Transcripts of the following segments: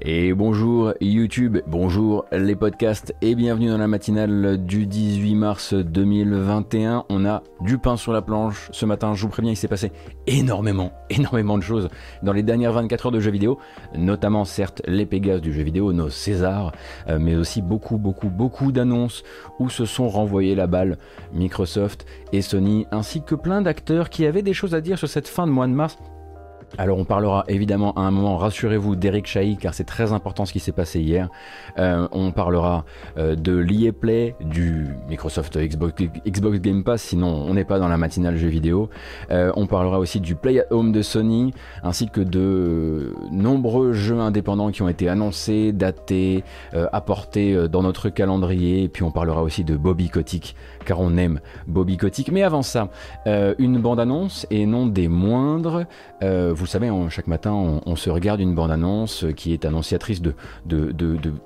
Et bonjour YouTube, bonjour les podcasts et bienvenue dans la matinale du 18 mars 2021. On a du pain sur la planche ce matin, je vous préviens, il s'est passé énormément, énormément de choses dans les dernières 24 heures de jeux vidéo, notamment certes les Pégases du jeu vidéo, nos Césars, euh, mais aussi beaucoup, beaucoup, beaucoup d'annonces où se sont renvoyés la balle Microsoft et Sony, ainsi que plein d'acteurs qui avaient des choses à dire sur cette fin de mois de mars alors on parlera évidemment à un moment, rassurez-vous, d'Eric Chahi, car c'est très important ce qui s'est passé hier. Euh, on parlera euh, de l'EA Play, du Microsoft Xbox, Game Pass, sinon on n'est pas dans la matinale jeux vidéo. Euh, on parlera aussi du Play at Home de Sony, ainsi que de nombreux jeux indépendants qui ont été annoncés, datés, apportés dans notre calendrier. Et puis on parlera aussi de Bobby Kotick, car on aime Bobby Kotick. Mais avant ça, une bande-annonce, et non des moindres vous savez, chaque matin, on, se regarde une bande-annonce qui est annonciatrice de,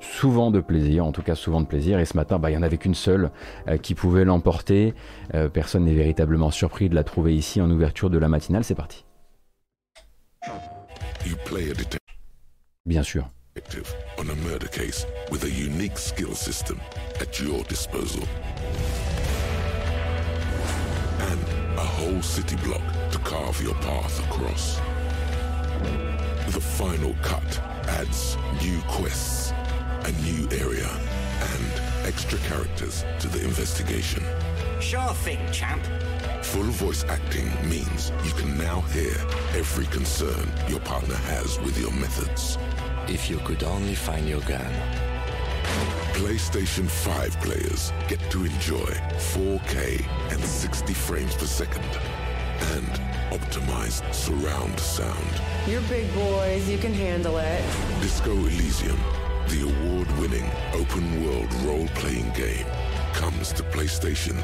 souvent de plaisir, en tout cas souvent de plaisir. Et ce matin, bah, il n'y en avait qu'une seule euh, qui pouvait l'emporter. Euh, personne n'est véritablement surpris de la trouver ici en ouverture de la matinale. C'est parti. Bien sûr. a whole city block to carve your path across. The final cut adds new quests, a new area, and extra characters to the investigation. Sure thing, champ. Full voice acting means you can now hear every concern your partner has with your methods. If you could only find your gun. PlayStation 5 players get to enjoy 4K and 60 frames per second and optimized surround sound. You're big boys, you can handle it. Disco Elysium, the award-winning open-world role-playing game, comes to PlayStation.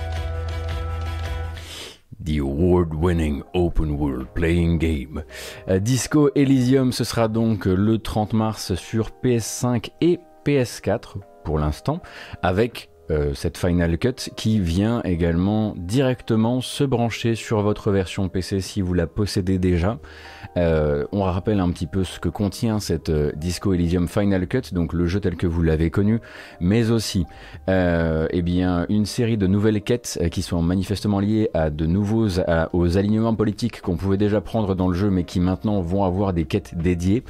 The award-winning open world playing game. Euh, Disco Elysium, ce sera donc le 30 mars sur PS5 et PS4 pour l'instant, avec euh, cette Final Cut qui vient également directement se brancher sur votre version PC si vous la possédez déjà. Euh, on rappelle un petit peu ce que contient cette euh, Disco Elysium Final Cut, donc le jeu tel que vous l'avez connu, mais aussi eh bien, une série de nouvelles quêtes qui sont manifestement liées à de nouveaux aux alignements politiques qu'on pouvait déjà prendre dans le jeu mais qui maintenant vont avoir des quêtes dédiées,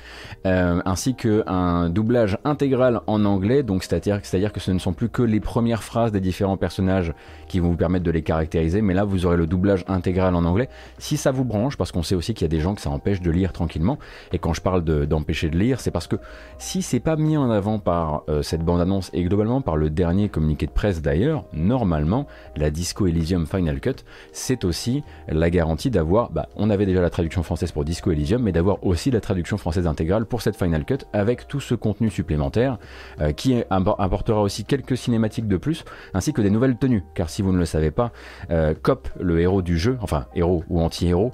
ainsi qu'un doublage intégral en anglais, donc c'est-à-dire que ce ne sont plus que les premiers phrases des différents personnages qui vont vous permettre de les caractériser, mais là vous aurez le doublage intégral en anglais. Si ça vous branche, parce qu'on sait aussi qu'il y a des gens que ça empêche de lire tranquillement, et quand je parle d'empêcher de, lire, c'est parce que si c'est pas mis en avant par euh, cette bande-annonce et globalement par le dernier communiqué de presse d'ailleurs, normalement la Disco Elysium Final Cut, c'est aussi la garantie d'avoir, bah, on avait déjà la traduction française pour Disco Elysium, mais d'avoir aussi la traduction française intégrale pour cette Final Cut avec tout ce contenu supplémentaire euh, qui apportera aussi quelques cinématiques de plus, ainsi que des nouvelles tenues. Car si vous ne le savez pas, euh, Cop, le héros du jeu, enfin héros ou anti-héros,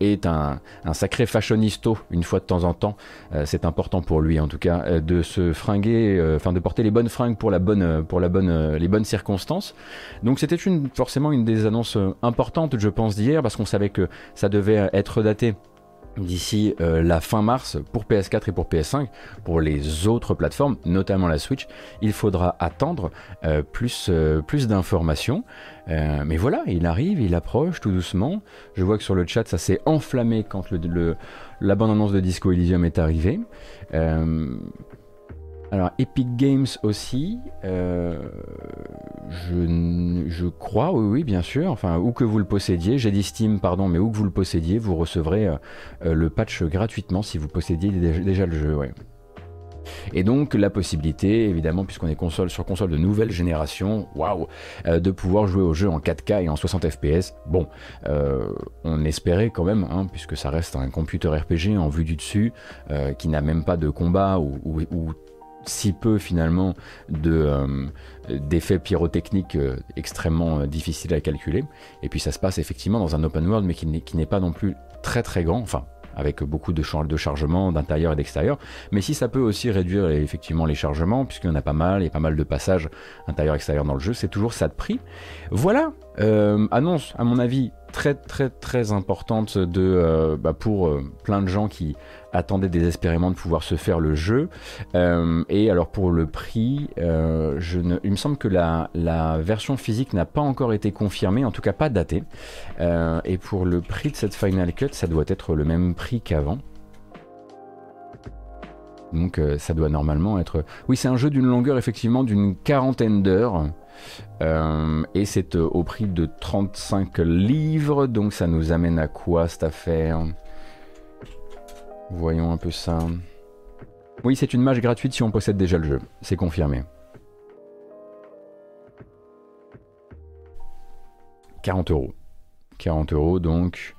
est un, sacré fashionisto une fois de temps en temps. Euh, c'est important pour lui en tout cas de se fringuer, enfin de porter les bonnes fringues pour la bonne, pour la bonne, les bonnes circonstances. Donc c'était une, forcément une des annonces importantes, je pense, d'hier, parce qu'on savait que ça devait être daté d'ici euh, la fin mars pour PS4 et pour PS5. Pour les autres plateformes, notamment la Switch, il faudra attendre euh, plus, euh, plus d'informations. mais voilà, il arrive, il approche tout doucement. Je vois que sur le chat, ça s'est enflammé quand le, la bande-annonce de Disco Elysium est arrivée. Alors Epic Games aussi, euh, je, crois, oui, oui, bien sûr, enfin, où que vous le possédiez, j'ai dit Steam, pardon, mais où que vous le possédiez, vous recevrez euh, euh, le patch gratuitement si vous possédiez déjà, le jeu. Et donc la possibilité, évidemment, puisqu'on est console sur console de nouvelle génération, waouh, de pouvoir jouer au jeu en 4K et en 60 FPS. Bon, on espérait quand même, hein, puisque ça reste un computer RPG en vue du dessus, qui n'a même pas de combat ou, ou si peu finalement euh, d'effets pyrotechniques euh, extrêmement euh, difficiles à calculer. Et puis ça se passe effectivement dans un open world, mais qui n'est pas non plus très très grand. Enfin, avec beaucoup de, de chargement d'intérieur et d'extérieur. Mais si ça peut aussi réduire effectivement les chargements, puisqu'il y en a pas mal, il y a pas mal de passages intérieur-extérieur dans le jeu, c'est toujours ça de prix. Voilà, annonce à mon avis très très très importante de, bah, pour plein de gens qui attendaient désespérément de pouvoir se faire le jeu. et alors pour le prix, ne, il me semble que la, version physique n'a pas encore été confirmée, en tout cas pas datée. et pour le prix de cette Final Cut, ça doit être le même prix qu'avant. Donc euh, ça doit normalement être... Oui, c'est un jeu d'une longueur effectivement d'une quarantaine d'heures. Euh, et c'est euh, au prix de 35 livres. Donc ça nous amène à quoi cette affaire? Voyons un peu ça. Oui, c'est une mage gratuite si on possède déjà le jeu. C'est confirmé. 40 euros. 40 euros donc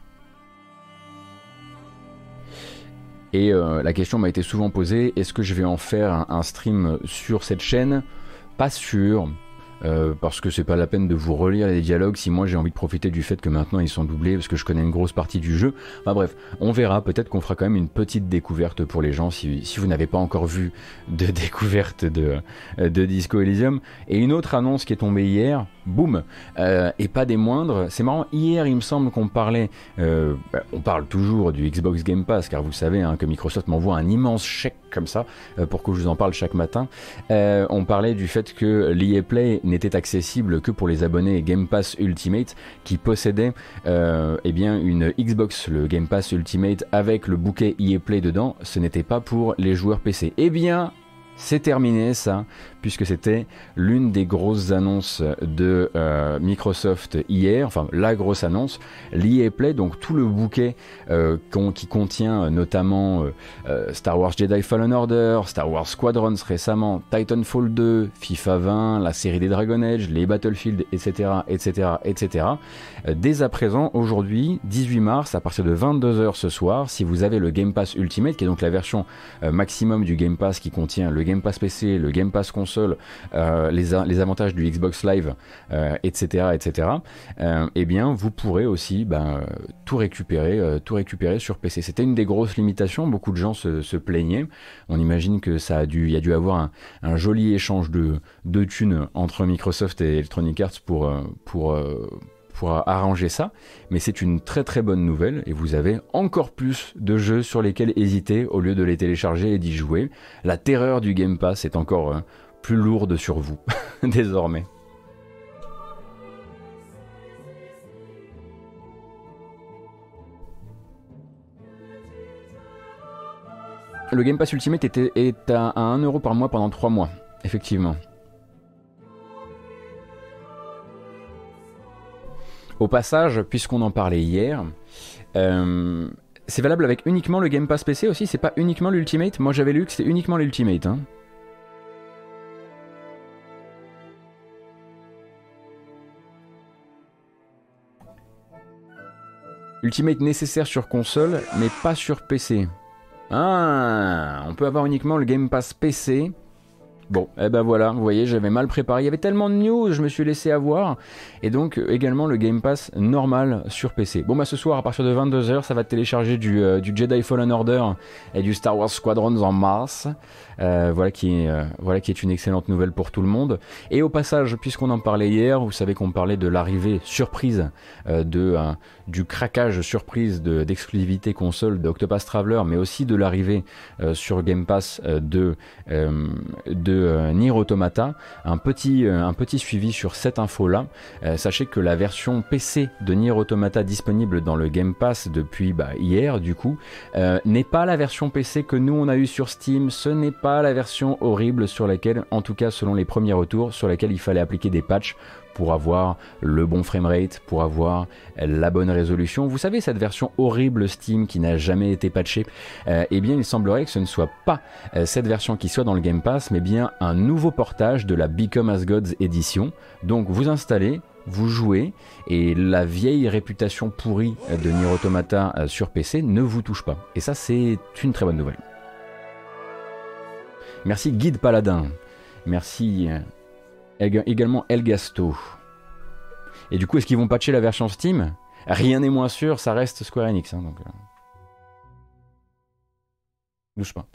Et euh, la question m'a été souvent posée, est-ce que je vais en faire un stream sur cette chaîne? Pas sûr. Euh, parce que c'est pas la peine de vous relire les dialogues si moi j'ai envie de profiter du fait que maintenant ils sont doublés parce que je connais une grosse partie du jeu. Enfin bref, on verra, peut-être qu'on fera quand même une petite découverte pour les gens si, vous n'avez pas encore vu de découverte de, de Disco Elysium. Et une autre annonce qui est tombée hier, boum, euh, et pas des moindres, c'est marrant, hier il me semble qu'on parlait, euh, bah, on parle toujours du Xbox Game Pass car vous savez hein, que Microsoft m'envoie un immense chèque comme ça pour que je vous en parle chaque matin. on parlait du fait que l'EA Play n'était accessible que pour les abonnés Game Pass Ultimate qui possédaient euh, eh bien une Xbox, le Game Pass Ultimate avec le bouquet EA Play dedans. Ce n'était pas pour les joueurs PC. Eh bien, c'est terminé ça puisque c'était l'une des grosses annonces de euh, Microsoft hier, enfin la grosse annonce, l'EA Play, donc tout le bouquet euh, qui contient notamment euh, Star Wars Jedi Fallen Order, Star Wars Squadrons récemment, Titanfall 2, FIFA 20, la série des Dragon Age, les Battlefield, etc., etc., etc. dès à présent, aujourd'hui, 18 mars, à partir de 22h ce soir, si vous avez le Game Pass Ultimate, qui est donc la version maximum du Game Pass qui contient le Game Pass PC, le Game Pass console, euh, les, avantages du Xbox Live, etc., etc., eh bien, vous pourrez aussi ben, tout récupérer, euh, tout récupérer sur PC. C'était une des grosses limitations. Beaucoup de gens se, plaignaient. On imagine que ça a dû, il y a dû avoir un, joli échange de, de thunes entre Microsoft et Electronic Arts pour, euh, pour pour arranger ça, mais c'est une très très bonne nouvelle et vous avez encore plus de jeux sur lesquels hésiter au lieu de les télécharger et d'y jouer. La terreur du Game Pass est encore plus lourde sur vous, désormais. Le Game Pass Ultimate était, est à, 1€ par mois pendant 3 mois, effectivement. Au passage, puisqu'on en parlait hier, euh, c'est valable avec uniquement le Game Pass PC aussi, c'est pas uniquement l'Ultimate Moi j'avais lu que c'était uniquement l'Ultimate. Hein. Ultimate nécessaire sur console, mais pas sur PC. Ah, on peut avoir uniquement le Game Pass PC Bon, eh ben voilà, vous voyez, j'avais mal préparé. Il y avait tellement de news, je me suis laissé avoir. Et donc, euh, également le Game Pass normal sur PC. Bon, bah ce soir, à partir de 22h, ça va télécharger du, euh, du Jedi Fallen Order et du Star Wars Squadrons en mars. Euh, voilà qui est une excellente nouvelle pour tout le monde. Et au passage, puisqu'on en parlait hier, vous savez qu'on parlait de l'arrivée surprise de, du craquage surprise d'exclusivité console d'Octopath Traveler, mais aussi de l'arrivée sur Game Pass de, de euh, Nier Automata. Un petit, euh, un petit suivi sur cette info-là. Euh, sachez que la version PC de Nier Automata disponible dans le Game Pass depuis bah, hier, du coup, n'est pas la version PC que nous on a eu sur Steam. Ce n'est pas la version horrible sur laquelle, en tout cas selon les premiers retours, sur laquelle il fallait appliquer des patchs pour avoir le bon framerate, pour avoir la bonne résolution. Vous savez, cette version horrible Steam qui n'a jamais été patchée, euh, eh bien il semblerait que ce ne soit pas euh, cette version qui soit dans le Game Pass, mais bien un nouveau portage de la Become As Gods édition. Donc vous installez, vous jouez et la vieille réputation pourrie de Nier Automata euh, sur PC ne vous touche pas. Et ça c'est une très bonne nouvelle. Merci Guide Paladin. Merci également Elgasto. Et du coup, est-ce qu'ils vont patcher la version Steam? Rien n'est moins sûr, ça reste Square Enix. Hein, donc, euh. Doucement,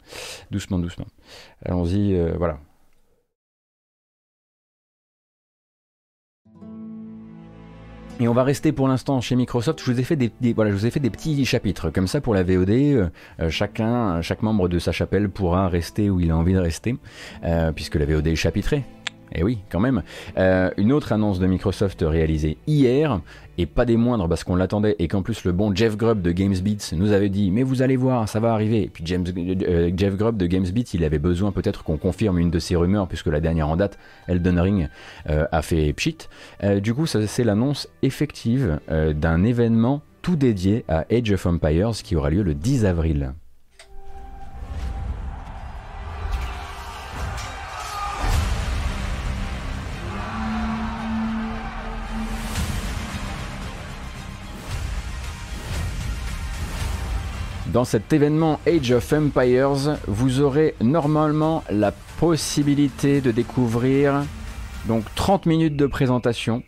doucement, doucement. Allons-y, euh, voilà. Et on va rester pour l'instant chez Microsoft. Je vous ai fait des, voilà, je vous ai fait des petits chapitres comme ça pour la VOD. Euh, chacun, chaque membre de sa chapelle pourra rester où il a envie de rester, puisque la VOD est chapitrée. Eh oui, quand même. Euh, une autre annonce de Microsoft réalisée hier, et pas des moindres parce qu'on l'attendait, et qu'en plus le bon Jeff Grubb de GamesBeats nous avait dit Mais vous allez voir, ça va arriver. Et puis James, euh, Jeff Grubb de GamesBeats, il avait besoin peut-être qu'on confirme une de ses rumeurs, puisque la dernière en date, Elden Ring, euh, a fait pchit. du coup, c'est l'annonce effective d'un événement tout dédié à Age of Empires qui aura lieu le 10 avril. Dans cet événement Age of Empires, vous aurez normalement la possibilité de découvrir donc 30 minutes de présentation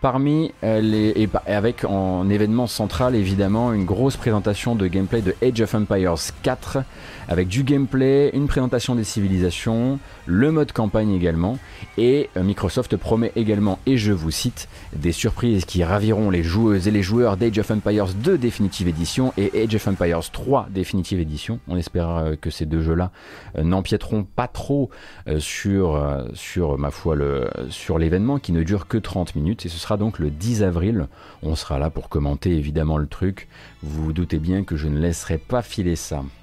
Parmi euh, les. Et avec en événement central, évidemment, une grosse présentation de gameplay de Age of Empires 4, avec du gameplay, une présentation des civilisations, le mode campagne également. Et euh, Microsoft promet également, et je vous cite, des surprises qui raviront les joueuses et les joueurs d'Age of Empires 2 Definitive Edition et Age of Empires 3 Definitive Edition. On espère euh, que ces deux jeux-là n'empiéteront pas trop sur, sur, ma foi, le, sur l'événement qui ne dure que 30 minutes. Et ce sera donc le 10 avril. On sera là pour commenter évidemment le truc. Vous vous doutez bien que je ne laisserai pas filer ça. «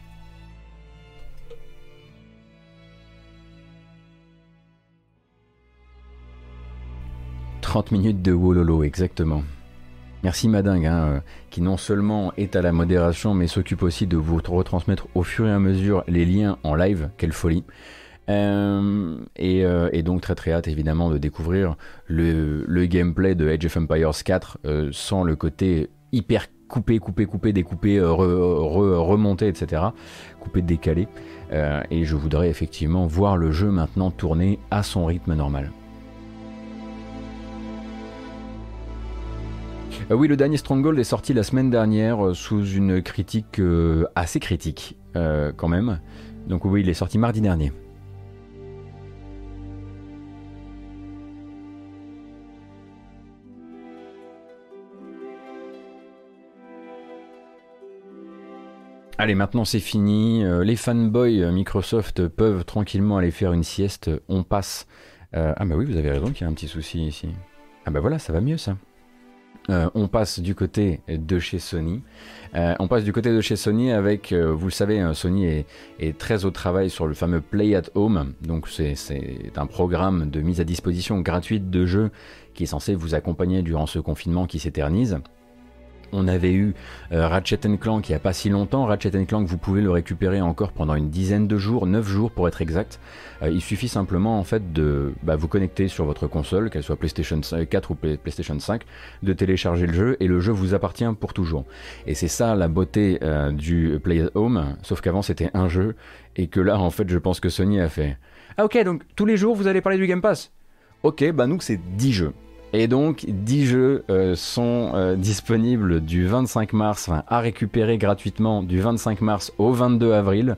30 minutes de Wololo, exactement. Merci Madingue, hein, euh, qui non seulement est à la modération, mais s'occupe aussi de vous retransmettre au fur et à mesure les liens en live. Quelle folie! Euh, euh, et, donc très très hâte évidemment de découvrir le, gameplay de Age of Empires 4 euh, sans le côté hyper coupé, coupé, coupé, découpé, remonté, etc. Coupé, décalé. et je voudrais effectivement voir le jeu maintenant tourner à son rythme normal. Oui, le dernier Stronghold est sorti la semaine dernière sous une critique assez critique quand même. Donc oui, il est sorti mardi dernier. Allez, maintenant c'est fini. Euh, les fanboys euh, Microsoft peuvent tranquillement aller faire une sieste. On passe. Euh, ah bah oui, vous avez raison qu'il y a un petit souci ici. Ah bah voilà, ça va mieux ça. On passe du côté de chez Sony. on passe du côté de chez Sony avec, vous le savez, hein, Sony est, est, très au travail sur le fameux Play at Home. Donc c'est un programme de mise à disposition gratuite de jeux qui est censé vous accompagner durant ce confinement qui s'éternise. On avait eu euh, Ratchet Clank il n'y a pas si longtemps. Ratchet Clank, vous pouvez le récupérer encore pendant une dizaine de jours, 9 jours pour être exact. Euh, il suffit simplement en fait de bah, vous connecter sur votre console, qu'elle soit PlayStation 4 ou PlayStation 5, de télécharger le jeu et le jeu vous appartient pour toujours. Et c'est ça la beauté euh, du Play Home, sauf qu'avant c'était un jeu et que là en fait je pense que Sony a fait. Ah ok donc tous les jours vous allez parler du Game Pass? Ok bah nous c'est 10 jeux. Et donc, 10 jeux euh, sont euh, disponibles du 25 mars, à récupérer gratuitement du 25 mars au 22 avril.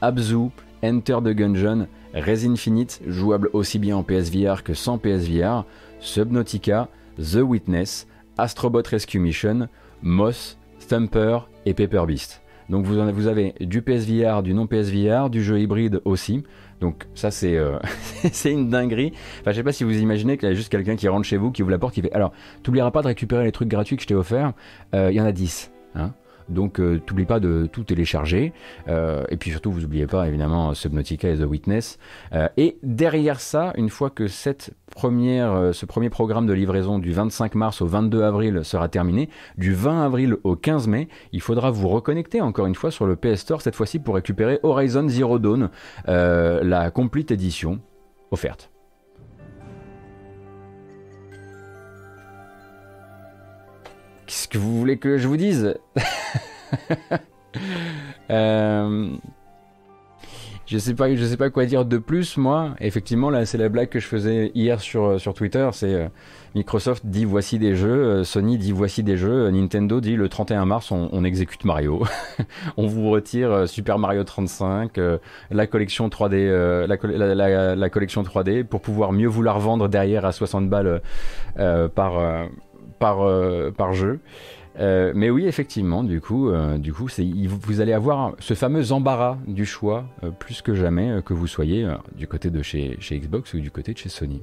Abzu, Enter the Gungeon, Res Infinite, jouable aussi bien en PSVR que sans PSVR, Subnautica, The Witness, Astrobot Rescue Mission, Moss, Stumper et Paper Beast. Donc vous avez du PSVR, du non PSVR, du jeu hybride aussi. Donc ça c'est euh, c'est une dinguerie. Enfin je sais pas si vous imaginez qu'il y a juste quelqu'un qui rentre chez vous, qui ouvre la porte, qui fait alors t'oublieras pas de récupérer les trucs gratuits que je t'ai offerts. Euh, il y en a 10. Hein donc euh, t'oublie pas de tout télécharger. Euh, et puis surtout, vous n'oubliez pas évidemment Subnautica et The Witness. Euh, et derrière ça, une fois que cette première, ce premier programme de livraison du 25 mars au 22 avril sera terminé, du 20 avril au 15 mai, il faudra vous reconnecter encore une fois sur le PS Store, cette fois-ci pour récupérer Horizon Zero Dawn, la complete édition offerte. Qu'est-ce que vous voulez que je vous dise? Euh, Je sais pas, je sais pas quoi dire de plus. Moi, effectivement, là, c'est la blague que je faisais hier sur euh, sur Twitter. C'est euh, Microsoft dit voici des jeux, Sony dit voici des jeux, Nintendo dit le 31 mars on, exécute Mario, on vous retire Super Mario 35, la collection 3D, la, la, collection 3D pour pouvoir mieux vous la revendre derrière à 60 balles par par, par jeu. Mais oui, effectivement, du coup, du coup vous allez avoir ce fameux embarras du choix plus que jamais, que vous soyez du côté de chez, chez Xbox ou du côté de chez Sony.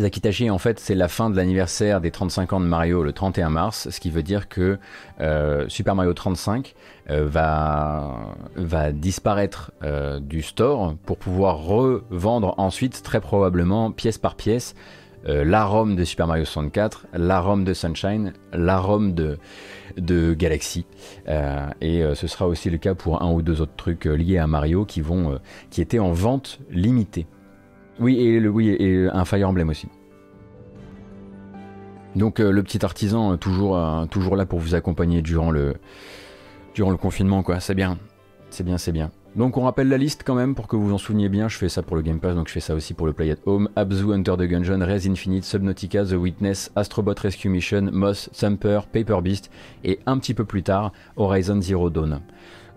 Zakitachi, en fait, c'est la fin de l'anniversaire des 35 ans de Mario le 31 mars, ce qui veut dire que euh, Super Mario 35 euh, va, disparaître euh, du store pour pouvoir revendre ensuite, très probablement, pièce par pièce, l'arôme de Super Mario 64, l'arôme de Sunshine, l'arôme de, de Galaxy. et ce sera aussi le cas pour un ou deux autres trucs liés à Mario qui étaient en vente limitée. Oui, et, un Fire Emblem aussi. Donc euh, le petit artisan, euh, toujours, euh, toujours là pour vous accompagner durant le, durant le confinement, quoi. C'est bien. C'est bien, c'est bien. Donc on rappelle la liste quand même pour que vous vous en souveniez bien. Je fais ça pour le Game Pass, donc je fais ça aussi pour le Play at Home. Abzu, Hunter the Gungeon, Res Infinite, Subnautica, The Witness, Astrobot Rescue Mission, Moss, Thumper, Paper Beast et un petit peu plus tard Horizon Zero Dawn.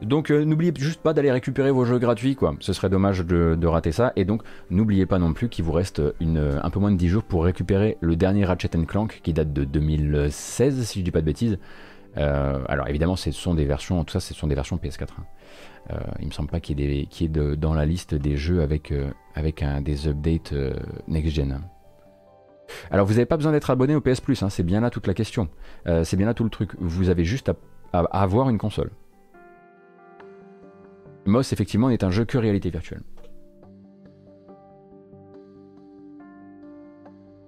Donc euh, n'oubliez juste pas d'aller récupérer vos jeux gratuits, quoi. Ce serait dommage de, rater ça. Et donc n'oubliez pas non plus qu'il vous reste un peu moins de 10 jours pour récupérer le dernier Ratchet Clank qui date de 2016, si je dis pas de bêtises. Euh, alors évidemment, ce sont des versions, tout ça, ce sont des versions PS4. Hein. Euh, il me semble pas qu'il y ait, dans la liste des jeux avec, un, des updates next-gen. Alors vous n'avez pas besoin d'être abonné au PS Plus, hein, c'est bien là toute la question. c'est bien là tout le truc. Vous avez juste à avoir une console. Moss, effectivement, n'est un jeu que réalité virtuelle.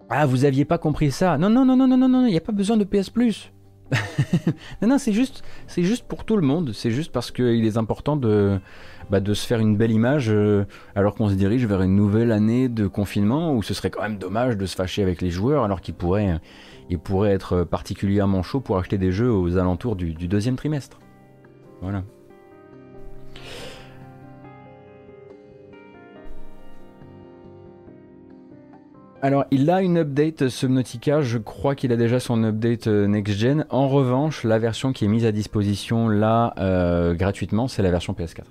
Ah, vous aviez pas compris ça Non, non, non, non, non, non, non, il n'y a pas besoin de PS Plus. non, non, c'est juste, c'est juste pour tout le monde. C'est juste parce qu'il est important de, bah, de se faire une belle image euh, alors qu'on se dirige vers une nouvelle année de confinement où ce serait quand même dommage de se fâcher avec les joueurs alors qu'ils pourraient, ils pourraient être particulièrement chauds pour acheter des jeux aux alentours du deuxième trimestre. Voilà. Alors, il a une update Subnautica, je crois qu'il a déjà son update euh, next-gen. En revanche, la version qui est mise à disposition là euh, gratuitement, c'est la version PS4.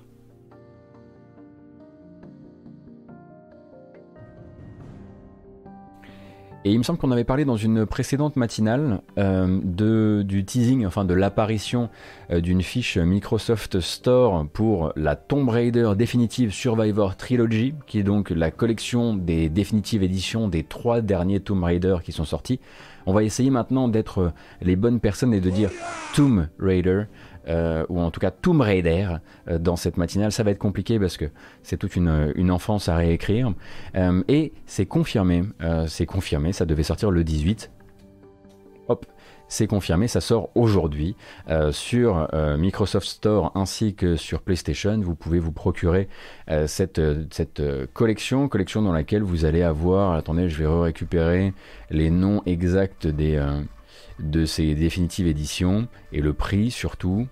Et il me semble qu'on avait parlé dans une précédente matinale euh, du teasing, enfin de l'apparition euh, d'une fiche Microsoft Store pour la Tomb Raider Definitive Survivor Trilogy, qui est donc la collection des définitives éditions des trois derniers Tomb Raider qui sont sortis. On va essayer maintenant d'être les bonnes personnes et de dire Tomb Raider euh, ou en tout cas Tomb Raider euh, dans cette matinale. Ça va être compliqué parce que c'est toute une, une, enfance à réécrire. Euh, et c'est confirmé, c'est confirmé, ça devait sortir le 18. Hop, c'est confirmé, ça sort aujourd'hui sur Microsoft Store ainsi que sur PlayStation. Vous pouvez vous procurer cette, cette collection, collection dans laquelle vous allez avoir, attendez, je vais récupérer les noms exacts des, de ces définitives éditions et le prix surtout.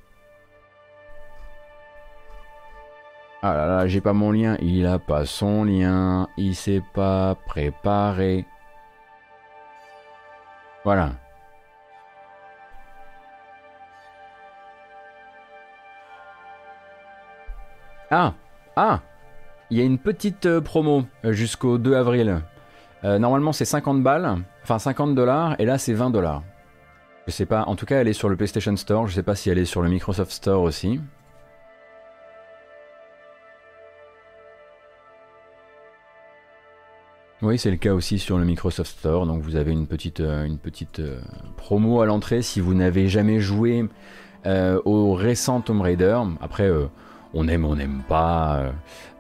Ah là là, j'ai pas mon lien. Il a pas son lien. Il s'est pas préparé. Voilà. Ah Ah Il y a une petite euh, promo euh, jusqu'au 2 avril. Euh, normalement c'est 50 balles, enfin 50 dollars, et là c'est 20 dollars. Je sais pas, en tout cas elle est sur le PlayStation Store, je sais pas si elle est sur le Microsoft Store aussi. Oui, c'est le cas aussi sur le Microsoft Store. Donc vous avez une petite, euh, euh, promo à l'entrée si vous n'avez jamais joué euh, au récent Tomb Raider. Après, on aime, on n'aime pas,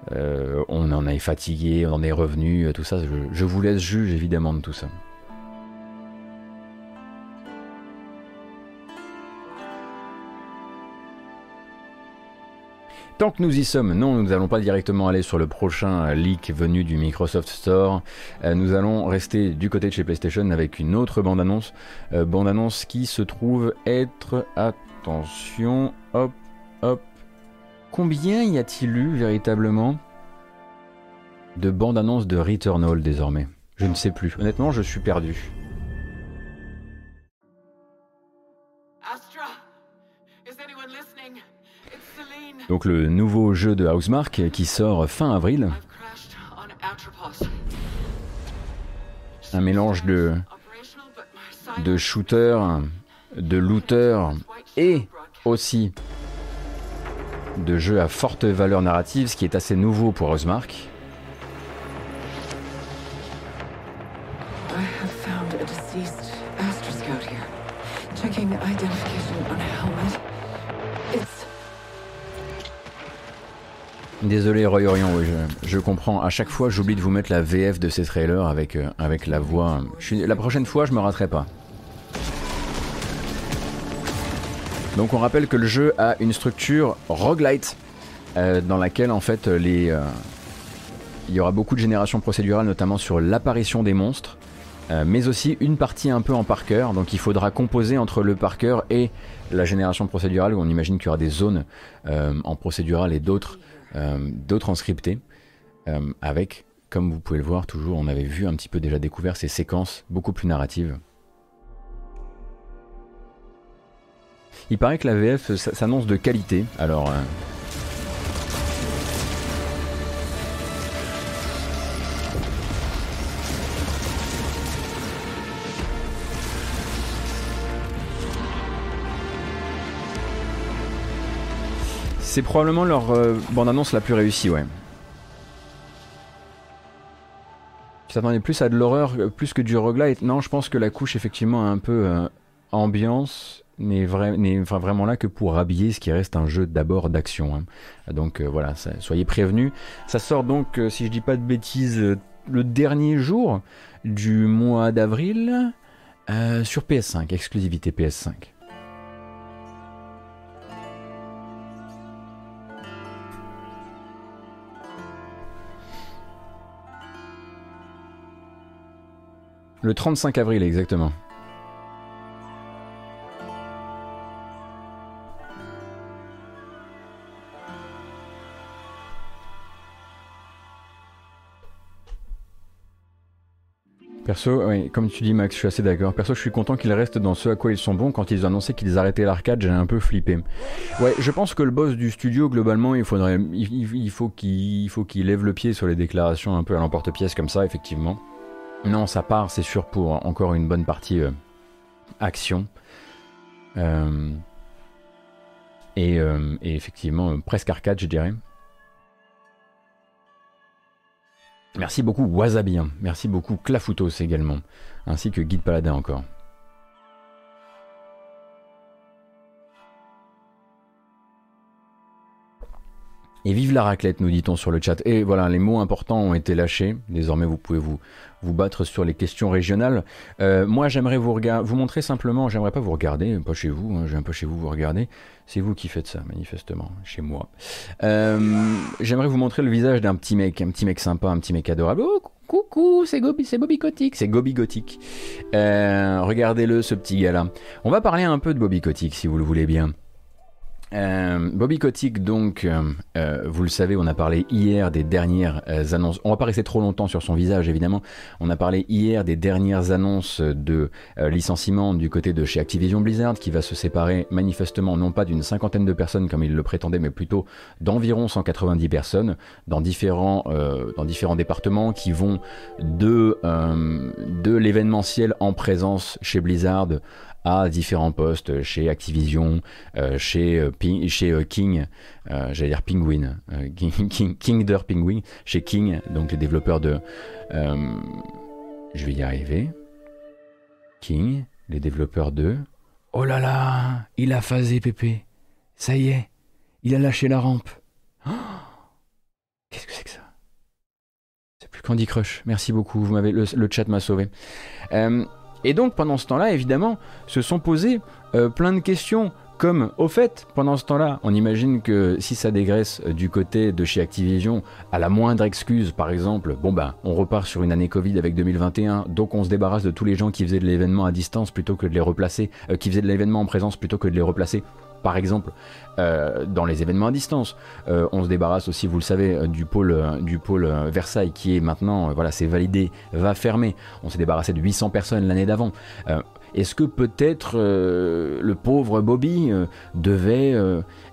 on en est fatigué, on en est revenu, tout ça. je vous laisse juge évidemment de tout ça. Tant que nous y sommes, non, nous n'allons pas directement aller sur le prochain leak venu du Microsoft Store. Euh, nous allons rester du côté de chez PlayStation avec une autre bande-annonce. Euh, bande-annonce qui se trouve être... Attention, hop, hop. Combien y a-t-il eu véritablement de bandes-annonces de Returnal désormais? Je ne sais plus. Honnêtement, je suis perdu. Donc le nouveau jeu de Housemark qui sort fin avril. Un mélange de, shooter, de looter et aussi de jeux à forte valeur narrative, ce qui est assez nouveau pour Rosemark. Désolé Roy Orion, je, comprends. À chaque fois, j'oublie de vous mettre la VF de ces trailers avec, euh, avec la voix. la prochaine fois, je me raterai pas. Donc on rappelle que le jeu a une structure roguelite euh, dans laquelle en fait les, euh, il y aura beaucoup de génération procédurale notamment sur l'apparition des monstres, mais aussi une partie un peu en par cœur. Donc il faudra composer entre le par cœur et la génération procédurale où on imagine qu'il y aura des zones en procédural et d'autres d'autres en scripté avec comme vous pouvez le voir toujours on avait vu un petit peu déjà découvert ces séquences beaucoup plus narratives. Il paraît que la VF s'annonce de qualité, alors... c'est probablement leur euh, bande-annonce la plus réussie, ouais. Tu t'attendais plus à de l'horreur, euh, plus que du roguelite Non, je pense que la couche, effectivement, un peu ambiance n'est vraiment là que pour habiller ce qui reste un jeu d'abord d'action. Hein. Donc euh, voilà, soyez prévenus. Ça sort donc, euh, si je dis pas de bêtises, euh, le dernier jour du mois d'avril sur PS5, exclusivité PS5. Le 35 avril exactement. Perso, oui, comme tu dis Max, je suis assez d'accord. Perso, je suis content qu'ils restent dans ce à quoi ils sont bons. Quand ils ont annoncé qu'ils arrêtaient l'arcade, j'ai un peu flippé. Ouais, je pense que le boss du studio, globalement, il faudrait, il, faut qu'il, faut qu'il lève le pied sur les déclarations un peu à l'emporte-pièce comme ça, effectivement. Non, ça part, c'est sûr, pour encore une bonne partie euh, action. Euh, et, euh, et, effectivement, presque arcade, je dirais. Merci beaucoup Wasabi, hein. merci beaucoup Clafoutos également, ainsi que Guide Paladin encore. Et vive la raclette, nous dit-on sur le chat. Et voilà, les mots importants ont été lâchés. Désormais, vous pouvez vous, vous battre sur les questions régionales. Euh, moi, j'aimerais vous, vous montrer simplement, j'aimerais pas vous regarder, pas chez vous, hein, je viens pas chez vous vous regarder. C'est vous qui faites ça, manifestement, chez moi. Euh, j'aimerais vous montrer le visage d'un petit mec, un petit mec sympa, un petit mec adorable. Oh, coucou, c'est Gobi, c'est Bobby Kotick, c'est Gobi Gothic. Euh, regardez-le, ce petit gars-là. On va parler un peu de Bobby Kotick, si vous le voulez bien. Euh, Bobby Kotick, donc, euh, euh, vous le savez, on a parlé hier des dernières annonces. On va pas rester trop longtemps sur son visage, évidemment. On a parlé hier des dernières annonces de licenciement du côté de chez Activision Blizzard, qui va se séparer manifestement non pas d'une cinquantaine de personnes comme il le prétendait, mais plutôt d'environ 190 personnes dans différents, dans différents départements qui vont de, de l'événementiel en présence chez Blizzard à différents postes chez Activision, euh, chez, euh, euh, King, j'allais dire Penguin, King, Penguin, chez King, donc les développeurs de... je vais y arriver. King, les développeurs de... Oh là là, il a phasé Pépé. Ça y est, il a lâché la rampe. Qu'est-ce que c'est que ça? C'est plus Candy Crush. Merci beaucoup, vous m'avez le, chat m'a sauvé. Et donc pendant ce temps-là, évidemment, se sont posées euh, plein de questions. Comme, au fait, pendant ce temps-là, on imagine que si ça dégraisse euh, du côté de chez Activision, à la moindre excuse, par exemple, bon ben, on repart sur une année Covid avec 2021, donc on se débarrasse de tous les gens qui faisaient de l'événement à distance plutôt que de les replacer, euh, qui faisaient de l'événement en présence plutôt que de les replacer par exemple, euh, dans les événements à distance. Euh, on se débarrasse aussi, vous le savez, euh, du pôle, du pôle Versailles qui est maintenant, voilà, c'est validé, va fermer. On s'est débarrassé de 800 personnes l'année d'avant. Est-ce que peut-être le pauvre Bobby devait,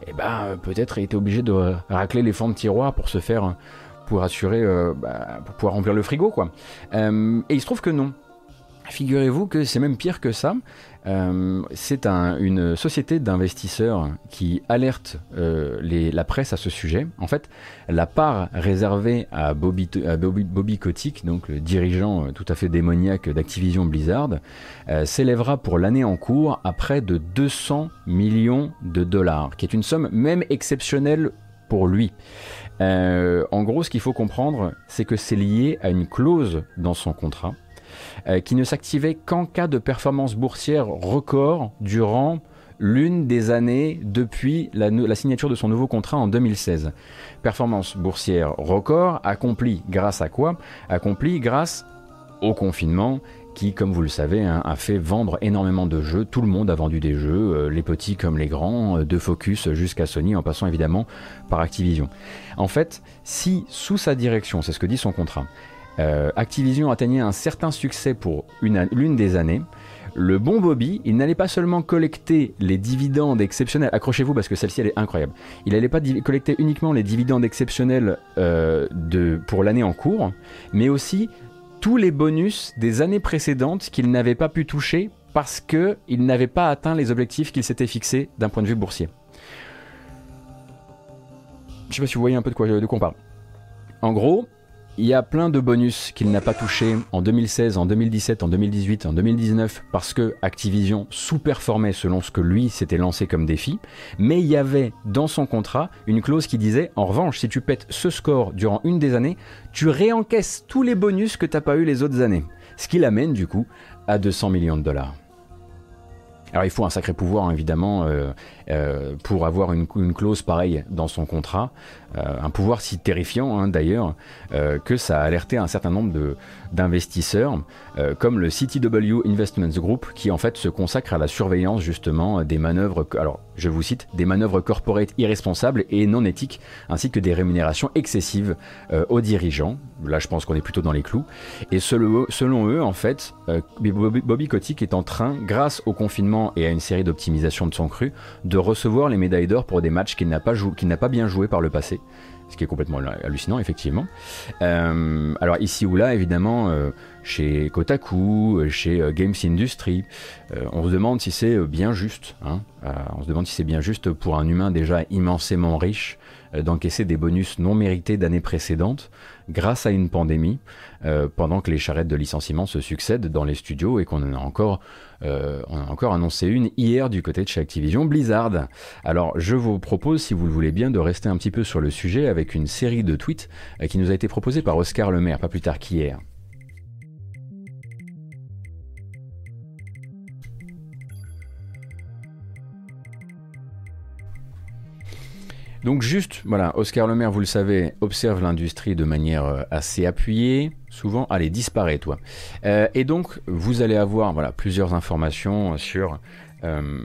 eh ben, peut-être été obligé de racler les fonds de tiroir pour se faire pour assurer, bah, pour pouvoir remplir le frigo, quoi. et il se trouve que non. Figurez-vous que c'est même pire que ça. Euh, c'est une société d'investisseurs qui alerte euh, la presse à ce sujet. En fait, la part réservée à Bobby, Kotick, donc le dirigeant euh, tout à fait démoniaque d'Activision Blizzard, s'élèvera pour l'année en cours à près de 200 millions de dollars, qui est une somme même exceptionnelle pour lui. en gros, ce qu'il faut comprendre, c'est que c'est lié à une clause dans son contrat qui ne s'activait qu'en cas de performance boursière record durant l'une des années depuis la, signature de son nouveau contrat en 2016. Performance boursière record accomplie grâce à quoi? Accomplie grâce au confinement qui, comme vous le savez, hein, a fait vendre énormément de jeux. Tout le monde a vendu des jeux, euh, les petits comme les grands, euh, de Focus jusqu'à Sony, en passant évidemment par Activision. En fait, si sous sa direction, c'est ce que dit son contrat, euh, Activision atteignait un certain succès pour l'une des années. Le bon Bobby, il n'allait pas seulement collecter les dividendes exceptionnels, accrochez-vous parce que celle-ci elle est incroyable, il n'allait pas collecter uniquement les dividendes exceptionnels euh, pour l'année en cours, mais aussi tous les bonus des années précédentes qu'il n'avait pas pu toucher parce qu'il n'avait pas atteint les objectifs qu'il s'était fixés d'un point de vue boursier. Je sais pas si vous voyez un peu de quoi on parle. En gros, il y a plein de bonus qu'il n'a pas touché en 2016, en 2017, en 2018, en 2019 parce que Activision sous-performait selon ce que lui s'était lancé comme défi. Mais il y avait dans son contrat une clause qui disait en revanche, si tu pètes ce score durant une des années, tu réencaisses tous les bonus que tu n'as pas eu les autres années. Ce qui l'amène du coup à 200 millions de dollars. Alors il faut un sacré pouvoir hein, évidemment euh, euh, pour avoir une, clause pareille dans son contrat, euh, un pouvoir si terrifiant hein, d'ailleurs que ça a alerté un certain nombre d'investisseurs comme le CTW Investments Group qui en fait se consacre à la surveillance justement des manœuvres, alors je vous cite, des manœuvres corporate irresponsables et non éthiques ainsi que des rémunérations excessives aux dirigeants. Là je pense qu'on est plutôt dans les clous. Et selon, selon eux en fait, Bobby Kotick est en train, grâce au confinement et à une série d'optimisations de son cru, de recevoir les médailles d'or pour des matchs qu'il n'a pas, pas bien joué par le passé. Ce qui est complètement hallucinant, effectivement. Euh, alors ici ou là, évidemment, euh, chez Kotaku, chez euh, Games Industry, on se demande si c'est bien juste. Hein. on se demande si c'est bien juste pour un humain déjà immensément riche d'encaisser des bonus non mérités d'années précédentes grâce à une pandémie, pendant que les charrettes de licenciement se succèdent dans les studios et qu'on en a encore euh, on a encore annoncé une hier du côté de chez Activision Blizzard. Alors je vous propose, si vous le voulez bien, de rester un petit peu sur le sujet avec une série de tweets euh, qui nous a été proposée par Oscar Lemaire, pas plus tard qu'hier. Donc juste, voilà, Oscar Lemaire, vous le savez, observe l'industrie de manière euh, assez appuyée, souvent, allez, disparaît toi. Euh, et donc, vous allez avoir voilà, plusieurs informations sur, euh,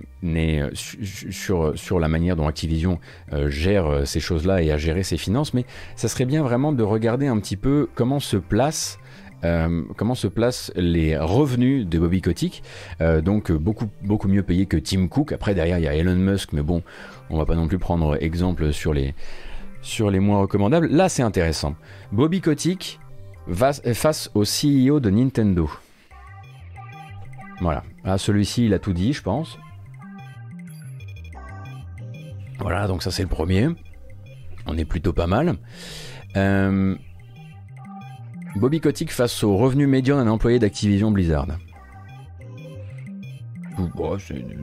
sur, la manière dont Activision gère ces choses-là et a géré ses finances, mais ça serait bien vraiment de regarder un petit peu comment se place comment se placent les revenus de Bobby Kotick, donc beaucoup, beaucoup mieux payés que Tim Cook. Après, derrière, il y a Elon Musk, mais bon, on va pas non plus prendre exemple sur les, sur les moins recommandables. Là, c'est intéressant. Bobby Kotick face au CEO de Nintendo. Voilà. Ah, celui-ci, il a tout dit, je pense. Voilà, donc ça c'est le premier. On est plutôt pas mal. Euh, Bobby Kotick face au revenu médian d'un employé d'Activision Blizzard.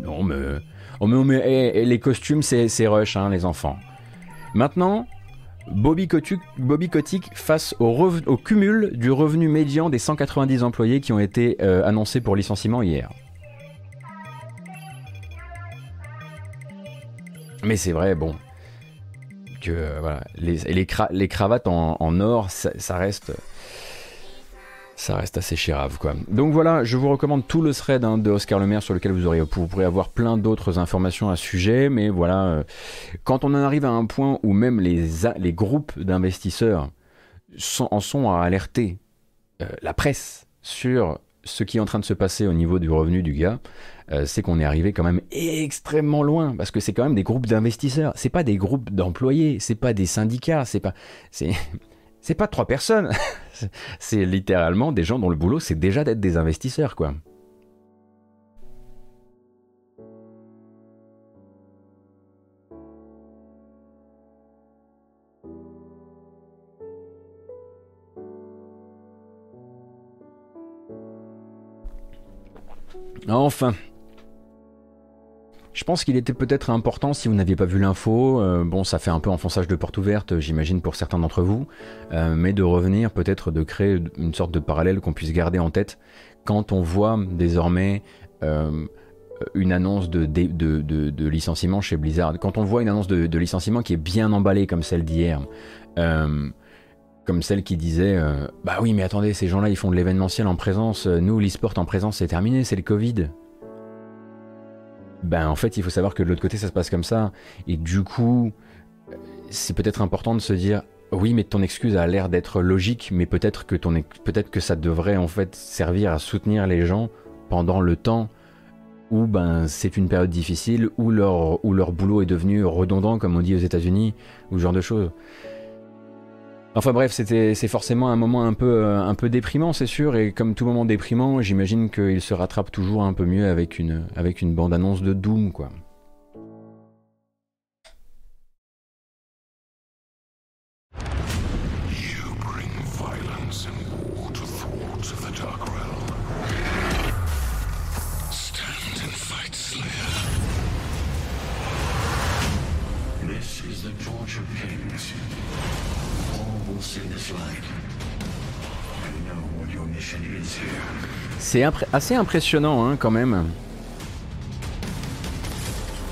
non, mais Oh, mais, eh, les costumes, c'est rush, hein, les enfants. Maintenant, Bobby Kotick, face au, cumul du revenu médian des 190 employés qui ont été euh, annoncés pour licenciement hier. Mais c'est vrai, bon, que euh, voilà, les, cravates en, or, ça reste ça reste assez chérave quoi. Donc voilà, je vous recommande tout le thread hein, de Oscar Lemaire sur lequel vous, aurez, pourrez avoir plein d'autres informations à ce sujet, mais voilà, euh, quand on en arrive à un point où même les, les groupes d'investisseurs en sont à alerter euh, la presse sur ce qui est en train de se passer au niveau du revenu du gars, euh, c'est qu'on est arrivé quand même extrêmement loin. Parce que c'est quand même des groupes d'investisseurs, c'est pas des groupes d'employés, c'est pas des syndicats, c'est pas c'est pas trois personnes. c'est littéralement des gens dont le boulot, c'est déjà d'être des investisseurs, quoi. Enfin, je pense qu'il était peut-être important si vous n'aviez pas vu l'info. Euh, bon, ça fait un peu enfonçage de porte ouverte, j'imagine pour certains d'entre vous, euh, mais de revenir peut-être de créer une sorte de parallèle qu'on puisse garder en tête quand on voit désormais euh, une annonce de, de, licenciement chez Blizzard. Quand on voit une annonce de, licenciement qui est bien emballée comme celle d'hier. comme celle qui disait Bah oui, mais attendez, ces gens-là ils font de l'événementiel en présence, nous l'e-sport en présence c'est terminé, c'est le Covid ben en fait il faut savoir que de l'autre côté ça se passe comme ça et du coup c'est peut-être important de se dire oui mais ton excuse a l'air d'être logique mais peut-être que ton peut-être que ça devrait en fait servir à soutenir les gens pendant le temps où ben c'est une période difficile où leur où leur boulot est devenu redondant comme on dit aux États-Unis ou ce genre de choses. Enfin bref, c'était, c'est forcément un moment un peu, euh, un peu déprimant, c'est sûr, et comme tout moment déprimant, j'imagine qu'il se rattrape toujours un peu mieux avec une, avec une bande-annonce de Doom, quoi. C'est assez impressionnant hein, quand même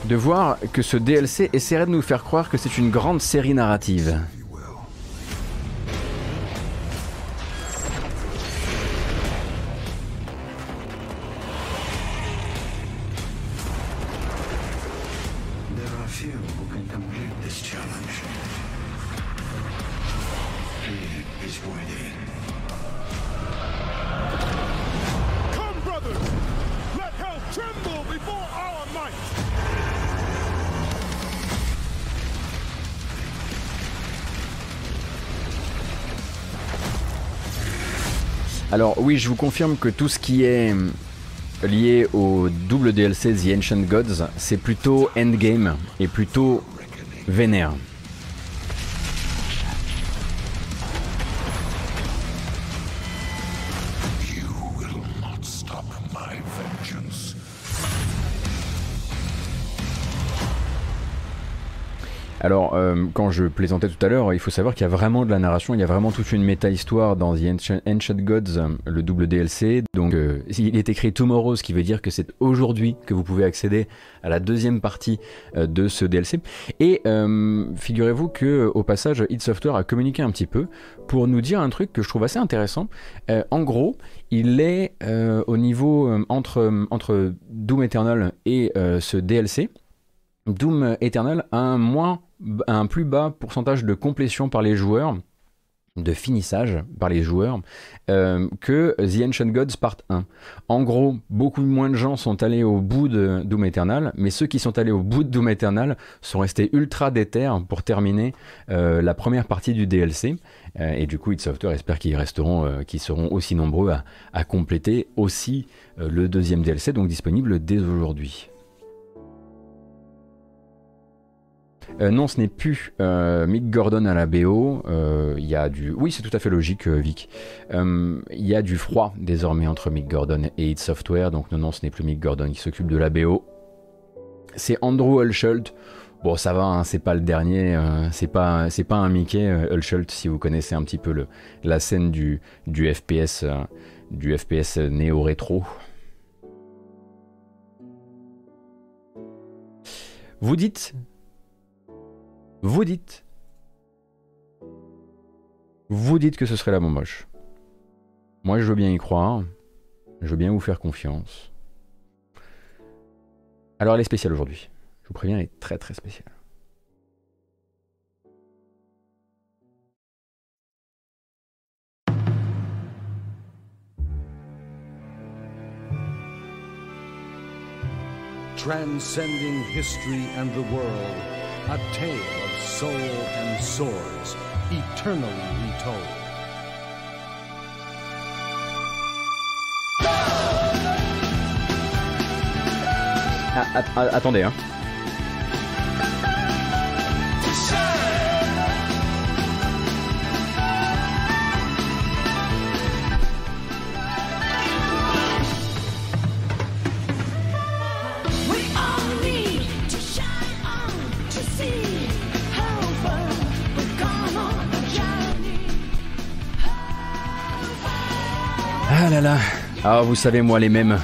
de voir que ce DLC essaierait de nous faire croire que c'est une grande série narrative. Oui, je vous confirme que tout ce qui est lié au double DLC The Ancient Gods, c'est plutôt endgame et plutôt vénère. Euh, quand je plaisantais tout à l'heure, il faut savoir qu'il y a vraiment de la narration, il y a vraiment toute une méta-histoire dans The Ancient, Gods, euh, le double DLC. Donc, euh, il est écrit Tomorrow, ce qui veut dire que c'est aujourd'hui que vous pouvez accéder à la deuxième partie de ce DLC. Et figurez-vous que, au passage, id Software a communiqué un petit peu pour nous dire un truc que je trouve assez intéressant. en gros, il est au niveau entre, entre Doom Eternal et ce DLC. Doom Eternal a un moins un plus bas pourcentage de complétion par les joueurs, de finissage par les joueurs, euh, que The Ancient Gods Part 1. En gros, beaucoup moins de gens sont allés au bout de Doom Eternal, mais ceux qui sont allés au bout de Doom Eternal sont restés ultra déter pour terminer euh, la première partie du DLC. Euh, et du coup, id Software espère qu'ils resteront, qu'ils seront aussi nombreux à, à compléter aussi le deuxième DLC, donc disponible dès aujourd'hui. Euh, non, ce n'est plus euh, Mick Gordon à la BO. Euh, il y a du. Oui, c'est tout à fait logique, Vic. Il y a du froid désormais entre Mick Gordon et id Software. Donc, non, non, ce n'est plus Mick Gordon qui s'occupe de la BO. C'est Andrew Hulshult. Bon, ça va, hein, c'est pas le dernier, c'est pas, un Mickey Hulshult si vous connaissez un petit peu le, la scène du, du FPS, du FPS néo-rétro. Vous dites vous dites. Vous dites que ce serait la moche. Moi, je veux bien y croire. Je veux bien vous faire confiance. Alors, elle est spéciale aujourd'hui. Je vous préviens, elle est très très spéciale. Transcending history and the world, a tale soul and swords, eternally retold. Ah, ah, attendez, hein. Ah là là. Ah, vous savez, moi, les mêmes.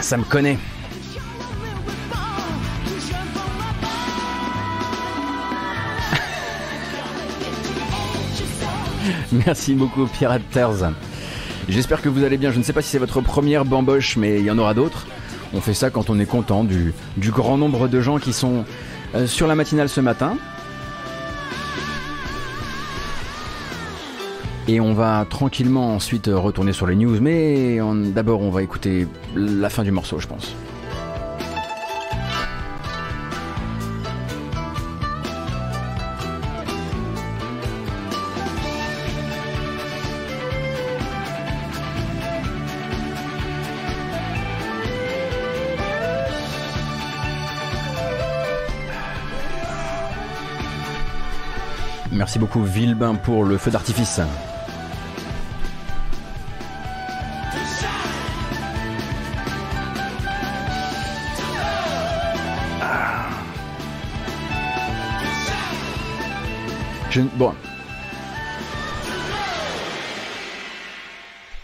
Ça me connaît. Merci beaucoup, Piraters. J'espère que vous allez bien. Je ne sais pas si c'est votre première bamboche, mais il y en aura d'autres. On fait ça quand on est content du, grand nombre de gens qui sont euh, sur la matinale ce matin. Et on va tranquillement ensuite retourner sur les news, mais d'abord on va écouter la fin du morceau, je pense. Merci beaucoup Villebin pour le feu d'artifice.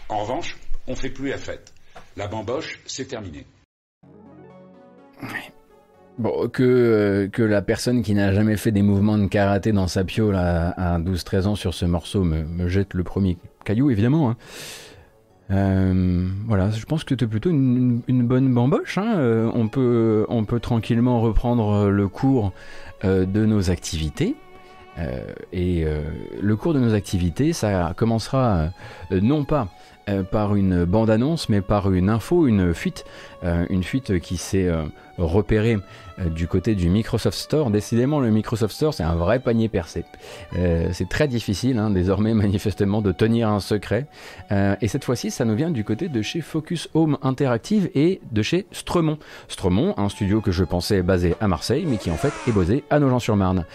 En revanche, on fait plus la fête. La bamboche, c'est terminé. Euh, que la personne qui n'a jamais fait des mouvements de karaté dans sa piole à, 12-13 ans sur ce morceau me, jette le premier caillou, évidemment. Hein. Euh, voilà, je pense que c'est plutôt une, bonne bamboche. Hein. Euh, on, peut, on peut tranquillement reprendre le cours de nos activités. et le cours de nos activités, ça commencera non pas par une bande-annonce, mais par une info, une fuite, une fuite qui s'est repérée euh, du côté du Microsoft Store. Décidément, le Microsoft Store, c'est un vrai panier percé. Euh, c'est très difficile, hein, désormais, manifestement, de tenir un secret. Euh, et cette fois-ci, ça nous vient du côté de chez Focus Home Interactive et de chez Stremont. Stremont, un studio que je pensais basé à Marseille, mais qui en fait est basé à Nogent-sur-Marne.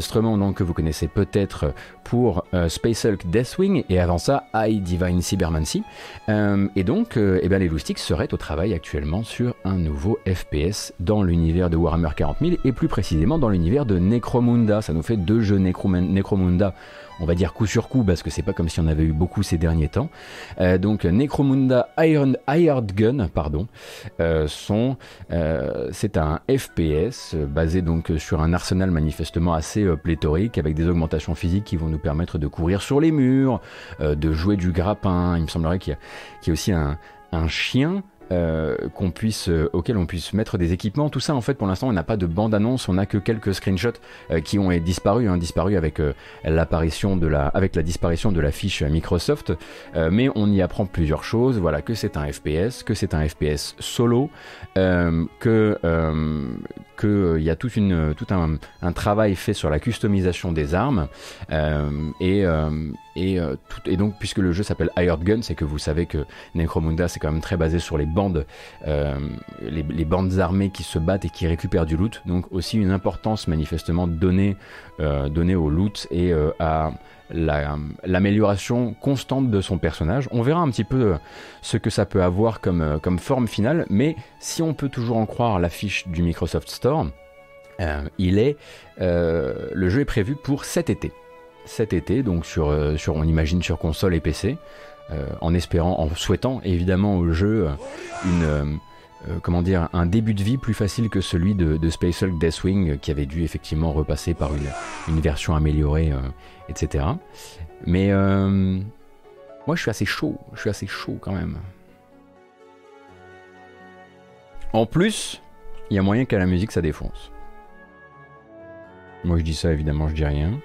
Stremont, donc, que vous connaissez peut-être pour Space Hulk Deathwing, et avant ça, I Divine Cybermancy. et donc, eh bien, les loustiques seraient au travail actuellement sur un nouveau FPS dans l'univers de Warhammer Warhammer 40 000 et plus précisément dans l'univers de Necromunda. Ça nous fait deux jeux Necromunda on va dire coup sur coup parce que c'est pas comme si on avait eu beaucoup ces derniers temps. Euh, donc Necromunda Iron Hired Gun, pardon, euh, euh, c'est un FPS basé donc sur un arsenal manifestement assez pléthorique avec des augmentations physiques qui vont nous permettre de courir sur les murs, de jouer du grappin. Il me semblerait qu'il y, a aussi un chien euh, qu'on puisse, euh, auquel on puisse mettre des équipements. Tout ça, en fait, pour l'instant, on n'a pas de bande-annonce, on n'a que quelques screenshots euh, qui ont disparu, hein, disparu avec l'apparition de la, disparition de la fiche Microsoft. mais on y apprend plusieurs choses. Voilà, que c'est un FPS, que c'est un FPS solo, que qu'il y a tout un, un, travail fait sur la customisation des armes et et, tout, et, donc, puisque le jeu s'appelle Hired Gun, c'est que vous savez que Necromunda, c'est quand même très basé sur les bandes, euh, armées qui se battent et qui récupèrent du loot. Donc aussi une importance manifestement donnée, euh, au loot et euh, à l'amélioration constante de son personnage. On verra un petit peu ce que ça peut avoir comme, forme finale, mais si on peut toujours en croire la fiche du Microsoft Store, il est, le jeu est prévu pour cet été. Cet été, donc sur, sur on imagine sur console et PC. Euh, en espérant, en souhaitant évidemment au jeu euh, une euh, comment dire, un début de vie plus facile que celui de, Space Hulk Deathwing qui avait dû effectivement repasser par une, version améliorée, etc. Mais moi je suis assez chaud, je suis assez chaud quand même. En plus, il y a moyen qu'à la musique ça défonce. Moi je dis ça évidemment, je dis rien.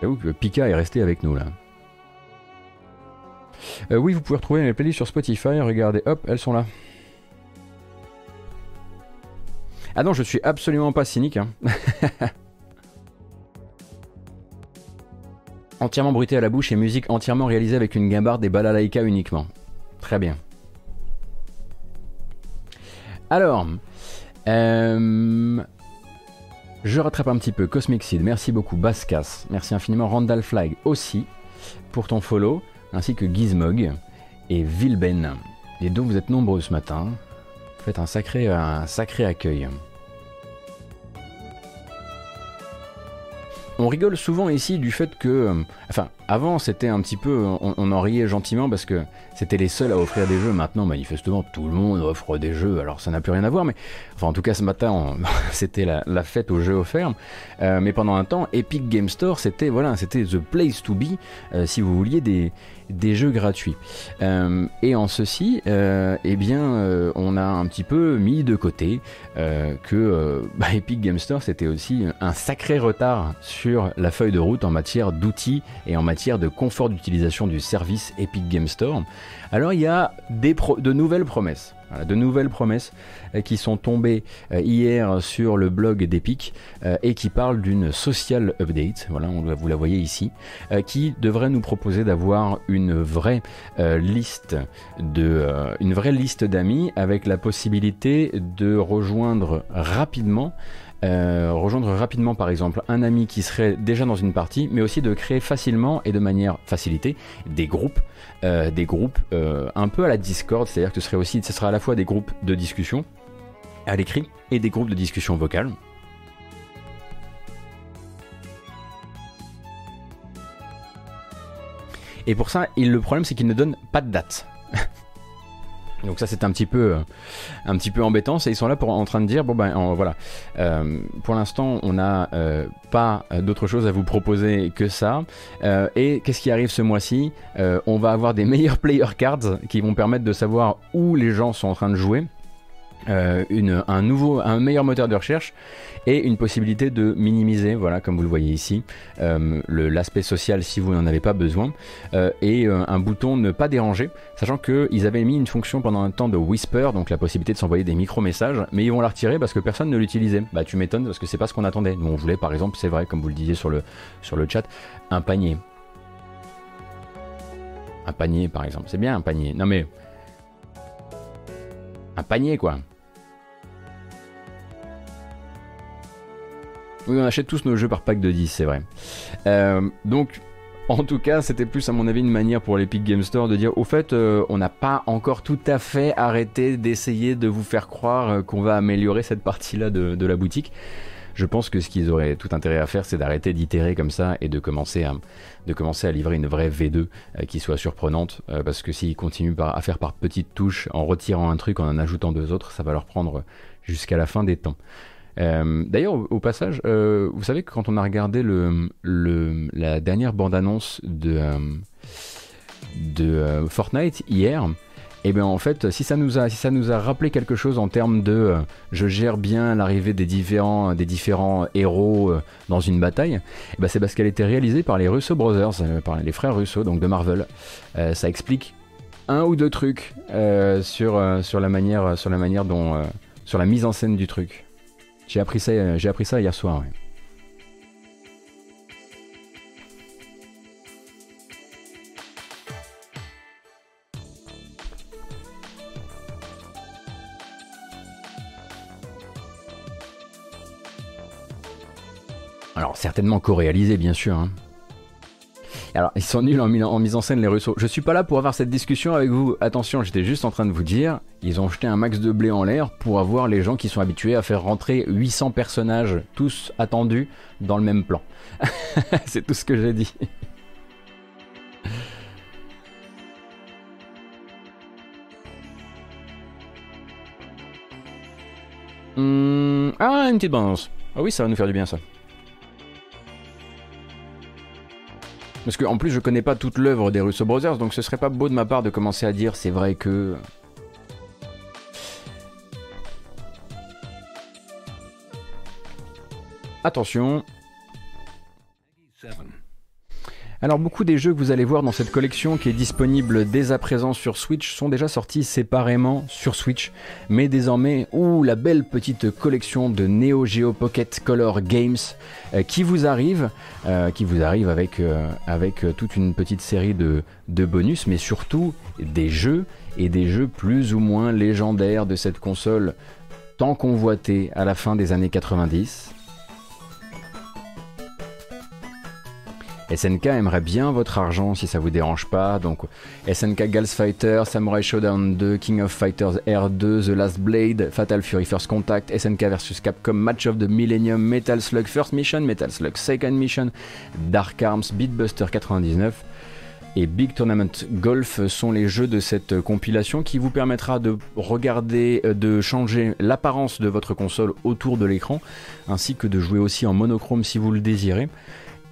J'avoue que Pika est resté avec nous là. oui, vous pouvez retrouver mes playlists sur Spotify. Regardez, hop, elles sont là. Ah non, je suis absolument pas cynique. Hein. entièrement bruité à la bouche et musique entièrement réalisée avec une gambarde et balalaïka uniquement. Très bien. Alors, euh, je rattrape un petit peu. Cosmic Seed, merci beaucoup. Bascas, merci infiniment. Randall Flag aussi pour ton follow, ainsi que Gizmog et Vilben. Et donc vous êtes nombreux ce matin. Faites un sacré, un sacré accueil. On rigole souvent ici du fait que, euh, enfin, avant c'était un petit peu, on, en riait gentiment parce que c'était les seuls à offrir des jeux. Maintenant, manifestement, tout le monde offre des jeux. Alors ça n'a plus rien à voir, mais enfin, en tout cas, ce matin, c'était la, fête aux jeux offerts. Euh, mais pendant un temps, Epic Game Store, c'était voilà, c'était the place to be euh, si vous vouliez des, des jeux gratuits. Euh, et en ceci, euh, eh bien, euh, on a un petit peu mis de côté que bah, Epic Game Store, c'était aussi un sacré retard sur la feuille de route en matière d'outils et en matière de confort d'utilisation du service Epic Game Store. Alors il y a de nouvelles promesses de nouvelles promesses euh, qui sont tombées euh, hier sur le blog d'Epic euh, et qui parlent d'une social update, voilà, vous la voyez ici, qui devrait nous proposer d'avoir une vraie liste de, une vraie liste d'amis avec la possibilité de rejoindre rapidement euh, rejoindre rapidement par exemple un ami qui serait déjà dans une partie, mais aussi de créer facilement et de manière facilitée des groupes, euh, des groupes euh, un peu à la Discord, c'est-à-dire que ce serait aussi, ce sera à la fois des groupes de discussion à l'écrit et des groupes de discussion vocale. Et pour ça, le problème c'est qu'il ne donne pas de date. Donc ça c'est un petit peu un petit peu embêtant. ils sont là pour en train de dire bon ben voilà. Euh, pour l'instant on n'a euh, pas d'autre chose à vous proposer que ça. Euh, et qu'est-ce qui arrive ce mois-ci? On va avoir des meilleurs player cards qui vont permettre de savoir où les gens sont en train de jouer. Une, un nouveau, un meilleur moteur de recherche et une possibilité de minimiser, voilà, comme vous le voyez ici, euh, l'aspect social si vous n'en avez pas besoin, euh, et euh, un bouton ne pas déranger, sachant qu'ils avaient mis une fonction pendant un temps de whisper, donc la possibilité de s'envoyer des micro-messages, mais ils vont la retirer parce que personne ne l'utilisait. Bah tu m'étonnes parce que c'est pas ce qu'on attendait. Nous on voulait par exemple, c'est vrai, comme vous le disiez sur le, sur le chat, un panier. Un panier par exemple, c'est bien un panier. Non mais... Un panier quoi. Oui, on achète tous nos jeux par pack de 10, c'est vrai. Euh, donc, en tout cas, c'était plus à mon avis une manière pour l'Epic Game Store de dire au fait, euh, on n'a pas encore tout à fait arrêté d'essayer de vous faire croire euh, qu'on va améliorer cette partie-là de, la boutique. Je pense que ce qu'ils auraient tout intérêt à faire, c'est d'arrêter d'itérer comme ça et de commencer à, de commencer à livrer une vraie V2 qui soit surprenante. parce que s'ils continuent à faire par petites touches, en retirant un truc, en en ajoutant deux autres, ça va leur prendre jusqu'à la fin des temps. Euh, d'ailleurs, au, passage, euh, vous savez que quand on a regardé la dernière bande-annonce de, euh, Fortnite hier, et eh bien en fait, si ça nous a, rappelé quelque chose en termes de je gère bien l'arrivée des différents, des différents héros dans une bataille, eh ben c'est parce qu'elle était réalisée par les Russo Brothers, par les frères Russo, donc de Marvel. ça explique un ou deux trucs sur, sur, sur la mise en scène du truc. J'ai appris ça, euh, j'ai appris ça hier soir. Alors certainement co-réalisé bien sûr. Hein. Alors, ils sont nuls en, mise en scène, les Russos. Je suis pas là pour avoir cette discussion avec vous. Attention, j'étais juste en train de vous dire, ils ont jeté un max de blé en l'air pour avoir les gens qui sont habitués à faire rentrer 800 personnages, tous attendus, dans le même plan. C'est tout ce que j'ai dit. Hmm, ah, une petite balance. Ah oui, ça va nous faire du bien ça. Parce qu'en plus, je connais pas toute l'œuvre des Russo Brothers, donc ce serait pas beau de ma part de commencer à dire c'est vrai que. Attention. Alors beaucoup des jeux que vous allez voir dans cette collection qui est disponible dès à présent sur Switch sont déjà sortis séparément sur Switch, mais désormais, ou la belle petite collection de Neo Geo Pocket Color Games euh, qui vous arrive, euh, qui vous arrive avec, euh, toute une petite série de, de bonus, mais surtout des jeux et des jeux plus ou moins légendaires de cette console tant convoitée à la fin des années 90 SNK aimerait bien votre argent si ça vous dérange pas. Donc SNK Gals Fighter, Samurai Showdown 2, King of Fighters R2, The Last Blade, Fatal Fury First Contact, SNK vs Capcom, Match of the Millennium, Metal Slug First Mission, Metal Slug Second Mission, Dark Arms, Beatbuster 99 et Big Tournament Golf sont les jeux de cette compilation qui vous permettra de regarder, euh, de changer l'apparence de votre console autour de l'écran, ainsi que de jouer aussi en monochrome si vous le désirez.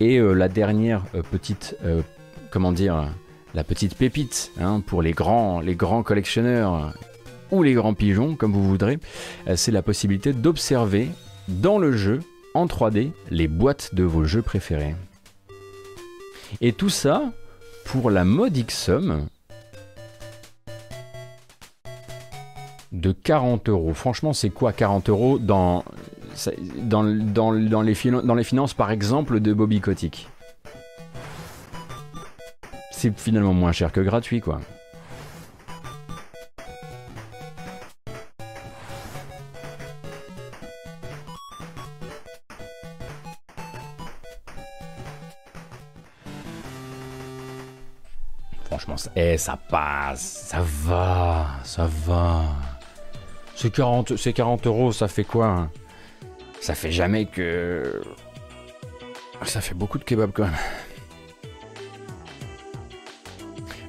Et euh, la dernière euh, petite, euh, comment dire, la petite pépite hein, pour les grands, les grands collectionneurs ou les grands pigeons, comme vous voudrez, c'est la possibilité d'observer dans le jeu, en 3D, les boîtes de vos jeux préférés. Et tout ça pour la modique somme de 40 euros. Franchement, c'est quoi 40 euros dans dans, les finances, par exemple, de Bobby Kotick. C'est finalement moins cher que gratuit, quoi. Franchement, ça, eh, passe, ça va, ça va. C'est 40, 40 euros, ça fait quoi hein? Ça fait jamais que... Ça fait beaucoup de kebab quand même.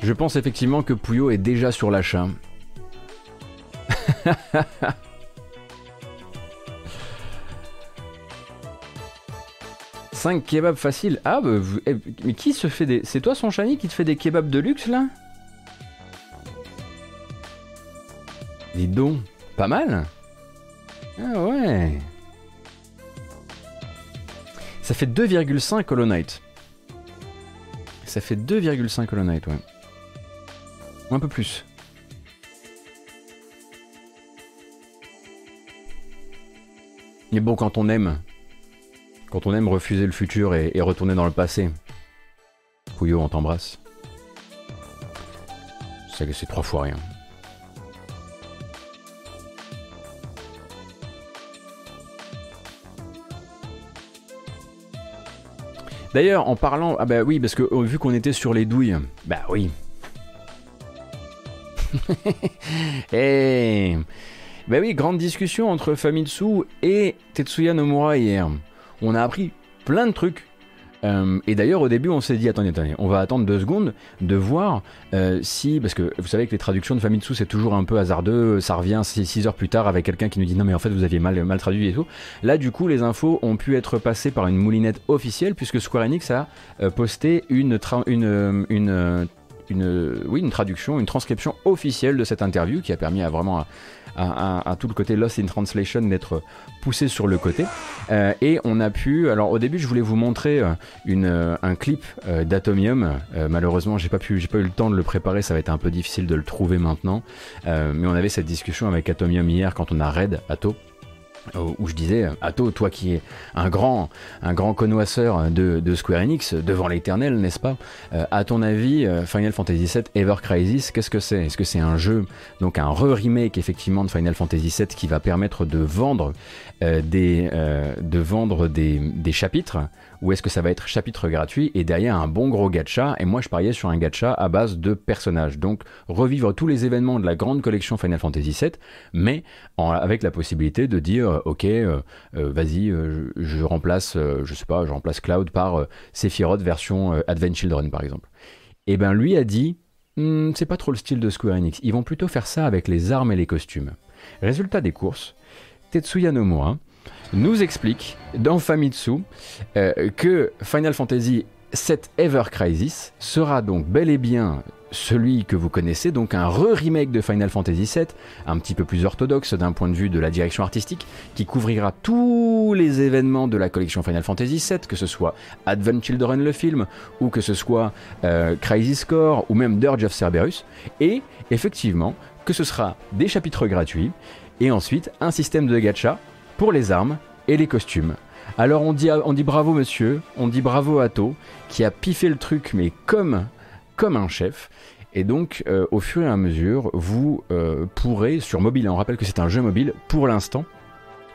Je pense effectivement que Pouillot est déjà sur l'achat. 5 kebabs faciles. Ah, bah, eh, mais qui se fait des. C'est toi, son chani, qui te fait des kebabs de luxe là? Dis donc, pas mal Ah ouais ça fait 2,5 Hollow Knight. Ça fait 2,5 Hollow Knight, ouais. Ou un peu plus. Mais bon, quand on aime, quand on aime refuser le futur et, et retourner dans le passé, Pouillot, on t'embrasse. C'est trois fois rien. D'ailleurs, en parlant, ah bah oui, parce que oh, vu qu'on était sur les douilles, bah oui. Et eh, bah oui, grande discussion entre Famitsu et Tetsuya Nomura hier. On a appris plein de trucs euh, et d'ailleurs, au début, on s'est dit attendez, attendez, on va attendre deux secondes de voir euh, si, parce que vous savez que les traductions de Famitsu c'est toujours un peu hasardeux, ça revient six heures plus tard avec quelqu'un qui nous dit non mais en fait vous aviez mal, mal traduit et tout. Là, du coup, les infos ont pu être passées par une moulinette officielle puisque Square Enix a euh, posté une, une, une une, une traduction, une transcription officielle de cette interview qui a permis à vraiment à, tout le côté Lost in Translation d'être poussé sur le côté. Euh, et on a pu, alors au début je voulais vous montrer euh, euh, un clip d'Atomium. malheureusement j'ai pas pu, j'ai pas eu le temps de le préparer, ça va être un peu difficile de le trouver maintenant. mais on avait cette discussion avec Atomium hier quand on a raid Ato où je disais, Atto, toi qui es un grand, un grand connoisseur de, Square Enix, devant l'éternel, n'est-ce pas euh, À ton avis, euh, Final Fantasy VII Ever Crisis, qu'est-ce que c'est Est-ce que c'est un jeu, donc un re-remake effectivement de Final Fantasy VII qui va permettre de vendre euh, des, de vendre des chapitres ou est-ce que ça va être chapitre gratuit et derrière un bon gros gacha? Et moi je pariais sur un gacha à base de personnages. Donc revivre tous les événements de la grande collection Final Fantasy VII, mais avec la possibilité de dire euh, ok, euh, euh, vas-y, je, remplace, je sais pas, je remplace Cloud par Sephiroth version Advent Children par exemple. Et ben lui a dit hmm, c'est pas trop le style de Square Enix. Ils vont plutôt faire ça avec les armes et les costumes. Résultat des courses, Tetsuya Nomura nous explique dans Famitsu que Final Fantasy VII Ever Crisis sera donc bel et bien celui que vous connaissez, donc un re-remake de Final Fantasy VII, un petit peu plus orthodoxe d'un point de vue de la direction artistique, qui couvrira tous les événements de la collection Final Fantasy VII, que ce soit Advent Children le film, ou que ce soit euh, Crisis Core, ou même Dirge of Cerberus, et effectivement que ce sera des chapitres gratuits, et ensuite un système de gacha pour les armes et les costumes. Alors on dit, on dit bravo monsieur, on dit bravo à To, qui a piffé le truc mais comme comme un chef. Et donc, euh, au fur et à mesure, vous euh, pourrez, sur mobile, on rappelle que c'est un jeu mobile pour l'instant,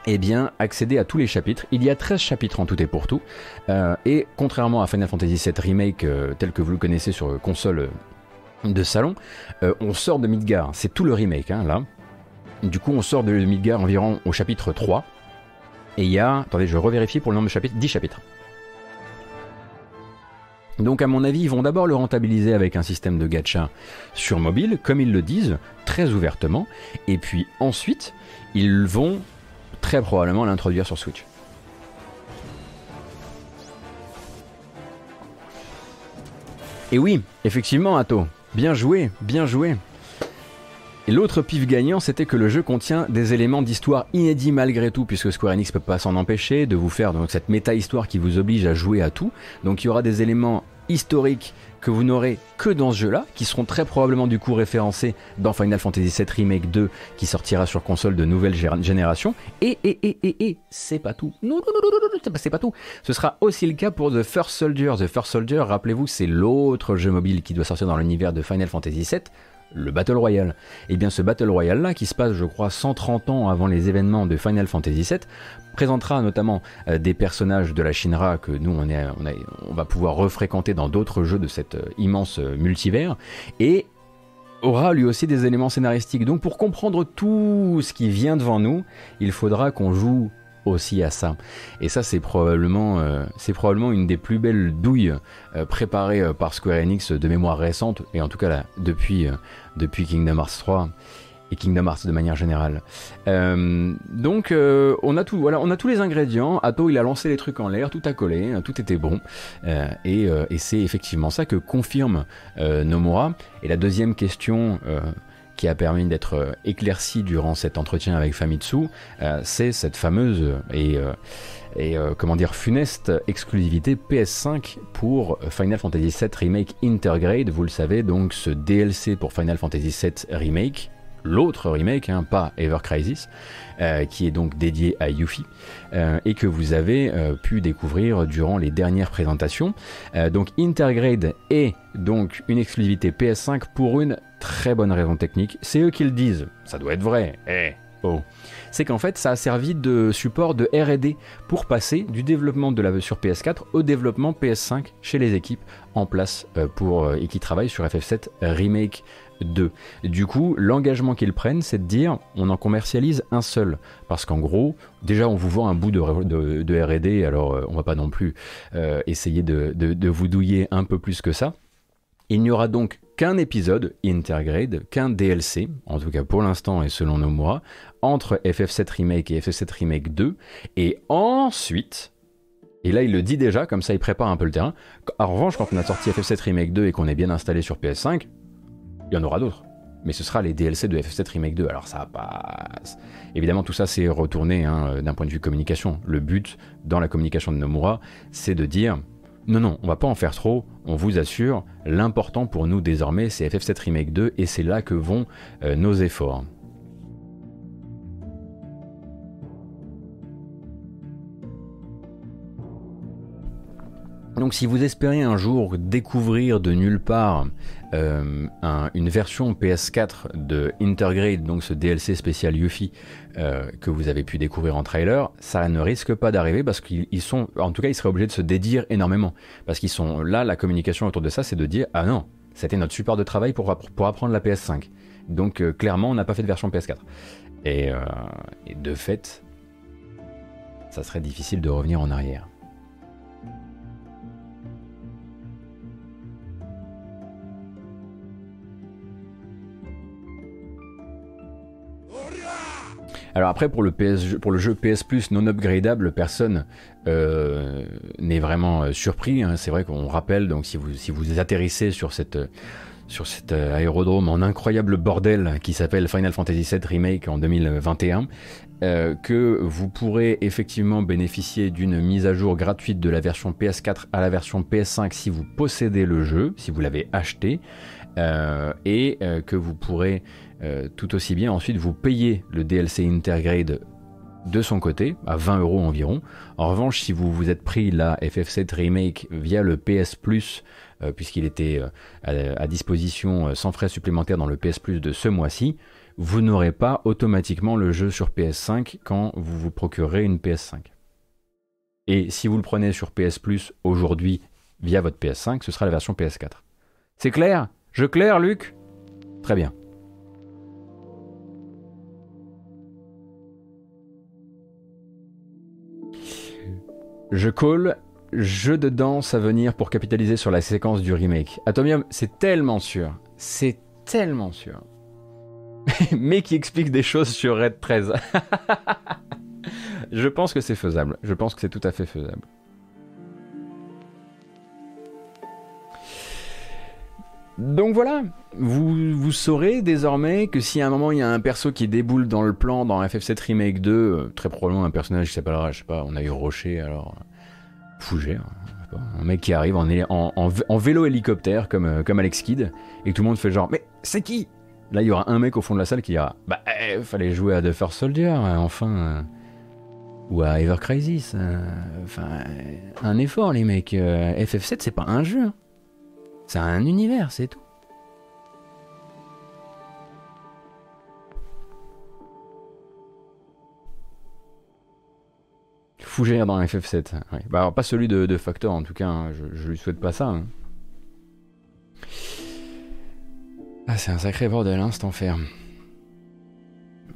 eh bien, accéder à tous les chapitres. Il y a 13 chapitres en tout et pour tout. Euh, et contrairement à Final Fantasy VII Remake, tel que vous le connaissez sur console de salon, on sort de Midgar. C'est tout le remake, hein, là. Du coup, on sort de Midgar environ au chapitre 3. Et il y a, attendez, je revérifie pour le nombre de chapitres, 10 chapitres. Donc à mon avis, ils vont d'abord le rentabiliser avec un système de gacha sur mobile, comme ils le disent, très ouvertement, et puis ensuite, ils vont très probablement l'introduire sur Switch. Et oui, effectivement, Atto, bien joué, bien joué. Et l'autre pif gagnant, c'était que le jeu contient des éléments d'histoire inédits malgré tout, puisque Square Enix peut pas s'en empêcher de vous faire donc cette méta-histoire qui vous oblige à jouer à tout. Donc il y aura des éléments historiques que vous n'aurez que dans ce jeu-là, qui seront très probablement du coup référencés dans Final Fantasy VII Remake 2, qui sortira sur console de nouvelle génération. Et, et, et, et, et, c'est pas tout. Non, non, non, non, non, c'est pas tout. Ce sera aussi le cas pour The First Soldier. The First Soldier, rappelez-vous, c'est l'autre jeu mobile qui doit sortir dans l'univers de Final Fantasy VII le Battle Royale. Et eh bien ce Battle Royale là, qui se passe je crois 130 ans avant les événements de Final Fantasy VII, présentera notamment euh, des personnages de la Shinra que nous on, va pouvoir refréquenter dans d'autres jeux de cet euh, immense euh, multivers, et aura lui aussi des éléments scénaristiques. Donc pour comprendre tout ce qui vient devant nous, il faudra qu'on joue aussi à ça. Et ça, c'est probablement, probablement une des plus belles douilles préparées par Square Enix de mémoire récente, et en tout cas là, depuis, depuis Kingdom Hearts 3 et Kingdom Hearts de manière générale. donc on a tout, voilà, on a tous les ingrédients. Atto il a lancé les trucs en l'air, tout a collé, hein, tout était bon, et, et c'est effectivement ça que confirme Nomura. Et la deuxième question qui a permis d'être euh, éclairci durant cet entretien avec Famitsu, euh, c'est cette fameuse et, euh, et comment dire funeste exclusivité PS5 pour Final Fantasy VII Remake Intergrade. Vous le savez, donc ce DLC pour Final Fantasy VII Remake l'autre remake, hein, pas Ever Crisis, qui est donc dédié à Yuffie, et que vous avez pu découvrir durant les dernières présentations. donc Intergrade est donc une exclusivité PS5 pour une très bonne raison technique. C'est eux qui le disent. Ça doit être vrai. Eh, C'est qu'en fait, ça a servi de support de R&D pour passer du développement de la sur PS4 au développement PS5 chez les équipes en place euh, pour euh, et qui travaillent sur FF7 Remake 2. Du coup, l'engagement qu'ils prennent, c'est de dire on en commercialise un seul. Parce qu'en gros, déjà on vous vend un bout de, RD, alors euh, on va pas non plus essayer de, de, vous douiller un peu plus que ça. Il n'y aura donc qu'un épisode Intergrade, qu'un DLC, en tout cas pour l'instant et selon nos mois, entre FF7 Remake et FF7 Remake 2, et ensuite, et là il le dit déjà, comme ça il prépare un peu le terrain, en revanche quand on a sorti FF7 Remake 2 et qu'on est bien installé sur PS5, il y en aura d'autres. Mais ce sera les DLC de FF7 Remake 2. Alors ça passe. Évidemment, tout ça c'est retourné hein, d'un point de vue communication. Le but dans la communication de Nomura, c'est de dire non, non, on va pas en faire trop, on vous assure, l'important pour nous désormais c'est FF7 Remake 2 et c'est là que vont euh, nos efforts. Donc si vous espérez un jour découvrir de nulle part euh, une version PS4 de Intergrade, donc ce DLC spécial Yuffie euh, que vous avez pu découvrir en trailer, ça ne risque pas d'arriver parce qu'ils sont, en tout cas, ils seraient obligés de se dédire énormément parce qu'ils sont là, la communication autour de ça, c'est de dire ah non, c'était notre support de travail pour, pour apprendre la PS5. Donc euh, clairement, on n'a pas fait de version PS4. et de fait, ça serait difficile de revenir en arrière. Alors après, pour le, jeu PS Plus non upgradable, personne euh, n'est vraiment euh, surpris. Hein. C'est vrai qu'on rappelle, donc si vous, vous atterrissez sur cet euh, aérodrome en incroyable bordel qui s'appelle Final Fantasy VII Remake en 2021, euh, que vous pourrez effectivement bénéficier d'une mise à jour gratuite de la version PS4 à la version PS5 si vous possédez le jeu, si vous l'avez acheté, et que vous pourrez tout aussi bien ensuite vous payer le DLC Intergrade de son côté, à 20 euros environ. En revanche, si vous vous êtes pris la FF7 Remake via le PS Plus, euh, puisqu'il était euh, à, disposition euh, sans frais supplémentaires dans le PS Plus de ce mois-ci, vous n'aurez pas automatiquement le jeu sur PS5 quand vous vous procurez une PS5. Et si vous le prenez sur PS Plus aujourd'hui via votre PS5, ce sera la version PS4. C'est clair? Je claire, Luc? Très bien. Je call jeu de danse à venir pour capitaliser sur la séquence du remake. Atomium, c'est tellement sûr. C'est tellement sûr. Mais qui explique des choses sur Red 13. Je pense que c'est faisable. Je pense que c'est tout à fait faisable. Donc voilà, vous, vous saurez désormais que si à un moment il y a un perso qui déboule dans le plan dans FF7 Remake 2, euh, très probablement un personnage qui s'appellera, je sais pas, on a eu Rocher alors. Fougère, un mec qui arrive en, vélo hélicoptère comme, euh, comme Alex Kidd et tout le monde fait genre mais c'est qui? Là il y aura un mec au fond de la salle qui dira bah eh, fallait jouer à The First Soldier euh, enfin ou à Ever Crisis enfin un effort les mecs FF7 c'est pas un jeu hein. C'est un univers, c'est tout. Fougère dans FF7. Bah alors pas celui de, Factor en tout cas, hein. je, lui souhaite pas ça. Hein. Ah c'est un sacré bordel hein, cet enfer.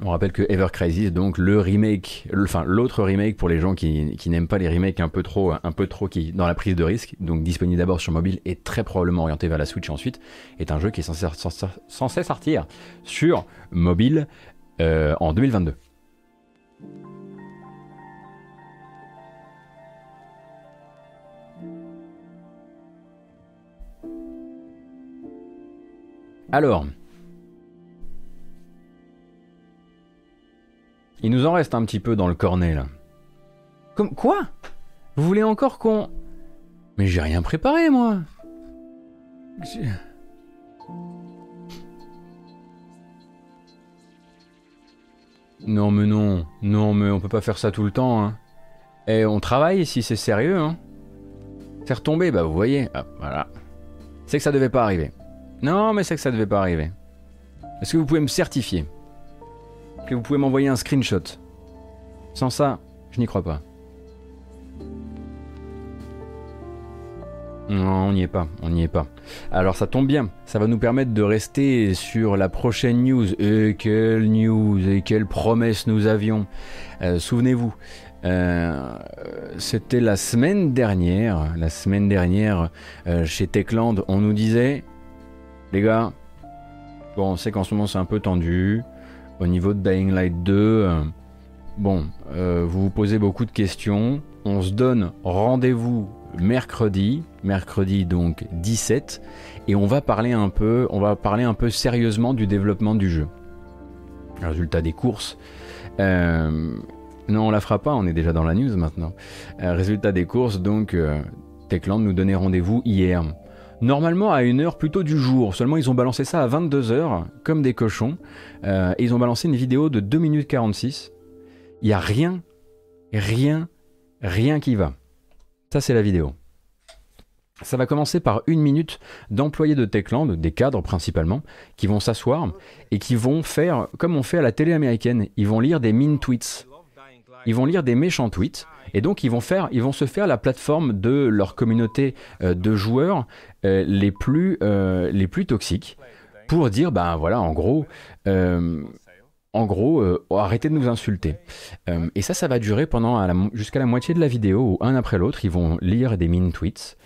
On rappelle que Ever Crisis, donc le remake, enfin l'autre remake pour les gens qui, n'aiment pas les remakes un peu trop, dans la prise de risque, donc disponible d'abord sur mobile et très probablement orienté vers la Switch ensuite, est un jeu qui est censé, censé sortir sur mobile euh, en 2022. Alors, Il nous en reste un petit peu dans le cornet là. Comme quoi? Vous voulez encore qu'on Mais j'ai rien préparé moi. Non mais non, non mais on peut pas faire ça tout le temps. Hein. Et eh, on travaille si c'est sérieux. Hein. C'est retombé, bah vous voyez. Ah, voilà. C'est que ça devait pas arriver. Non mais c'est que ça devait pas arriver. Est-ce que vous pouvez me certifier? Que vous pouvez m'envoyer un screenshot. Sans ça, je n'y crois pas. Non, on n'y est pas, on n'y est pas. Alors ça tombe bien, ça va nous permettre de rester sur la prochaine news. Et quelle news, et quelle promesse nous avions. Euh, souvenez-vous, euh, c'était la semaine dernière, la semaine dernière, euh, chez Techland, on nous disait, les gars, bon, on sait qu'en ce moment c'est un peu tendu, au niveau de Dying Light 2, euh, bon, euh, vous vous posez beaucoup de questions. On se donne rendez-vous mercredi, mercredi donc 17, et on va parler un peu, on va parler un peu sérieusement du développement du jeu. Résultat des courses. Euh, non, on la fera pas, on est déjà dans la news maintenant. résultat des courses, donc Techland nous donnait rendez-vous hier normalement à une heure plutôt du jour. Seulement, ils ont balancé ça à 22h, comme des cochons. Euh, et ils ont balancé une vidéo de 2 minutes 46. Il n'y a rien, rien, rien qui va. Ça, c'est la vidéo. Ça va commencer par une minute d'employés de Techland, des cadres principalement, qui vont s'asseoir et qui vont faire comme on fait à la télé américaine. Ils vont lire des mean tweets. Ils vont lire des méchants tweets et donc ils vont, faire, ils vont se faire la plateforme de leur communauté euh, de joueurs euh, les, plus, euh, les plus toxiques pour dire, ben voilà, en gros, en gros, arrêtez de nous insulter. et ça, ça va durer pendant jusqu'à la moitié de la vidéo où un après l'autre, ils vont lire des mean tweets.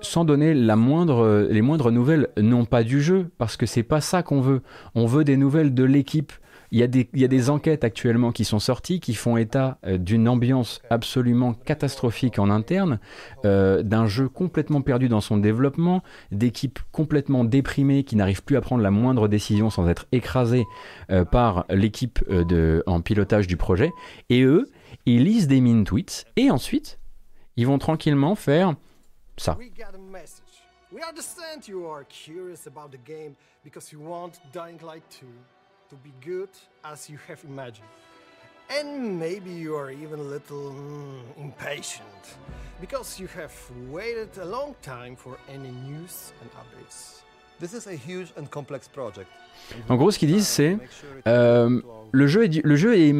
sans donner la moindre, les moindres nouvelles, non pas du jeu, parce que c'est pas ça qu'on veut. On veut des nouvelles de l'équipe, il y, a des, enquêtes actuellement qui sont sorties qui font état euh, d'une ambiance absolument catastrophique en interne, euh, d'un jeu complètement perdu dans son développement, d'équipes complètement déprimées qui n'arrivent plus à prendre la moindre décision sans être écrasées euh, par l'équipe en pilotage du projet. Et eux, ils lisent des mine tweets et ensuite, ils vont tranquillement faire ça. We understand you are curious about the game because you want Dying Light 2 to be good as you have imagined. And maybe you are even a little mm, impatient because you have waited a long time for any news and updates. This is a huge and complex project. En gros, ce qu'ils disent, c'est euh, le jeu, est, le jeu est,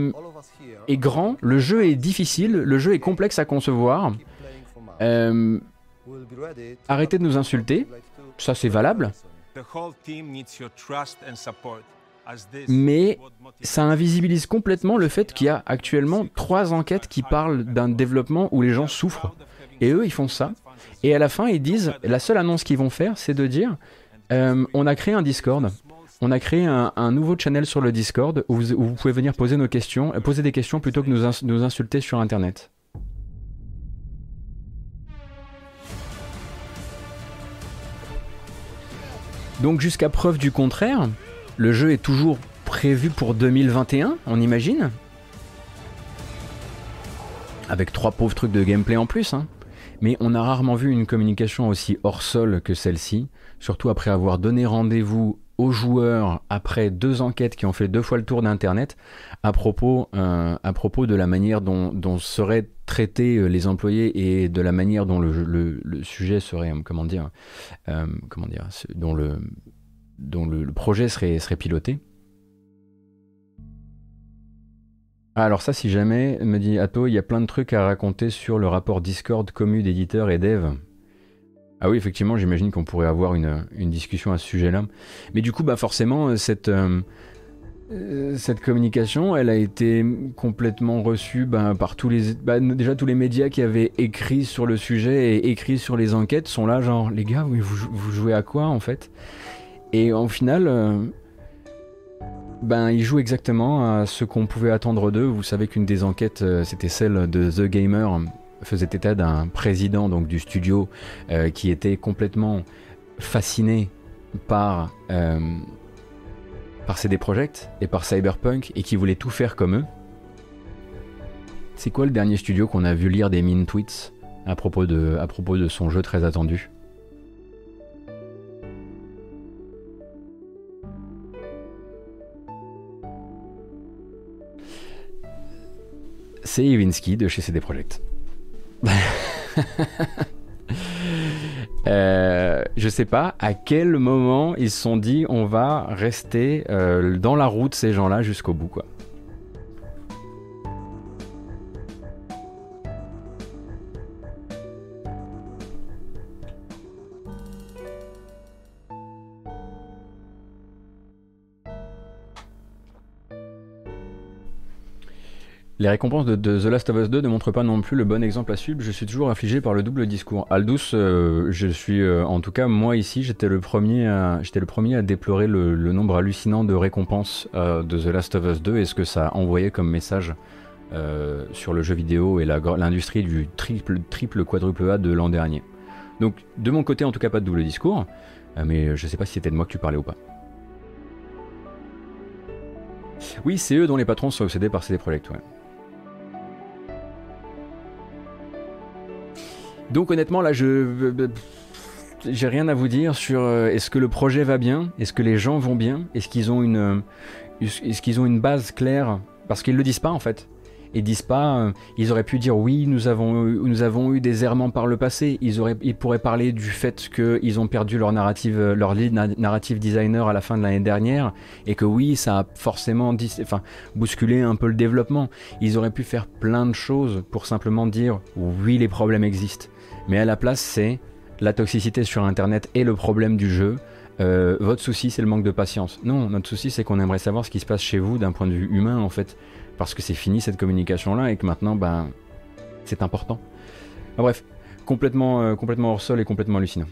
est, grand, le jeu est difficile, le jeu est complexe à concevoir. Euh, Arrêtez de nous insulter, ça c'est valable. Mais ça invisibilise complètement le fait qu'il y a actuellement trois enquêtes qui parlent d'un développement où les gens souffrent. Et eux, ils font ça. Et à la fin, ils disent, la seule annonce qu'ils vont faire, c'est de dire, euh, on a créé un Discord. On a créé un, nouveau channel sur le Discord où vous, pouvez venir poser nos questions, poser des questions plutôt que nous insulter sur Internet. Donc jusqu'à preuve du contraire, le jeu est toujours prévu pour 2021, on imagine. Avec trois pauvres trucs de gameplay en plus. Hein. Mais on a rarement vu une communication aussi hors sol que celle-ci, surtout après avoir donné rendez-vous aux joueurs après deux enquêtes qui ont fait deux fois le tour d'Internet à propos, euh, à propos de la manière dont, seraient traités euh, les employés et de la manière dont le, sujet serait, euh, comment dire, comment dire, dont le, dont le, projet serait, piloté. alors ça, si jamais, me dit Atto, il y a plein de trucs à raconter sur le rapport Discord, commu d'éditeurs et dev. Ah oui, effectivement, j'imagine qu'on pourrait avoir une, discussion à ce sujet-là. Mais du coup, bah forcément, euh, cette, euh, euh, cette communication, elle a été complètement reçue bah, par tous les... Bah, déjà, tous les médias qui avaient écrit sur le sujet et écrit sur les enquêtes sont là, genre, les gars, vous jouez à quoi, en fait? Et au final... ben, ils jouent exactement à ce qu'on pouvait attendre d'eux. Vous savez qu'une des enquêtes, c'était celle de The Gamer, faisait état d'un président donc du studio euh, qui était complètement fasciné par euh, par CD Projekt et par Cyberpunk et qui voulait tout faire comme eux. C'est quoi le dernier studio qu'on a vu lire des mine tweets à propos de à propos de son jeu très attendu? C'est Iwinski de chez CD Projekt. Euh, je sais pas à quel moment ils se sont dit on va rester euh, dans la route ces gens-là jusqu'au bout quoi. Les récompenses de, The Last of Us 2 ne montrent pas non plus le bon exemple à suivre. Je suis toujours affligé par le double discours. Aldous, euh, je suis, euh, en tout cas, moi ici, j'étais le premier à, j'étais le premier à déplorer le, nombre hallucinant de récompenses euh, de The Last of Us 2 et ce que ça a envoyé comme message sur le jeu vidéo et l'industrie du triple, triple, quadruple A de l'an dernier. Donc, de mon côté, en tout cas, pas de double discours. mais je sais pas si c'était de moi que tu parlais ou pas. Oui, c'est eux dont les patrons sont obsédés par CD Projekt, ouais. Donc honnêtement, là, je j'ai rien à vous dire sur euh, est-ce que le projet va bien, est-ce que les gens vont bien, est-ce qu'ils ont une euh, est-ce ont une base claire? Parce qu'ils le disent pas en fait. Ils disent pas, euh, ils auraient pu dire oui, nous avons, nous avons eu des errements par le passé. Ils, auraient, ils pourraient parler du fait qu'ils ont perdu leur narrative, leur lead narrative designer à la fin de l'année dernière et que oui, ça a forcément bousculé un peu le développement. Ils auraient pu faire plein de choses pour simplement dire oui, les problèmes existent. Mais à la place, c'est la toxicité sur Internet et le problème du jeu. Euh, votre souci, c'est le manque de patience. Non, notre souci, c'est qu'on aimerait savoir ce qui se passe chez vous d'un point de vue humain, en fait. Parce que c'est fini cette communication-là et que maintenant, ben, c'est important. bref, complètement, euh, complètement hors sol et complètement hallucinant.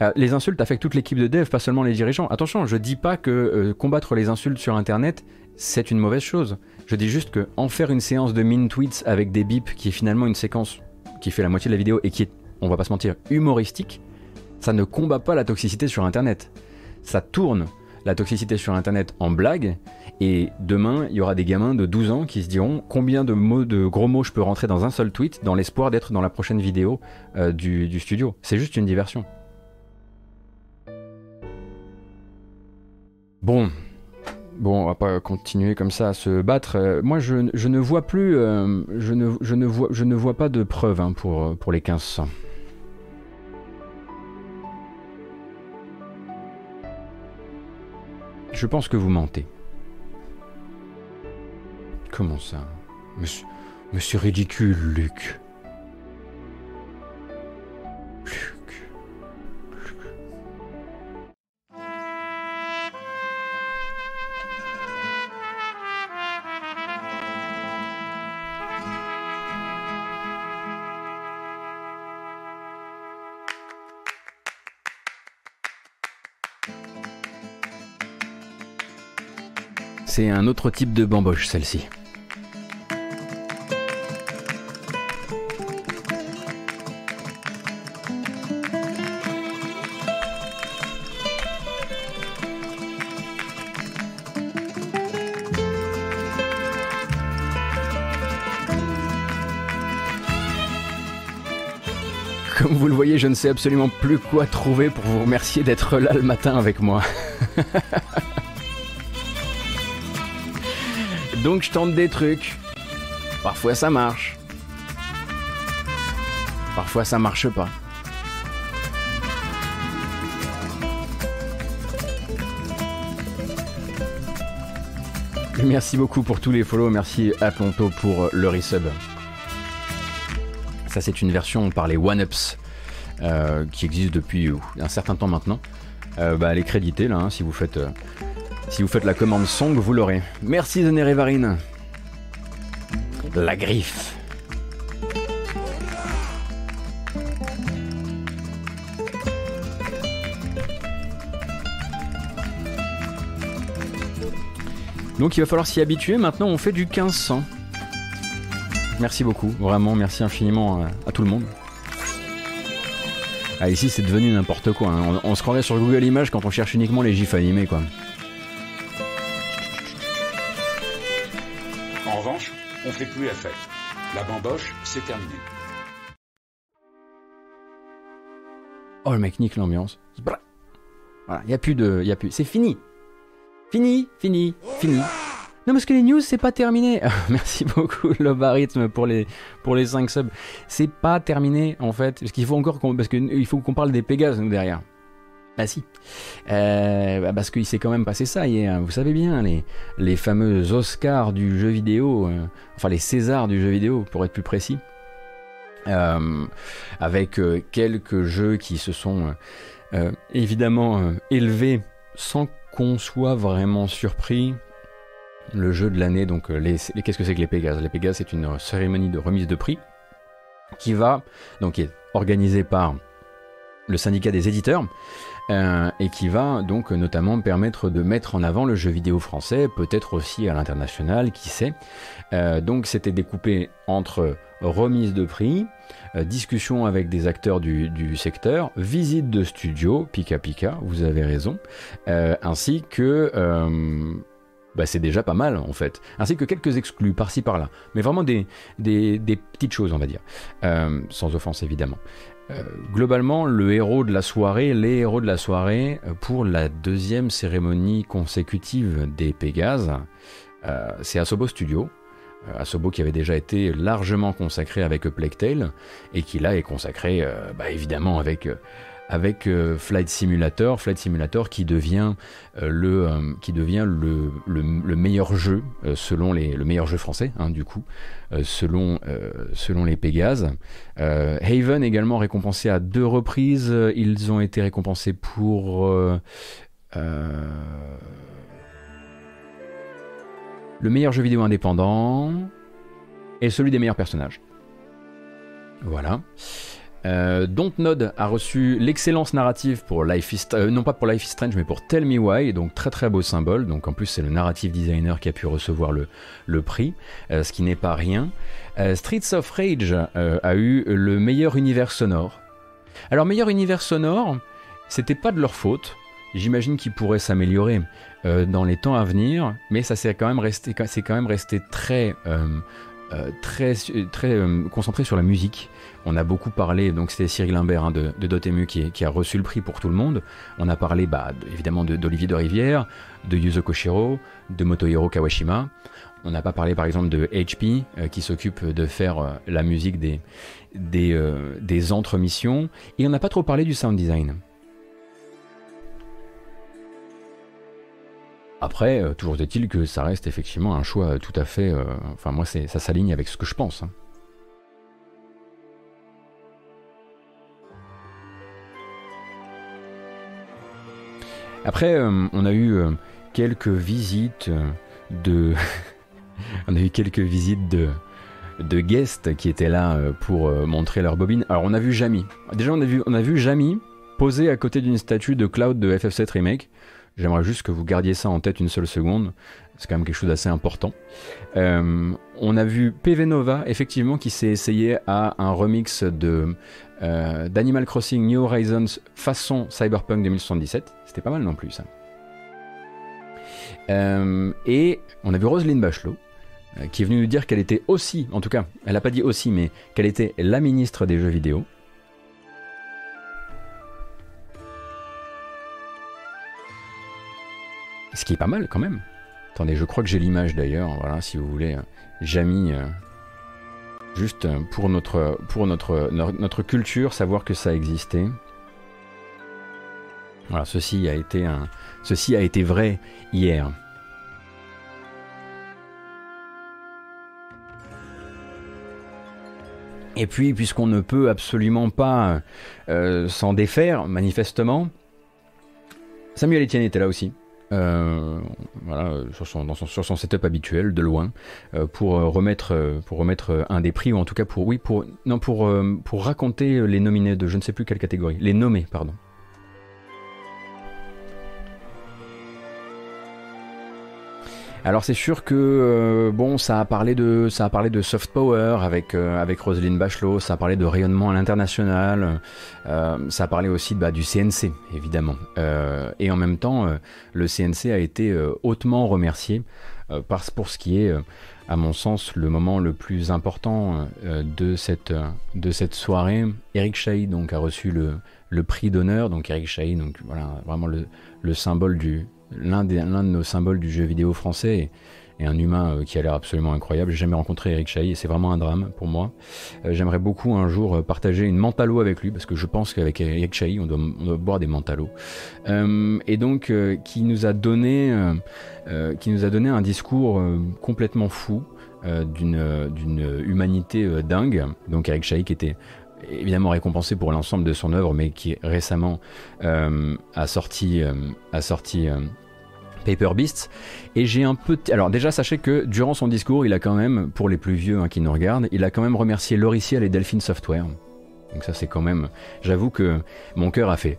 Euh, les insultes affectent toute l'équipe de dev, pas seulement les dirigeants. Attention, je dis pas que euh, combattre les insultes sur Internet, c'est une mauvaise chose. Je dis juste que en faire une séance de min tweets avec des bips, qui est finalement une séquence qui fait la moitié de la vidéo et qui est, on va pas se mentir, humoristique, ça ne combat pas la toxicité sur Internet. Ça tourne la toxicité sur Internet en blague, et demain, il y aura des gamins de 12 ans qui se diront combien de mots, de gros mots je peux rentrer dans un seul tweet dans l'espoir d'être dans la prochaine vidéo euh, du, studio. C'est juste une diversion. Bon, bon, on va pas continuer comme ça à se battre. Euh, moi, je, ne vois plus, euh, je, ne, vois, je ne vois pas de preuves hein, pour, pour les 1500. Je pense que vous mentez. Comment ça? Monsieur, ridicule. Luc. C'est un autre type de bamboche, celle-ci. Comme vous le voyez, je ne sais absolument plus quoi trouver pour vous remercier d'être là le matin avec moi. Donc je tente des trucs. Parfois ça marche. Parfois ça marche pas. Merci beaucoup pour tous les follow, merci à Ponto pour le resub. Ça c'est une version par les One-Ups euh, qui existe depuis un certain temps maintenant. Euh, bah, elle est créditée là, hein, si vous faites... Euh, si vous faites la commande Song, vous l'aurez. Merci Zenerevarine. La griffe. Donc il va falloir s'y habituer. Maintenant, on fait du 1500. Merci beaucoup, vraiment, merci infiniment à, tout le monde. Ah, ici, c'est devenu n'importe quoi. Hein. On, on, se croirait sur Google Images quand on cherche uniquement les gifs animés, quoi. On fait plus la fête. La bamboche, c'est terminé. Oh, le mec nique l'ambiance. Voilà, y a plus de. Y a. C'est fini. Fini, fini, fini. Non, parce que les news, c'est pas terminé. Merci beaucoup, Lobarithme, pour les, pour les 5 subs. C'est pas terminé, en fait. Parce qu'il faut encore qu'on. Parce parle des Pégases, nous, derrière. Bah si. Euh, bah, parce qu'il s'est quand même passé ça hier. Vous savez bien, les, les fameux Oscars du jeu vidéo, euh, enfin les Césars du jeu vidéo, pour être plus précis. Euh, avec quelques jeux qui se sont évidemment élevés sans qu'on soit vraiment surpris. Le jeu de l'année, donc les, qu'est-ce que c'est que les Pégases Les Pégases, c'est une cérémonie de remise de prix qui va, donc qui est organisée par le syndicat des éditeurs, euh, et qui va donc notamment permettre de mettre en avant le jeu vidéo français, peut-être aussi à l'international, qui sait. Euh, donc c'était découpé entre remise de prix, euh, discussion avec des acteurs du, secteur, visite de studio, pika pika, vous avez raison, ainsi que... Bah c'est déjà pas mal en fait, ainsi que quelques exclus par-ci par-là, mais vraiment des, petites choses on va dire, sans offense évidemment. Euh, globalement, le héros de la soirée, les héros de la soirée, euh, pour la deuxième cérémonie consécutive des Pégases, euh, c'est Asobo Studio. Asobo qui avait déjà été largement consacré avec Plague et qui là est consacré bah, évidemment avec avec euh, Flight Simulator, Flight Simulator qui devient euh, le euh, qui devient le, le, meilleur jeu selon les le meilleur jeu français hein, du coup selon selon les Pégases. Haven également récompensé à deux reprises. Ils ont été récompensés pour le meilleur jeu vidéo indépendant et celui des meilleurs personnages. Voilà. Euh, Dontnod a reçu l'excellence narrative pour Life is euh, non pas pour Life is Strange mais pour Tell Me Why, donc très très beau symbole. Donc en plus c'est le narrative designer qui a pu recevoir le, prix, euh, ce qui n'est pas rien. Streets of Rage a eu le meilleur univers sonore. Alors meilleur univers sonore, c'était pas de leur faute. J'imagine qu'il pourrait s'améliorer dans les temps à venir, mais ça c'est quand même resté, très concentré sur la musique. On a beaucoup parlé, donc c'était Cyril Imbert hein, de, Dotemu qui, a reçu le prix pour tout le monde. On a parlé bah, évidemment d'Olivier de, Rivière, de Yuzo Koshiro, de Motohiro Kawashima. On n'a pas parlé par exemple de HP euh, qui s'occupe de faire euh, la musique des, des, euh, des entremissions. Et on n'a pas trop parlé du sound design. Après, toujours est-il que ça reste effectivement un choix tout à fait. enfin, moi, ça s'aligne avec ce que je pense. Hein. Après, euh, on a eu euh, quelques visites euh, de. on a eu quelques visites de guests qui étaient là pour montrer leur bobine. Alors on a vu Jamie. Déjà on a vu on Jamie posé à côté d'une statue de Cloud de FF7 Remake. J'aimerais juste que vous gardiez ça en tête une seule seconde. C'est quand même quelque chose d'assez important. on a vu PV Nova, effectivement, qui s'est essayé à un remix de d'Animal Crossing New Horizons façon Cyberpunk 2077. C'était pas mal non plus ça. Euh, et on a vu Roselyne Bachelot, euh, qui est venue nous dire qu'elle était aussi, en tout cas, elle n'a pas dit aussi, mais qu'elle était la ministre des jeux vidéo. Ce qui est pas mal quand même. Attendez, je crois que j'ai l'image d'ailleurs, voilà, si vous voulez. Euh, Jamie, juste pour, notre, pour notre, notre culture, savoir que ça existait. Voilà, ceci a été, un, ceci a été vrai hier. Et puis, puisqu'on ne peut absolument pas euh, s'en défaire, manifestement, Samuel Etienne était là aussi. Euh, voilà, sur son, sur son setup habituel, de loin, euh, pour, remettre, pour remettre un des prix, ou en tout cas pour, oui, pour, non, pour raconter les nominés de je ne sais plus quelle catégorie. Les nommés, pardon. Alors c'est sûr que euh, bon, ça a parlé de soft power avec euh, avec Roselyne Bachelot, ça a parlé de rayonnement à l'international, euh, ça a parlé aussi bah, du CNC évidemment. et en même temps, le CNC a été hautement remercié pour ce qui est à mon sens, le moment le plus important de, cette, soirée. Eric Chahi donc, a reçu le, prix d'honneur. Donc Eric Chahi, voilà, vraiment le symbole du, l'un de nos symboles du jeu vidéo français et, un humain euh, qui a l'air absolument incroyable. J'ai jamais rencontré Eric Chahi et c'est vraiment un drame pour moi. Euh, j'aimerais beaucoup un jour euh, partager une mentalo avec lui parce que je pense qu'avec Eric Chahi on doit, boire des mentalos. et donc qui nous a donné, qui nous a donné un discours complètement fou. d'une humanité dingue. Donc Eric Chahi qui était évidemment récompensé pour l'ensemble de son œuvre, mais qui récemment a sorti, a sorti Paper Beasts. Et j'ai un peu. Alors, déjà, sachez que durant son discours, il a quand même, pour les plus vieux hein, qui nous regardent, il a quand même remercié Loriciel et Delphine Software. Donc, ça, c'est quand même. J'avoue que mon cœur a fait.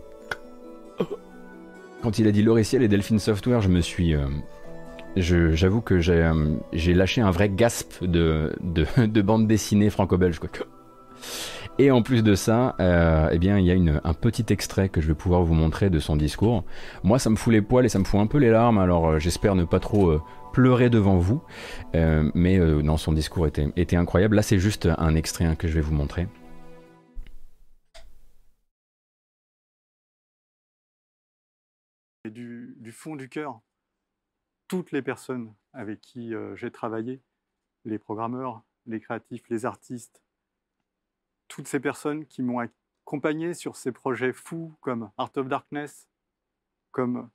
Quand il a dit Loriciel et Delphine Software, je me suis. Euh, j'avoue que euh, j'ai lâché un vrai gasp de, de, de bande dessinée franco-belge. Et en plus de ça, euh, eh bien, il y a un petit extrait que je vais pouvoir vous montrer de son discours. Moi, ça me fout les poils et ça me fout un peu les larmes, alors euh, j'espère ne pas trop euh, pleurer devant vous. mais non, son discours était, incroyable. Là, c'est juste un extrait hein, que je vais vous montrer. Du, du fond du cœur, toutes les personnes avec qui j'ai travaillé, les programmeurs, les créatifs, les artistes, toutes ces personnes qui m'ont accompagné sur ces projets fous comme Art of Darkness, comme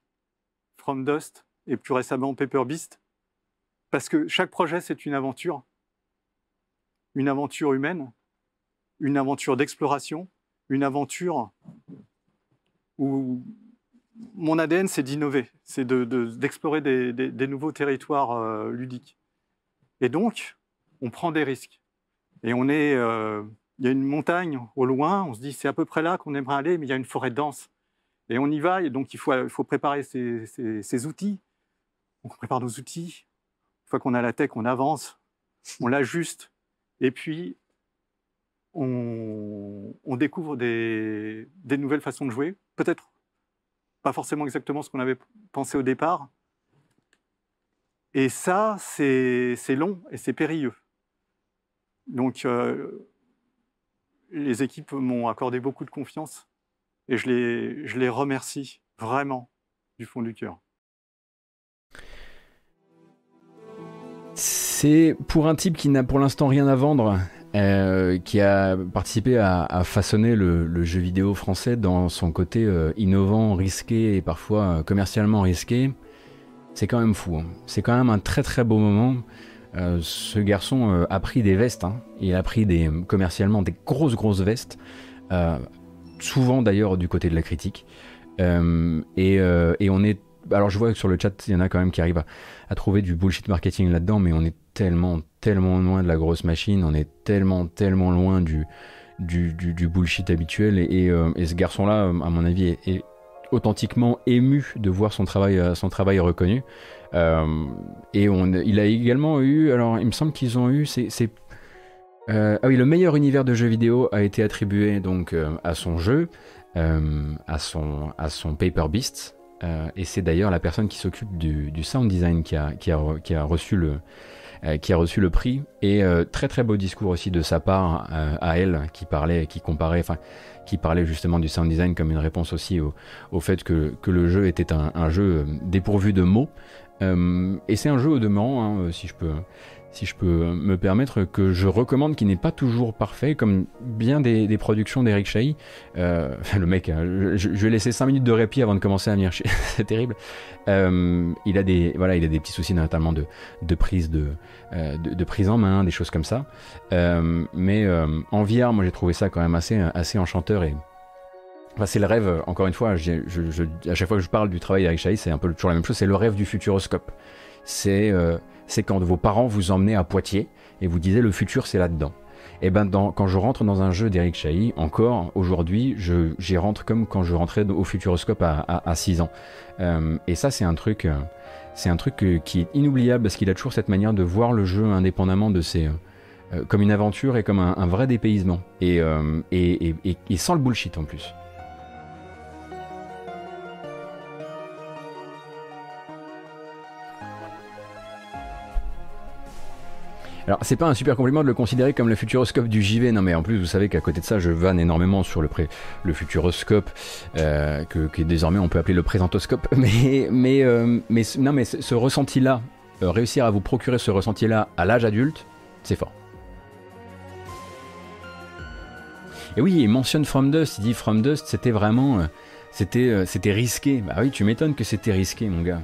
From Dust et plus récemment Paper Beast. Parce que chaque projet, c'est une aventure. Une aventure humaine, une aventure d'exploration, une aventure où mon ADN, c'est d'innover, c'est d'explorer des, nouveaux territoires euh, ludiques. Et donc, on prend des risques. Et on est, euh, il y a une montagne au loin, on se dit c'est à peu près là qu'on aimerait aller, mais il y a une forêt dense. Et on y va, et donc il faut, préparer ses, outils. On prépare nos outils. Une fois qu'on a la tech, on avance, on l'ajuste, et puis on, découvre des, nouvelles façons de jouer. Peut-être pas forcément exactement ce qu'on avait pensé au départ. Et ça, c'est long et c'est périlleux. Donc, euh, les équipes m'ont accordé beaucoup de confiance et je les, remercie vraiment du fond du cœur. C'est pour un type qui n'a pour l'instant rien à vendre, euh, qui a participé à, façonner le, jeu vidéo français dans son côté euh, innovant, risqué et parfois euh, commercialement risqué. C'est quand même fou. Hein. C'est quand même un très très beau moment. Ce garçon a pris des vestes. Hein. Il a pris des, commercialement des grosses grosses vestes souvent d'ailleurs du côté de la critique. Euh, euh, et, on est. Alors je vois que sur le chat, il y en a quand même qui arrivent à, trouver du bullshit marketing là-dedans, mais on est tellement, tellement loin de la grosse machine, on est tellement, tellement loin du, du, bullshit habituel. Euh, et, ce garçon-là, à mon avis, est, authentiquement ému de voir son travail, son travail reconnu. et on, il a également eu, alors il me semble qu'ils ont eu, c'est euh, ah oui, le meilleur univers de jeux vidéo a été attribué donc euh, à son jeu, euh, à son à son Paper Beast, et c'est d'ailleurs la personne qui s'occupe du, sound design qui a qui a, qui a reçu le qui a reçu le prix. Et très très beau discours aussi de sa part à elle qui parlait qui comparait enfin qui parlait justement du sound design comme une réponse aussi au, au fait que, que, le jeu était un, un jeu dépourvu de mots. Et c'est un jeu au demeurant hein, si je peux si je peux me permettre, que je recommande, qui n'est pas toujours parfait, comme bien des, productions d'Eric Chahi. Euh, le mec, hein, je, vais laisser 5 minutes de répit avant de commencer à venir chez... c'est terrible. Euh, il, a des, voilà, il a des petits soucis, notamment de, de prise, de, euh, de, prise en main, des choses comme ça. mais en VR, moi j'ai trouvé ça quand même assez, assez enchanteur et. Enfin, c'est le rêve, encore une fois, je, à chaque fois que je parle du travail d'Eric Chahi, c'est un peu toujours la même chose, c'est le rêve du futuroscope. C'est c'est quand vos parents vous emmenaient à Poitiers et vous disaient le futur c'est là-dedans. Et eh ben quand je rentre dans un jeu d'Eric Chahi, encore aujourd'hui, j'y rentre comme quand je rentrais au Futuroscope à, 6 ans. Euh, et ça c'est un truc, euh, c'est un truc euh, qui est inoubliable parce qu'il a toujours cette manière de voir le jeu indépendamment de ses, comme une aventure et comme un, vrai dépaysement et, et sans le bullshit en plus. Alors, c'est pas un super compliment de le considérer comme le futuroscope du JV, non mais en plus, vous savez qu'à côté de ça, je vanne énormément sur le, futuroscope, euh, que, désormais on peut appeler le présentoscope, mais, euh, non, mais ce ressenti-là, euh, réussir à vous procurer ce ressenti-là à l'âge adulte, c'est fort. Et oui, il mentionne From Dust, il dit From Dust, c'était vraiment. c'était risqué. Bah oui, tu m'étonnes que c'était risqué, mon gars.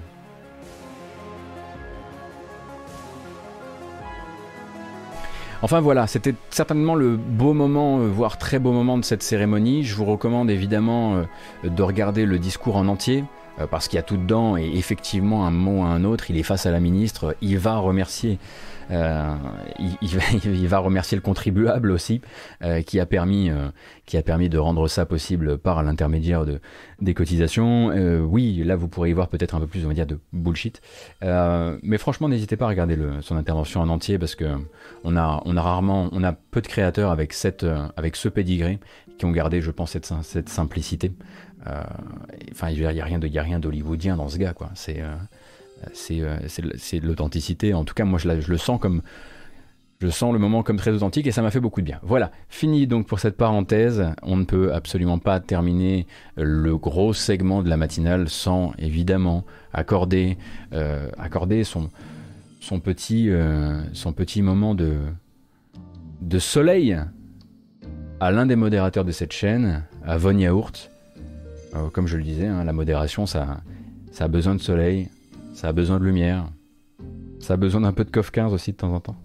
Enfin voilà, c'était certainement le beau moment, euh, voire très beau moment de cette cérémonie. Je vous recommande évidemment euh, de regarder le discours en entier euh, parce qu'il y a tout dedans et effectivement un mot à un autre, il est face à la ministre, il va remercier euh, il, va, remercier le contribuable aussi, euh, qui, a permis, euh, qui a permis de rendre ça possible par l'intermédiaire de, des cotisations. oui, là, vous pourrez y voir peut-être un peu plus, on va dire, de bullshit. mais franchement, n'hésitez pas à regarder le, son intervention en entier parce que on a, on a rarement, on a peu de créateurs avec, cette, avec ce pédigré qui ont gardé, je pense, cette, cette simplicité. Enfin, il n'y a rien d'hollywoodien dans ce gars, quoi. C'est euh, c'est de l'authenticité. En tout cas, moi, je, le sens comme. Je sens le moment comme très authentique et ça m'a fait beaucoup de bien. Voilà, fini donc pour cette parenthèse. On ne peut absolument pas terminer le gros segment de la matinale sans évidemment accorder, euh, euh, son petit moment de, soleil à l'un des modérateurs de cette chaîne, à Von Yaourt. comme je le disais, hein, la modération, ça a besoin de soleil, ça a besoin de lumière. Ça a besoin d'un peu de COF 15 aussi de temps en temps.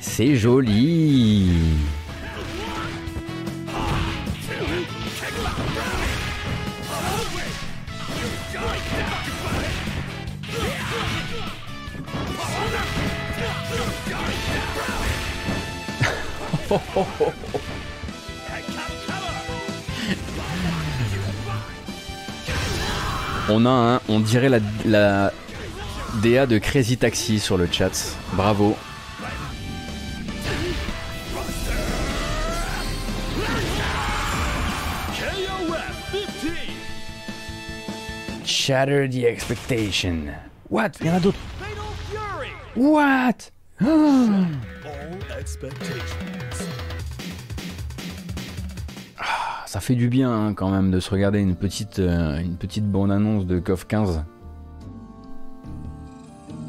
C'est joli. On a un, on dirait la, la DA de Crazy Taxi sur le chat. Bravo. Shatter the expectation. What? Il y en a d'autres. What? Ah, ça fait du bien hein, quand même de se regarder une petite, euh, une petite bande-annonce de KOF 15.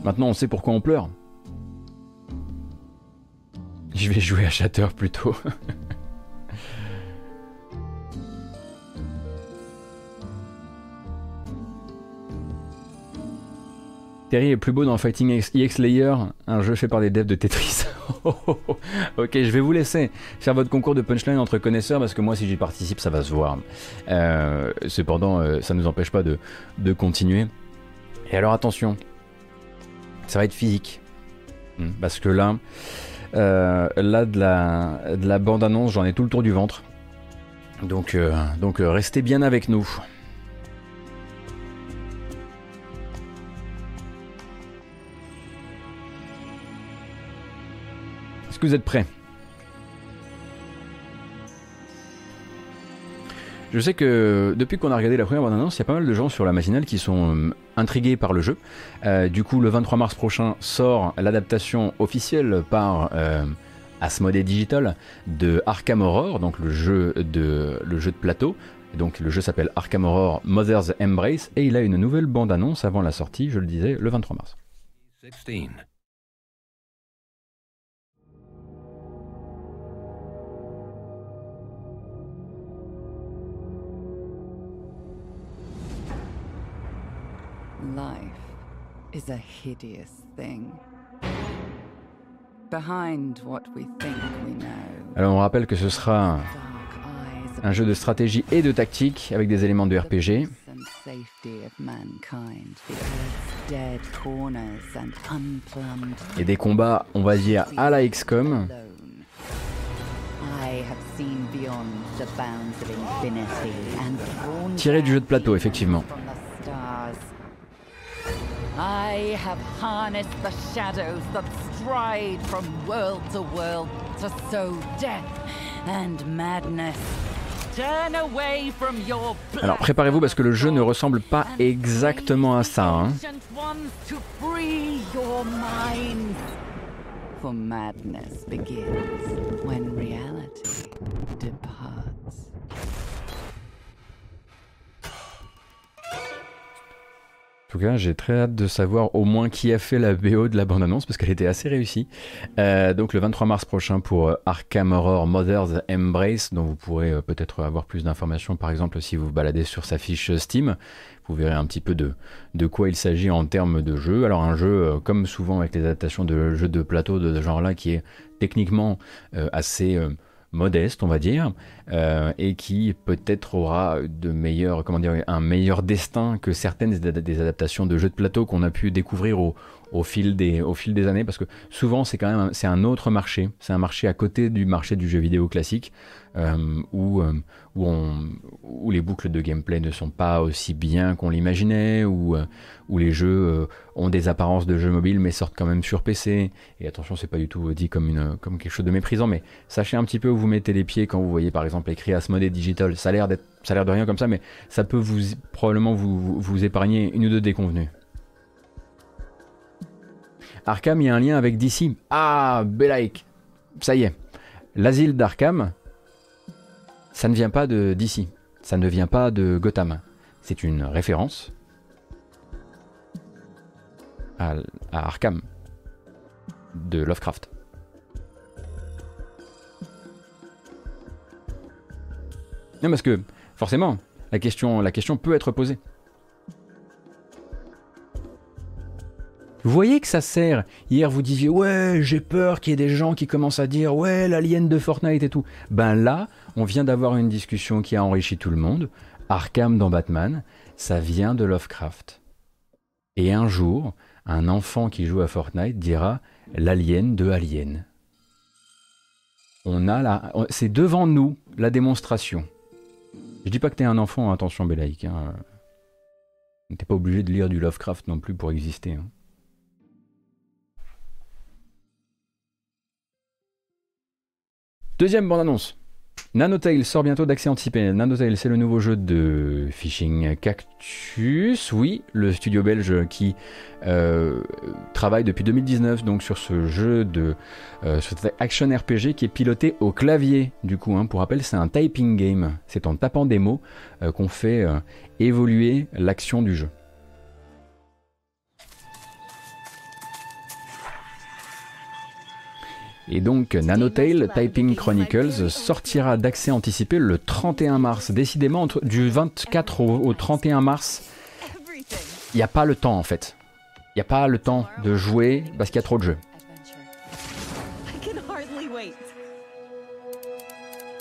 Maintenant on sait pourquoi on pleure. Je vais jouer à Shatter plutôt. Terry est plus beau dans Fighting EX Layer, un jeu fait par des devs de Tetris. ok, je vais vous laisser faire votre concours de punchline entre connaisseurs parce que moi, si j'y participe, ça va se voir. Euh, cependant, euh, ça ne nous empêche pas de, de, continuer. Et alors, attention, ça va être physique. Hmm, parce que là, euh, là de la, de la bande-annonce, j'en ai tout le tour du ventre. Donc, donc restez bien avec nous. Vous êtes prêts Je sais que depuis qu'on a regardé la première bande-annonce, il y a pas mal de gens sur la matinale qui sont euh, intrigués par le jeu. Euh, du coup, le 23 mars prochain sort l'adaptation officielle par euh, Asmodee Digital de Arkham Horror, donc le jeu de, plateau. donc le jeu s'appelle Arkham Horror Mother's Embrace et il a une nouvelle bande-annonce avant la sortie, je le disais, le 23 mars. 16. Life is a hideous thing. Behind what we think we know. Alors on rappelle que ce sera un jeu de stratégie et de tactique avec des éléments de RPG. Et des combats, on va dire, à la XCOM. Tiré du jeu de plateau, effectivement. I have harnessed the shadows that stride from world to world to sow death and madness. Turn away from your Alors préparez-vous parce que le jeu ne ressemble pas exactement à ça. Hein. For madness begins when reality tout cas, j'ai très hâte de savoir au moins qui a fait la BO de la bande-annonce parce qu'elle était assez réussie. Euh, donc le 23 mars prochain pour euh, Arkham Horror Mother's Embrace, dont vous pourrez euh, peut-être avoir plus d'informations, par exemple si vous vous baladez sur sa fiche Steam. Vous verrez un petit peu de, de quoi il s'agit en termes de jeu. Alors un jeu, comme souvent avec les adaptations de jeux de plateau de ce genre-là, qui est techniquement assez modeste, on va dire, euh, et qui peut-être aura de meilleurs, comment dire, un meilleur destin que certaines des adaptations de jeux de plateau qu'on a pu découvrir au, au fil des, au fil des années, parce que souvent c'est quand même c'est un autre marché, c'est un marché à côté du marché du jeu vidéo classique, euh, où, euh, où, les boucles de gameplay ne sont pas aussi bien qu'on l'imaginait, où, euh, où les jeux ont des apparences de jeux mobiles mais sortent quand même sur PC. Et attention, c'est pas du tout dit comme, une, comme quelque chose de méprisant, mais sachez un petit peu où vous mettez les pieds quand vous voyez par exemple écrit Asmodee Digital. Ça a l'air d'être ça a l'air de rien comme ça, mais ça peut vous probablement vous, vous épargner une ou deux déconvenues. Arkham, il y a un lien avec DC. Ah, Belaïk. Ça y est. L'asile d'Arkham, ça ne vient pas de DC. Ça ne vient pas de Gotham. C'est une référence à, Arkham de Lovecraft. Non, parce que forcément, la question, la question peut être posée. Vous voyez que ça sert. Hier, vous disiez, ouais, j'ai peur qu'il y ait des gens qui commencent à dire, ouais, l'alien de Fortnite et tout. Ben là, on vient d'avoir une discussion qui a enrichi tout le monde. Arkham dans Batman, ça vient de Lovecraft. Et un jour, un enfant qui joue à Fortnite dira l'alien de Alien. On a là, c'est devant nous la démonstration. Je dis pas que t'es un enfant, attention Bélaïque. Hein. T'es pas obligé de lire du Lovecraft non plus pour exister. Hein. Deuxième bande-annonce. Nanotale sort bientôt d'accès anticipé. Nanotale, c'est le nouveau jeu de Fishing Cactus. Oui, le studio belge qui euh, travaille depuis 2019 donc sur ce jeu de euh, action RPG qui est piloté au clavier. Du coup, hein, pour rappel, c'est un typing game. C'est en tapant des mots euh, qu'on fait évoluer l'action du jeu. Et donc Nanotale Typing Chronicles sortira d'accès anticipé le 31 mars. Décidément, du 24 au, 31 mars, il n'y a pas le temps en fait. Il n'y a pas le temps de jouer parce qu'il y a trop de jeux.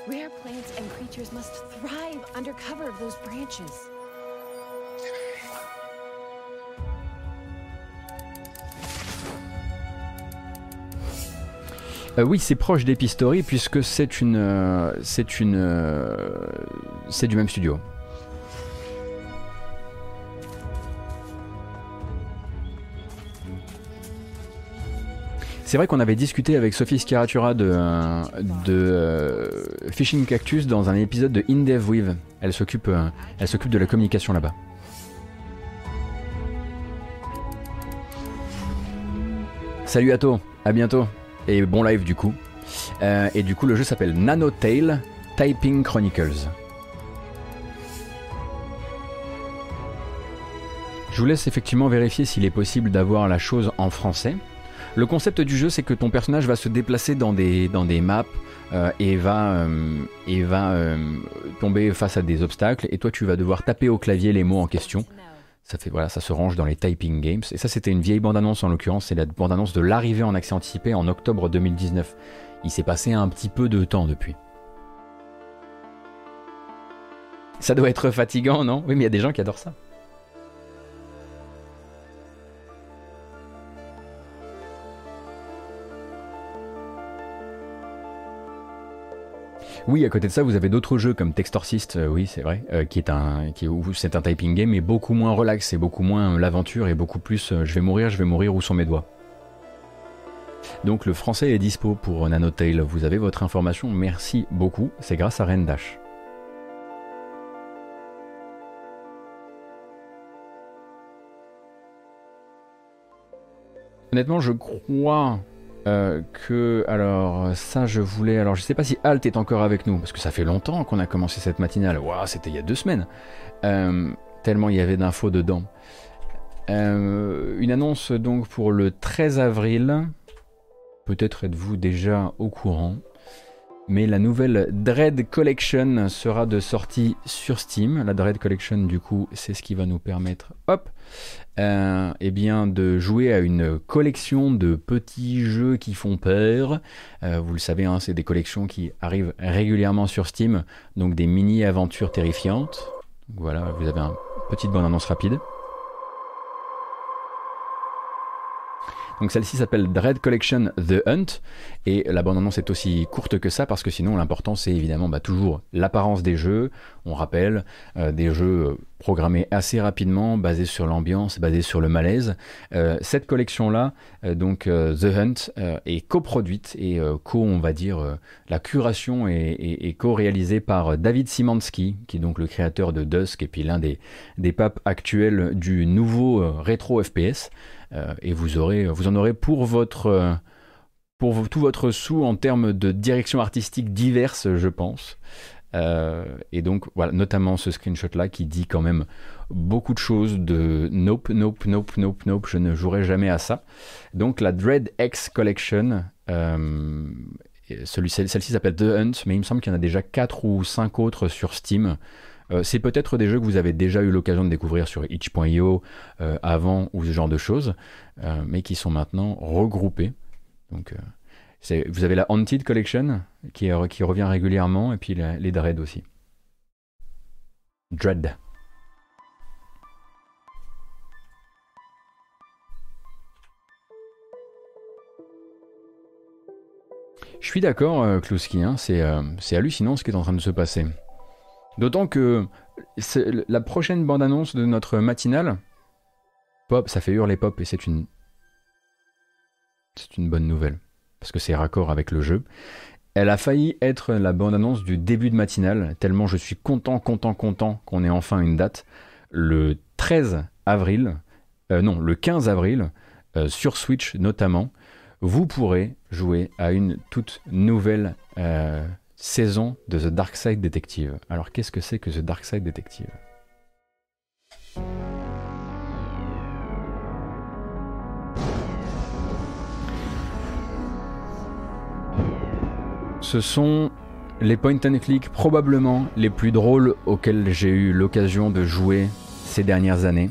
Rare plants and creatures must thrive under cover of those branches. Euh, oui, c'est proche d'Epistory puisque c'est une, euh, c'est une, euh, c'est du même studio. C'est vrai qu'on avait discuté avec Sophie Scaratura de, de Fishing Cactus dans un épisode de InDevWeave. Elle s'occupe, elle s'occupe de la communication là-bas. Salut Ato, à bientôt. Et bon live du coup. Euh, et du coup, le jeu s'appelle Nanotale Typing Chronicles. Je vous laisse effectivement vérifier s'il est possible d'avoir la chose en français. Le concept du jeu, c'est que ton personnage va se déplacer dans des, dans maps euh, et va, euh, et va tomber face à des obstacles. Et toi, tu vas devoir taper au clavier les mots en question ça se range dans les typing games. Et ça, c'était une vieille bande-annonce en l'occurrence. C'est la bande-annonce de l'arrivée en accès anticipé en octobre 2019. Il s'est passé un petit peu de temps depuis. Ça doit être fatigant, non? Oui, mais il y a des gens qui adorent ça. Oui, à côté de ça, vous avez d'autres jeux comme Textorcist, euh, oui, c'est vrai, euh, qui est un, qui c'est un typing game, mais beaucoup moins relax, c'est beaucoup moins euh, l'aventure et beaucoup plus je vais mourir, je vais mourir, où sont mes doigts. Donc le français est dispo pour Nanotale, vous avez votre information, merci beaucoup, c'est grâce à Rendash. Honnêtement, je crois euh, que alors ça je voulais alors je sais pas si Alt est encore avec nous parce que ça fait longtemps qu'on a commencé cette matinale. Waouh c'était il y a deux semaines. Euh, tellement il y avait d'infos dedans. Euh, une annonce donc pour le 13 avril. Peut-être êtes-vous déjà au courant mais la nouvelle Dread Collection sera de sortie sur Steam. La Dread Collection, du coup, c'est ce qui va nous permettre, hop, euh, eh bien, de jouer à une collection de petits jeux qui font peur. Euh, vous le savez, hein, c'est des collections qui arrivent régulièrement sur Steam, donc des mini-aventures terrifiantes. Voilà, vous avez une petite bonne annonce rapide. Donc celle-ci s'appelle Dread Collection The Hunt et la bande-annonce est aussi courte que ça parce que sinon l'important c'est évidemment bah, toujours l'apparence des jeux. On rappelle euh, des jeux euh, programmés assez rapidement, basés sur l'ambiance, basés sur le malaise. Euh, cette collection-là, donc The Hunt, est coproduite et co, on va dire, la curation est, co-réalisée par David Simansky, qui est donc le créateur de Dusk et puis l'un des, des papes actuels du nouveau rétro FPS. Euh, et vous, aurez, vous en aurez pour votre euh, pour tout votre sou en termes de direction artistique diverses, je pense. Euh, et donc, voilà, notamment ce screenshot-là qui dit quand même beaucoup de choses de nope, nope, nope, nope, nope, je ne jouerai jamais à ça. Donc, la Dread X Collection, celle-ci s'appelle The Hunt, mais il me semble qu'il y en a déjà 4 ou 5 autres sur Steam. C'est peut-être des jeux que vous avez déjà eu l'occasion de découvrir sur itch.io avant ou ce genre de choses, mais qui sont maintenant regroupés. Donc, vous avez la Haunted Collection qui, revient régulièrement, et puis les Dread aussi. Dread. Je suis d'accord, euh, Kluski, euh, c'est hallucinant ce qui est en train de se passer. D'autant que la prochaine bande-annonce de notre matinale, Pop, ça fait hurler Pop et c'est une. C'est une bonne nouvelle. Parce que c'est raccord avec le jeu. Elle a failli être la bande-annonce du début de matinale, tellement je suis content, content, content qu'on ait enfin une date. Le 13 avril, euh, non, le 15 avril, sur Switch notamment, vous pourrez jouer à une toute nouvelle euh, saison de The Dark Side Detective. Alors qu'est-ce que c'est que The Dark Side Detective? Ce sont les point and click probablement les plus drôles auxquels j'ai eu l'occasion de jouer ces dernières années.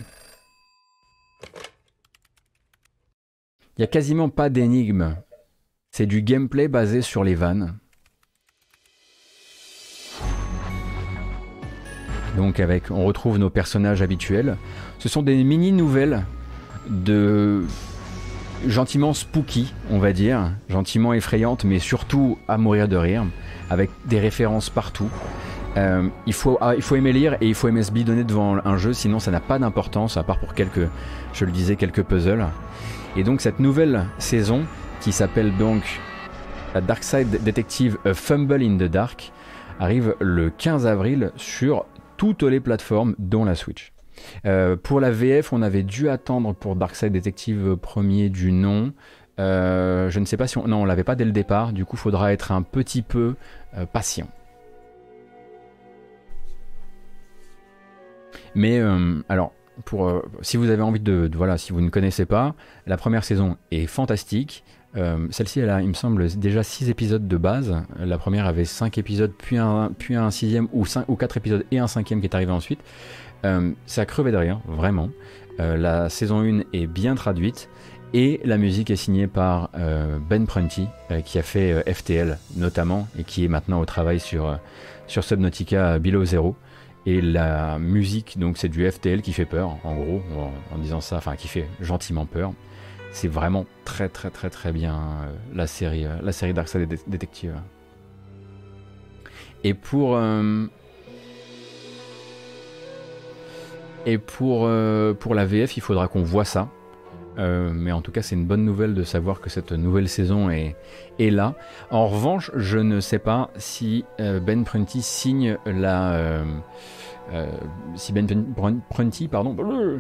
Il n'y a quasiment pas d'énigmes. C'est du gameplay basé sur les vannes. Donc avec, on retrouve nos personnages habituels. Ce sont des mini nouvelles de gentiment spooky, on va dire, gentiment effrayantes, mais surtout à mourir de rire, avec des références partout. Euh, il, faut, ah, il faut aimer lire et il faut aimer se bidonner devant un jeu, sinon ça n'a pas d'importance, à part pour quelques, je le disais, quelques puzzles. Et donc cette nouvelle saison, qui s'appelle donc Dark Side Detective A Fumble in the Dark, arrive le 15 avril sur toutes les plateformes, dont la Switch. Euh, pour la VF, on avait dû attendre pour Dark Side Detective premier du nom. Euh, je ne sais pas si on... Non, on l'avait pas dès le départ, du coup, faudra être un petit peu euh, patient. Mais alors, pour, si vous avez envie de, voilà, si vous ne connaissez pas, la première saison est fantastique. Euh, celle-ci, elle a, il me semble, déjà 6 épisodes de base. La première avait 5 épisodes, puis un, puis un sixième, ou, 5, ou 4 épisodes et un cinquième qui est arrivé ensuite. Euh, ça a crevé de rire, vraiment. la saison 1 est bien traduite. Et la musique est signée par Ben Prunty, qui a fait FTL notamment, et qui est maintenant au travail sur, sur Subnautica Below Zero. Et la musique, donc c'est du FTL qui fait peur, en gros, en, disant ça, enfin qui fait gentiment peur. C'est vraiment très très très très bien euh, la série, euh, la série. Et pour euh, et pour pour la VF, il faudra qu'on voit ça. mais en tout cas, c'est une bonne nouvelle de savoir que cette nouvelle saison est, est là. En revanche, je ne sais pas si Ben Prunty signe la euh, si Ben Prunty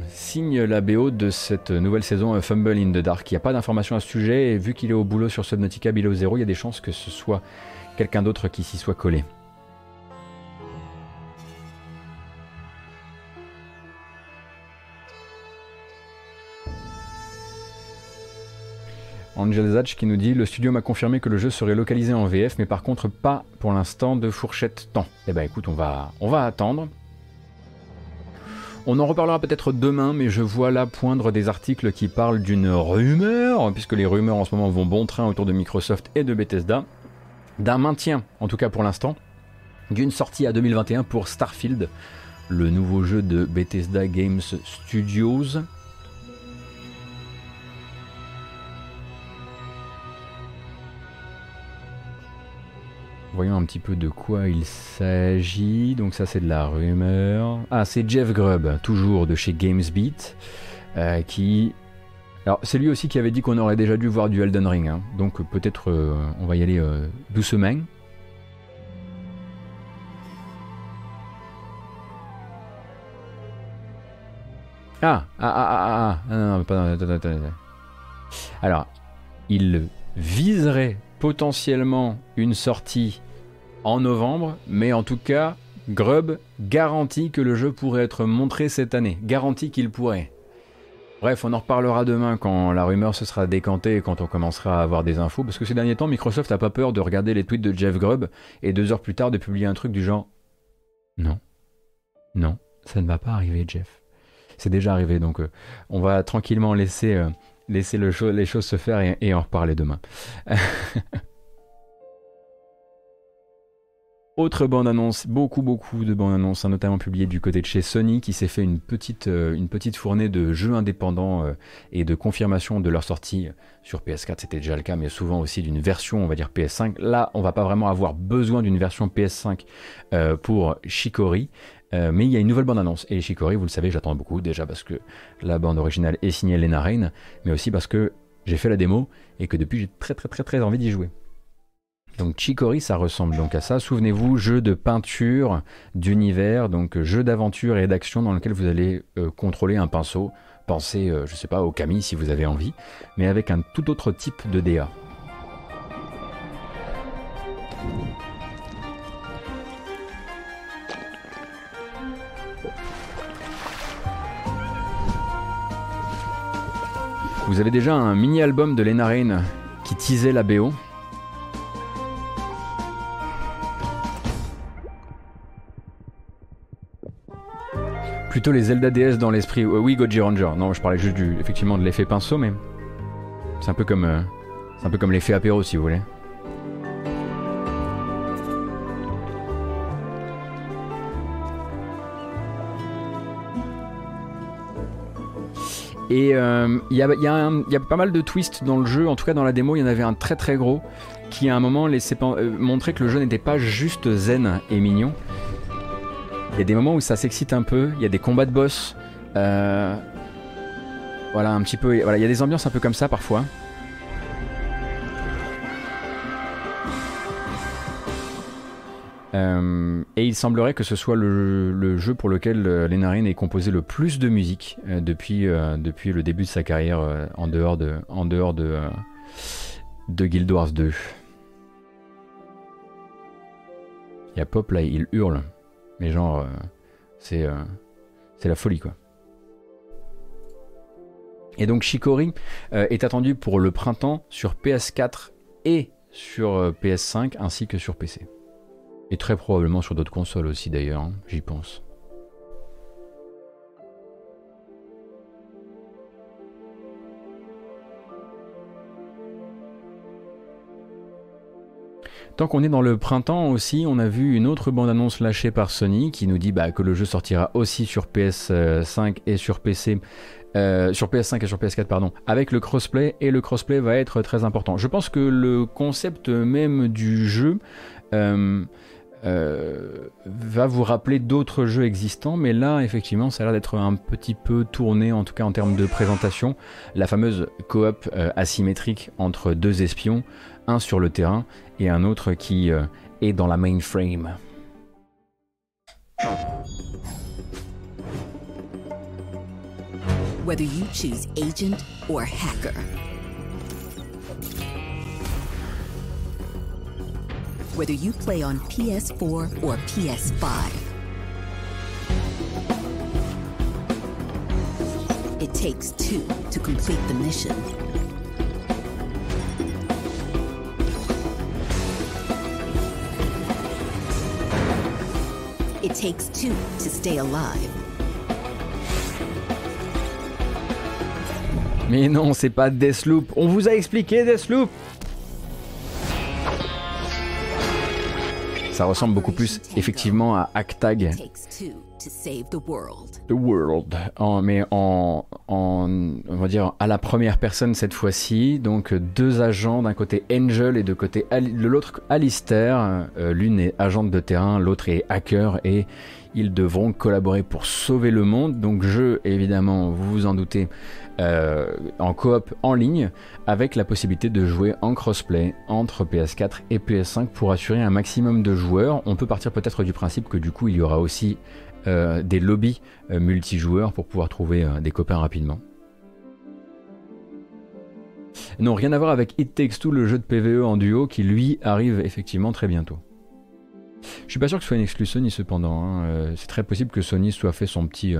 signe la BO de cette nouvelle saison euh, Fumble in the Dark. Il n'y a pas d'informations à ce sujet et vu qu'il est au boulot sur Subnautica Below Zero, il y a des chances que ce soit quelqu'un d'autre qui s'y soit collé. Angel Zatch qui nous dit Le studio m'a confirmé que le jeu serait localisé en VF, mais par contre pas pour l'instant de fourchette temps. Eh ben écoute, on va attendre. On en reparlera peut-être demain, mais je vois là poindre des articles qui parlent d'une rumeur, puisque les rumeurs en ce moment vont bon train autour de Microsoft et de Bethesda, d'un maintien, en tout cas pour l'instant, d'une sortie à 2021 pour Starfield, le nouveau jeu de Bethesda Games Studios, Voyons un petit peu de quoi il s'agit. Donc ça c'est de la rumeur. Ah c'est Jeff Grubb, toujours de chez GamesBeat, euh, qui... Alors c'est lui aussi qui avait dit qu'on aurait déjà dû voir du Elden Ring. Hein. Donc peut-être euh, on va y aller euh, doucement. Ah, ah, ah, ah, ah, non, non, pas, Alors, il viserait potentiellement une sortie en novembre, mais en tout cas, Grub garantit que le jeu pourrait être montré cette année. Garantit qu'il pourrait. Bref, on en reparlera demain quand la rumeur se sera décantée et quand on commencera à avoir des infos, parce que ces derniers temps, Microsoft n'a pas peur de regarder les tweets de Jeff Grubb et deux heures plus tard de publier un truc du genre Non. Non, ça ne va pas arriver, Jeff. C'est déjà arrivé, donc euh, on va tranquillement laisser, euh, laisser le les choses se faire et, et en reparler demain. Autre bande-annonce, beaucoup beaucoup de bandes-annonces, hein, notamment publiées du côté de chez Sony, qui s'est fait une petite, euh, une petite fournée de jeux indépendants euh, et de confirmation de leur sortie sur PS4, c'était déjà le cas, mais souvent aussi d'une version, on va dire PS5. Là, on va pas vraiment avoir besoin d'une version PS5 euh, pour Shikori, mais il y a une nouvelle bande-annonce. Et Shikori, vous le savez, j'attends beaucoup, déjà parce que la bande originale est signée Lena Rain, mais aussi parce que j'ai fait la démo et que depuis j'ai très très très très envie d'y jouer. Donc Chicory, ça ressemble donc à ça. Souvenez-vous, jeu de peinture, d'univers, donc jeu d'aventure et d'action dans lequel vous allez euh, contrôler un pinceau. Pensez, euh, je sais pas, au Camille si vous avez envie, mais avec un tout autre type de DA. Vous avez déjà un mini-album de Lena qui teasait la BO, plutôt les Zelda DS dans l'esprit. Euh, oui, Goji Ranger. Non, je parlais juste du, effectivement de l'effet pinceau, mais c'est un peu comme, euh, c'est un peu comme l'effet apéro si vous voulez. Et euh, il y, a, pas mal de twists dans le jeu, en tout cas dans la démo, il y en avait un très très gros qui à un moment laissait montrer que le jeu n'était pas juste zen et mignon, il y a des moments où ça s'excite un peu, il y a des combats de boss. Euh, voilà, un petit peu. Voilà, il y a des ambiances un peu comme ça parfois. Euh, et il semblerait que ce soit le, jeu pour lequel euh, Lenarine ait composé le plus de musique depuis, depuis le début de sa carrière en dehors de, en dehors de, Guild Wars 2. Il y a Pop là, il hurle. Mais genre, euh, c'est euh, c'est la folie quoi. Et donc Shikori euh, est attendu pour le printemps sur PS4 et sur PS5 ainsi que sur PC. Et très probablement sur d'autres consoles aussi d'ailleurs, hein, j'y pense. Tant qu'on est dans le printemps aussi, on a vu une autre bande-annonce lâchée par Sony qui nous dit bah, que le jeu sortira aussi sur PS5 et sur PC. Euh, sur PS5 et sur PS4 pardon, avec le crossplay et le crossplay va être très important. Je pense que le concept même du jeu euh, euh, va vous rappeler d'autres jeux existants, mais là effectivement ça a l'air d'être un petit peu tourné, en tout cas en termes de présentation. La fameuse coop asymétrique entre deux espions, un sur le terrain et un autre qui euh, est dans la mainframe. Whether you choose agent or hacker. Whether you play on PS4 or PS5. It takes two to complete the mission. It takes two to stay alive. Mais non, c'est pas Deathloop. On vous a expliqué Deathloop. Ça ressemble beaucoup plus effectivement à Actag. The World, mais en, on va dire à la première personne cette fois-ci. Donc deux agents, d'un côté Angel et de côté de l'autre Alistair. Euh, l'une est agente de terrain, l'autre est hacker et ils devront collaborer pour sauver le monde. Donc jeu évidemment, vous vous en doutez, euh, en coop en ligne, avec la possibilité de jouer en crossplay entre PS4 et PS5 pour assurer un maximum de joueurs. On peut partir peut-être du principe que du coup il y aura aussi euh, des lobbies euh, multijoueurs pour pouvoir trouver des copains rapidement. Non, rien à voir avec It Takes Two, le jeu de PvE en duo qui lui arrive effectivement très bientôt. Je suis pas sûr que ce soit une exclue Sony cependant. Hein. c'est très possible que Sony soit fait son petit,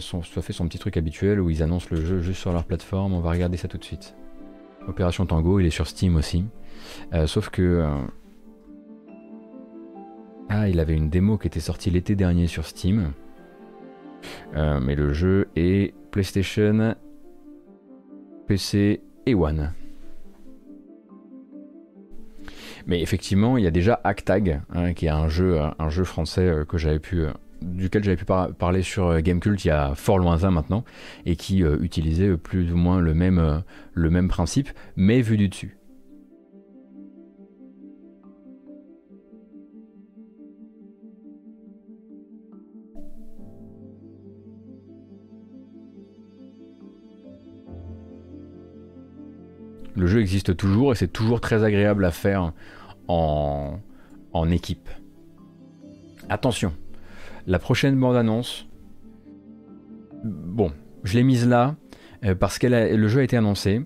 soit fait son petit truc habituel où ils annoncent le jeu juste sur leur plateforme. On va regarder ça tout de suite. Opération Tango, il est sur Steam aussi. sauf que Ah, il avait une démo qui était sortie l'été dernier sur Steam. Euh, mais le jeu est PlayStation, PC et One. Mais effectivement, il y a déjà Actag, hein, qui est un jeu, un jeu français euh, que j'avais pu, euh, duquel j'avais pu parler sur Gamecult il y a fort lointain maintenant, et qui utilisait plus ou moins le même principe, mais vu du dessus. Le jeu existe toujours et c'est toujours très agréable à faire en, équipe. Attention, la prochaine bande-annonce, bon, je l'ai mise là euh, parce que le jeu a été annoncé.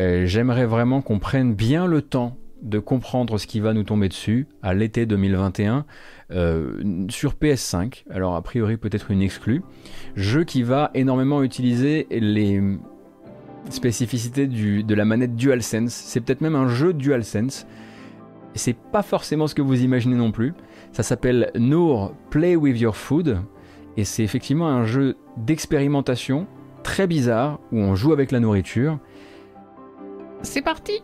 Euh, j'aimerais vraiment qu'on prenne bien le temps de comprendre ce qui va nous tomber dessus à l'été 2021 euh, sur PS5. Alors a priori peut-être une exclue. Jeu qui va énormément utiliser les, spécificité de la manette DualSense. C'est peut-être même un jeu DualSense. C'est pas forcément ce que vous imaginez non plus. Ça s'appelle Noor Play with Your Food. Et c'est effectivement un jeu d'expérimentation très bizarre où on joue avec la nourriture. C'est parti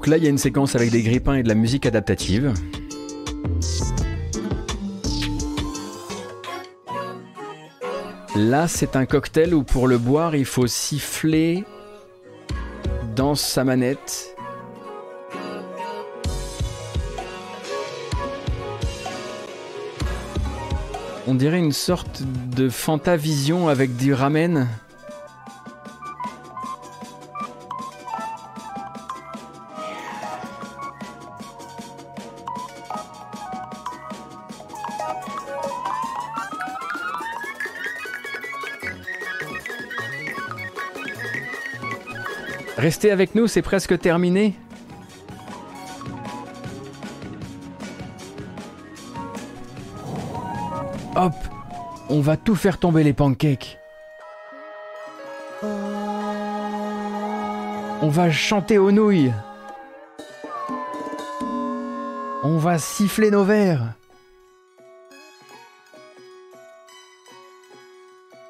Donc là, il y a une séquence avec des grippins et de la musique adaptative. Là, c'est un cocktail où pour le boire, il faut siffler dans sa manette. On dirait une sorte de Fantavision avec du ramen. Restez avec nous, c'est presque terminé. Hop, on va tout faire tomber les pancakes. On va chanter aux nouilles. On va siffler nos verres.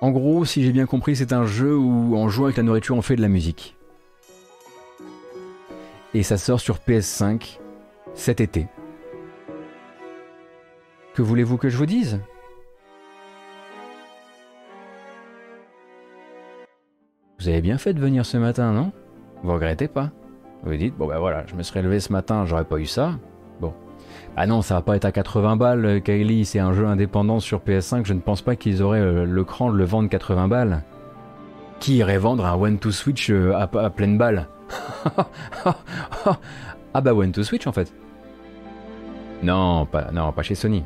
En gros, si j'ai bien compris, c'est un jeu où en jouant avec la nourriture, on fait de la musique et ça sort sur PS5 cet été. Que voulez-vous que je vous dise? Vous avez bien fait de venir ce matin, non? Vous regrettez pas? Vous dites, bon ben voilà, je me serais levé ce matin, j'aurais pas eu ça. Bon. Ah non, ça va pas être à 80 balles, Kylie, c'est un jeu indépendant sur PS5, je ne pense pas qu'ils auraient euh, le cran de le vendre 80 balles. Qui irait vendre un One to Switch euh, à pleine balle? ah bah One to Switch en fait. Non, pas, non, pas chez Sony.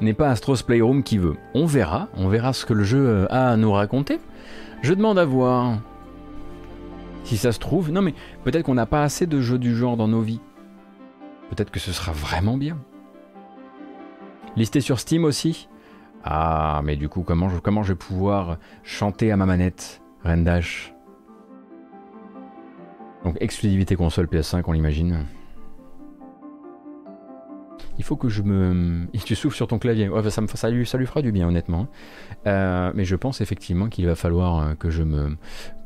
N'est pas Astros Playroom qui veut. On verra, on verra ce que le jeu a à nous raconter. Je demande à voir. Si ça se trouve, non mais peut-être qu'on n'a pas assez de jeux du genre dans nos vies. Peut-être que ce sera vraiment bien. Listé sur Steam aussi Ah, mais du coup, comment je, vais pouvoir chanter à ma manette Rendash? Donc, exclusivité console PS5, on l'imagine. Il faut que je me. Tu souffles sur ton clavier. ça, me... ça, lui, ça lui fera du bien, honnêtement. Euh, mais je pense effectivement qu'il va falloir euh, que je, me...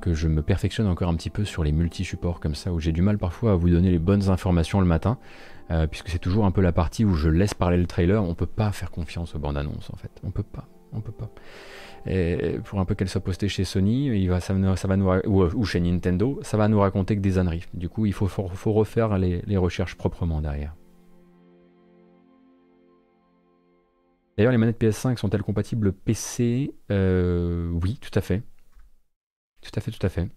que je me perfectionne encore un petit peu sur les multi-supports comme ça, où j'ai du mal parfois à vous donner les bonnes informations le matin. Euh, puisque c'est toujours un peu la partie où je laisse parler le trailer. On peut pas faire confiance aux bandes annonces en fait. On peut pas. On peut pas. Et pour un peu qu'elle soit postée chez Sony, il va, ça, va nous, ou, chez Nintendo, ça va nous raconter que des âneries. Du coup, il faut, faut, refaire les, recherches proprement derrière. D'ailleurs, les manettes PS5 sont-elles compatibles PC euh, Oui, tout à fait. Tout à fait, tout à fait.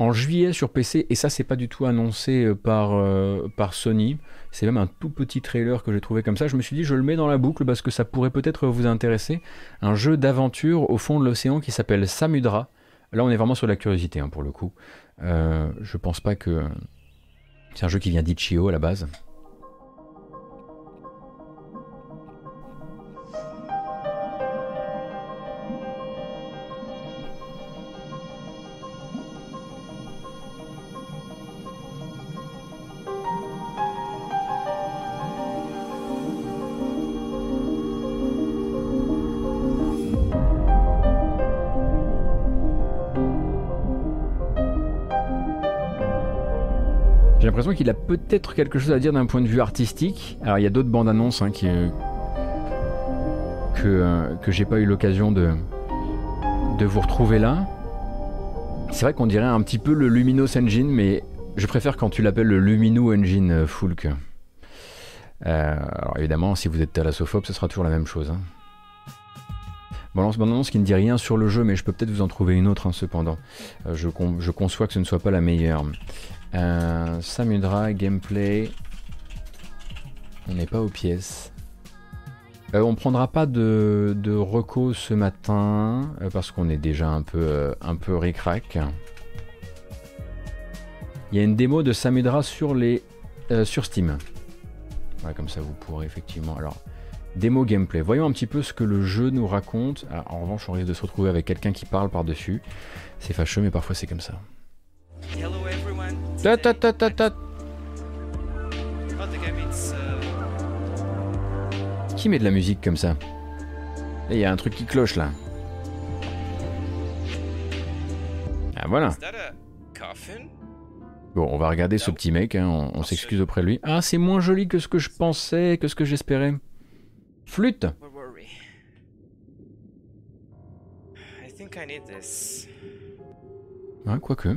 En juillet sur PC, et ça c'est pas du tout annoncé euh, par, euh, par Sony, c'est même un tout petit trailer que j'ai trouvé comme ça, je me suis dit je le mets dans la boucle parce que ça pourrait peut-être vous intéresser. Un jeu d'aventure au fond de l'océan qui s'appelle Samudra. Là on est vraiment sur la curiosité hein, pour le coup. Je pense pas que... C'est un jeu qui vient d'Ichio à la base. L'impression qu'il a peut-être quelque chose à dire d'un point de vue artistique. Alors il y a d'autres bandes annonces hein, qui, euh, que, euh, que j'ai pas eu l'occasion de, de vous retrouver là. C'est vrai qu'on dirait un petit peu le Luminos Engine, mais je préfère quand tu l'appelles le Lumino Engine euh, Fulk. alors évidemment, si vous êtes thalassophobe, ce sera toujours la même chose. Hein. Balance bande annonce qui ne dit rien sur le jeu, mais je peux peut-être vous en trouver une autre hein, cependant. je, je, conçois que ce ne soit pas la meilleure. Euh, Samudra, gameplay. On n'est pas aux pièces. Euh, on prendra pas de, de ce matin euh, parce qu'on est déjà un peu, euh, un peu ric-rac. Il y a une démo de Samudra sur, les, sur Steam. comme ça vous pourrez effectivement. Alors, démo gameplay. Voyons un petit peu ce que le jeu nous raconte. Ah, en revanche, on risque de se retrouver avec quelqu'un qui parle par-dessus. C'est fâcheux, mais parfois c'est comme ça. Ta ta ta ta ta. Qui met de la musique comme ça? Il y a un truc qui cloche là. Ah voilà. Bon, on va regarder ce petit mec, hein, on, s'excuse auprès de lui. Ah, c'est moins joli que ce que je pensais, que ce que j'espérais. Flûte Ah, quoique.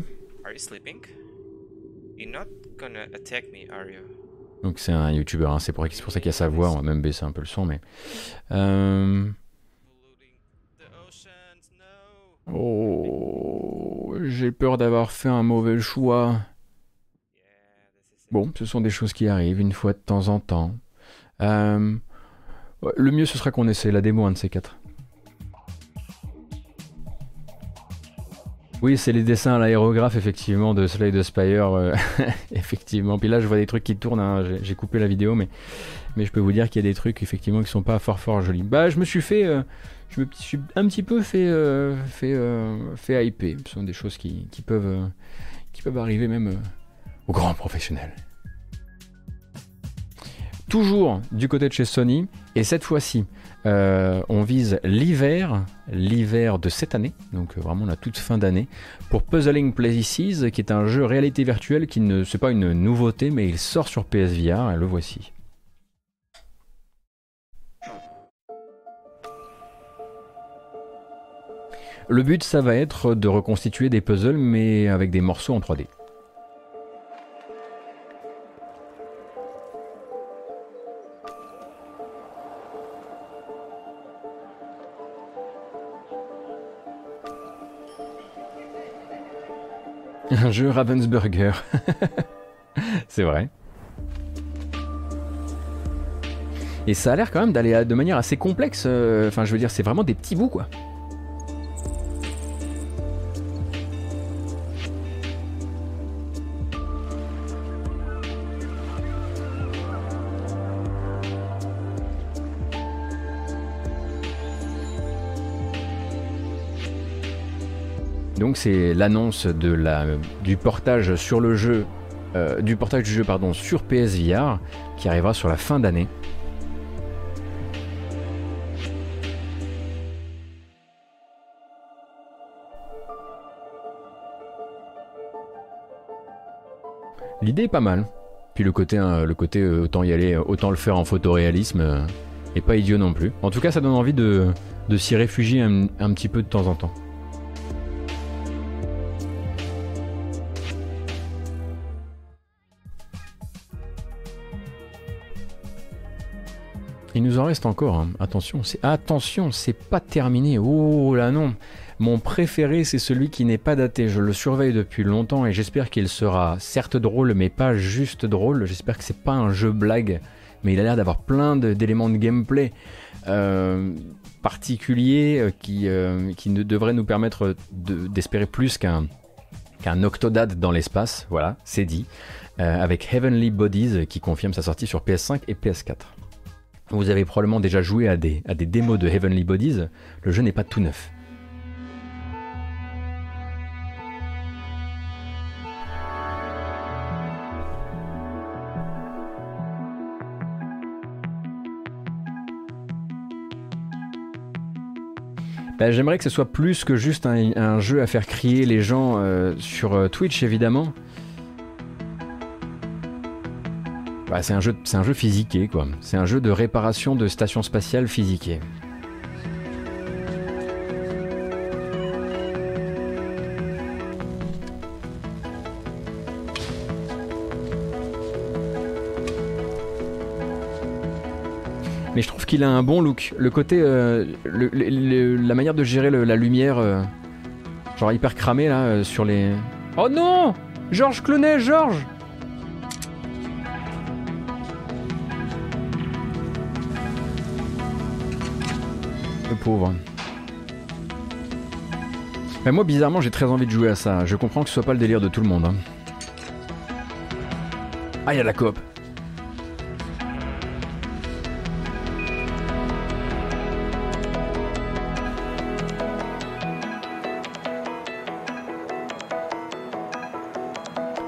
Donc c'est un youtubeur, hein. c'est pour, pour, ça qu'il y a sa voix, on va même baisser un peu le son, mais... Euh... Oh, j'ai peur d'avoir fait un mauvais choix. Bon, ce sont des choses qui arrivent une fois de temps en temps. Euh... Le mieux ce sera qu'on essaie la démo, de ces quatre. Oui, c'est les dessins à l'aérographe, effectivement, de Slade Spire. Euh, effectivement. Puis là, je vois des trucs qui tournent. Hein. J'ai coupé la vidéo, mais, je peux vous dire qu'il y a des trucs, effectivement, qui sont pas fort, fort jolis. Bah, je me suis fait. Euh, je me suis un petit peu fait, euh, fait, fait hyper. Ce sont des choses qui peuvent, qui peuvent arriver même aux grands professionnels. Toujours du côté de chez Sony, et cette fois-ci, euh, on vise l'hiver, l'hiver de cette année, donc euh, vraiment la toute fin d'année, pour Puzzling Places, qui est un jeu réalité virtuelle qui ne c'est pas une nouveauté, mais il sort sur PSVR, et le voici. Le but, ça va être de reconstituer des puzzles, mais avec des morceaux en 3D. Un jeu Ravensburger. c'est vrai. Et ça a l'air quand même d'aller de manière assez complexe. Euh, enfin, je veux dire, c'est vraiment des petits bouts, quoi. Donc c'est l'annonce du portage sur le jeu, euh, du portage du jeu pardon sur PSVR qui arrivera sur la fin d'année. L'idée est pas mal. Puis le côté, hein, euh, autant y aller, autant le faire en photoréalisme, euh, est pas idiot non plus. En tout cas, ça donne envie de, s'y réfugier un petit peu de temps en temps. Il nous en reste encore. hein. Attention, c'est attention, c'est pas terminé. Oh là non. Mon préféré, c'est celui qui n'est pas daté. Je le surveille depuis longtemps et j'espère qu'il sera certes drôle, mais pas juste drôle. J'espère que c'est pas un jeu blague, mais il a l'air d'avoir plein d'éléments de, gameplay euh, particuliers euh, qui, euh, devraient nous permettre de- d'espérer plus qu'un qu'un Octodad dans l'espace. Voilà, c'est dit. Avec Heavenly Bodies qui confirme sa sortie sur PS5 et PS4. Vous avez probablement déjà joué à des, démos de Heavenly Bodies. Le jeu n'est pas tout neuf. Bah, J'aimerais que ce soit plus que juste un, un jeu à faire crier les gens euh, sur euh, Twitch, évidemment. Bah, c'est un jeu, c'est un jeu physiqué, quoi. C'est un jeu de réparation de stations spatiales physiquées. Mais je trouve qu'il a un bon look. Le côté, euh, le- la manière de gérer la lumière, euh, genre hyper cramé là euh, sur les. Oh non, Georges Clooney, Georges. Mais moi, bizarrement, j'ai très envie de jouer à ça. Je comprends que ce soit pas le délire de tout le monde. Ah, il y a la coop.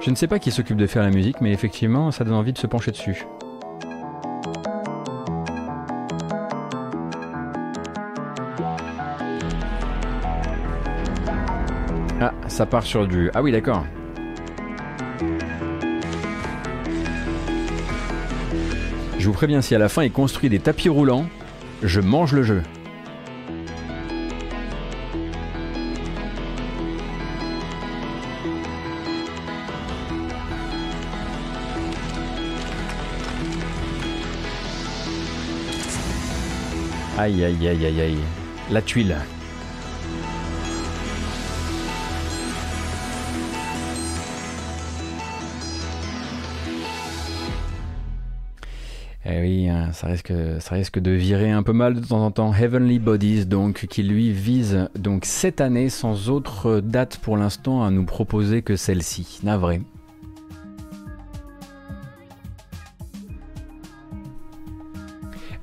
Je ne sais pas qui s'occupe de faire la musique, mais effectivement, ça donne envie de se pencher dessus. Ça part sur du... Ah oui, d'accord. Je vous préviens, si à la fin il construit des tapis roulants, je mange le jeu. Aïe aïe aïe aïe aïe. La tuile. Ça risque, ça risque de virer un peu mal de temps en temps. Heavenly Bodies, donc, qui lui vise donc cette année sans autre date pour l'instant à nous proposer que celle-ci. Navré.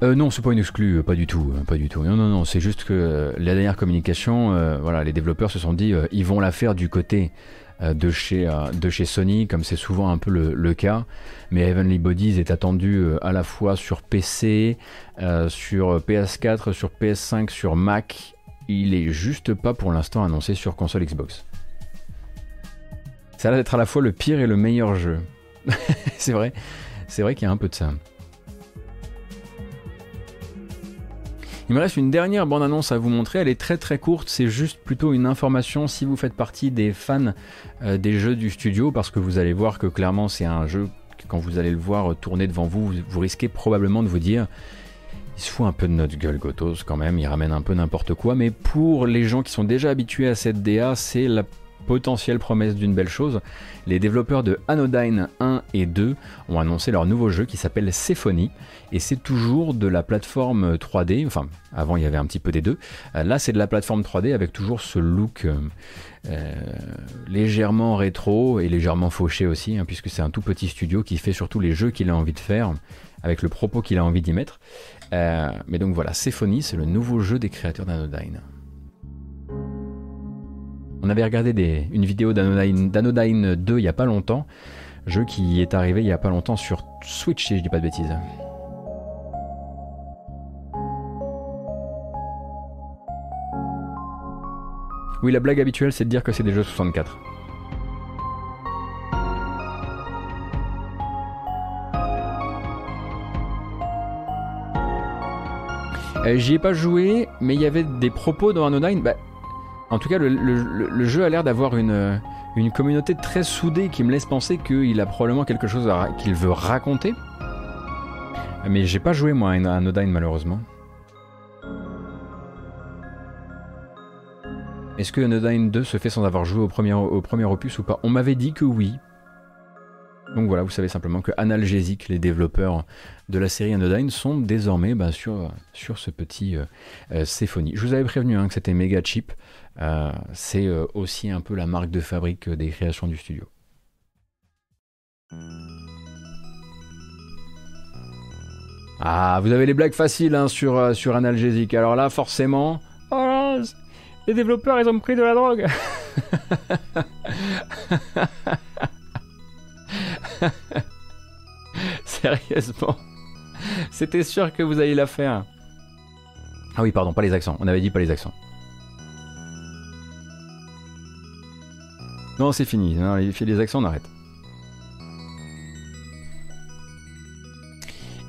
Euh, non, c'est pas une exclue, euh, pas du tout, euh, pas du tout. Non, non, non, c'est juste que euh, la dernière communication, voilà, les développeurs se sont dit, ils vont la faire du côté de chez, euh, de chez Sony, comme c'est souvent un peu le, cas. Mais Heavenly Bodies est attendu euh, à la fois sur PC, euh, sur PS4, sur PS5, sur Mac. Il est juste pas pour l'instant annoncé sur console Xbox. Ça a l'air d'être à la fois le pire et le meilleur jeu. c'est vrai, c'est vrai qu'il y a un peu de ça. Il me reste une dernière bande-annonce à vous montrer, elle est très très courte, c'est juste plutôt une information. Si vous faites partie des fans euh, des jeux du studio, parce que vous allez voir que clairement c'est un jeu que quand vous allez le voir tourner devant vous, vous, vous risquez probablement de vous dire il se fout un peu de notre gueule Gotos quand même, il ramène un peu n'importe quoi, mais pour les gens qui sont déjà habitués à cette DA, c'est la potentielle promesse d'une belle chose. Les développeurs de Anodyne 1 et 2 ont annoncé leur nouveau jeu qui s'appelle Symphony et c'est toujours de la plateforme 3D, enfin avant il y avait un petit peu des deux, Euh, là c'est de la plateforme 3D avec toujours ce look euh, euh, légèrement rétro et légèrement fauché aussi, hein, puisque c'est un tout petit studio qui fait surtout les jeux qu'il a envie de faire, avec le propos qu'il a envie d'y mettre. Mais donc voilà, Symphony c'est le nouveau jeu des créateurs d'Anodyne. On avait regardé une vidéo d'Anodyne d'Anodyne 2 il y a pas longtemps, jeu qui est arrivé il y a pas longtemps sur Switch si je dis pas de bêtises. Oui, la blague habituelle c'est de dire que c'est des jeux 64. Euh, J'y ai pas joué, mais il y avait des propos dans Anodyne. Bah, en tout cas, le, jeu a l'air d'avoir une, euh, une communauté très soudée qui me laisse penser qu'il a probablement quelque chose qu'il veut raconter. Mais j'ai pas joué moi à Anodyne malheureusement. Est-ce que Anodyne 2 se fait sans avoir joué au premier, opus ou pas? On m'avait dit que oui. Donc voilà, vous savez simplement que Analgésique, les développeurs de la série Anodyne, sont désormais bah, sur, sur ce petit euh, euh Je vous avais prévenu hein, que c'était méga cheap. Euh, c'est euh, aussi un peu la marque de fabrique des créations du studio. Ah, vous avez les blagues faciles hein, sur, sur Analgésique. Alors là, forcément, oh, les développeurs, ils ont pris de la drogue. Sérieusement. C'était sûr que vous alliez la faire. Ah oui, pardon, pas les accents. On avait dit pas les accents. Non, c'est fini. Les, accents, on arrête.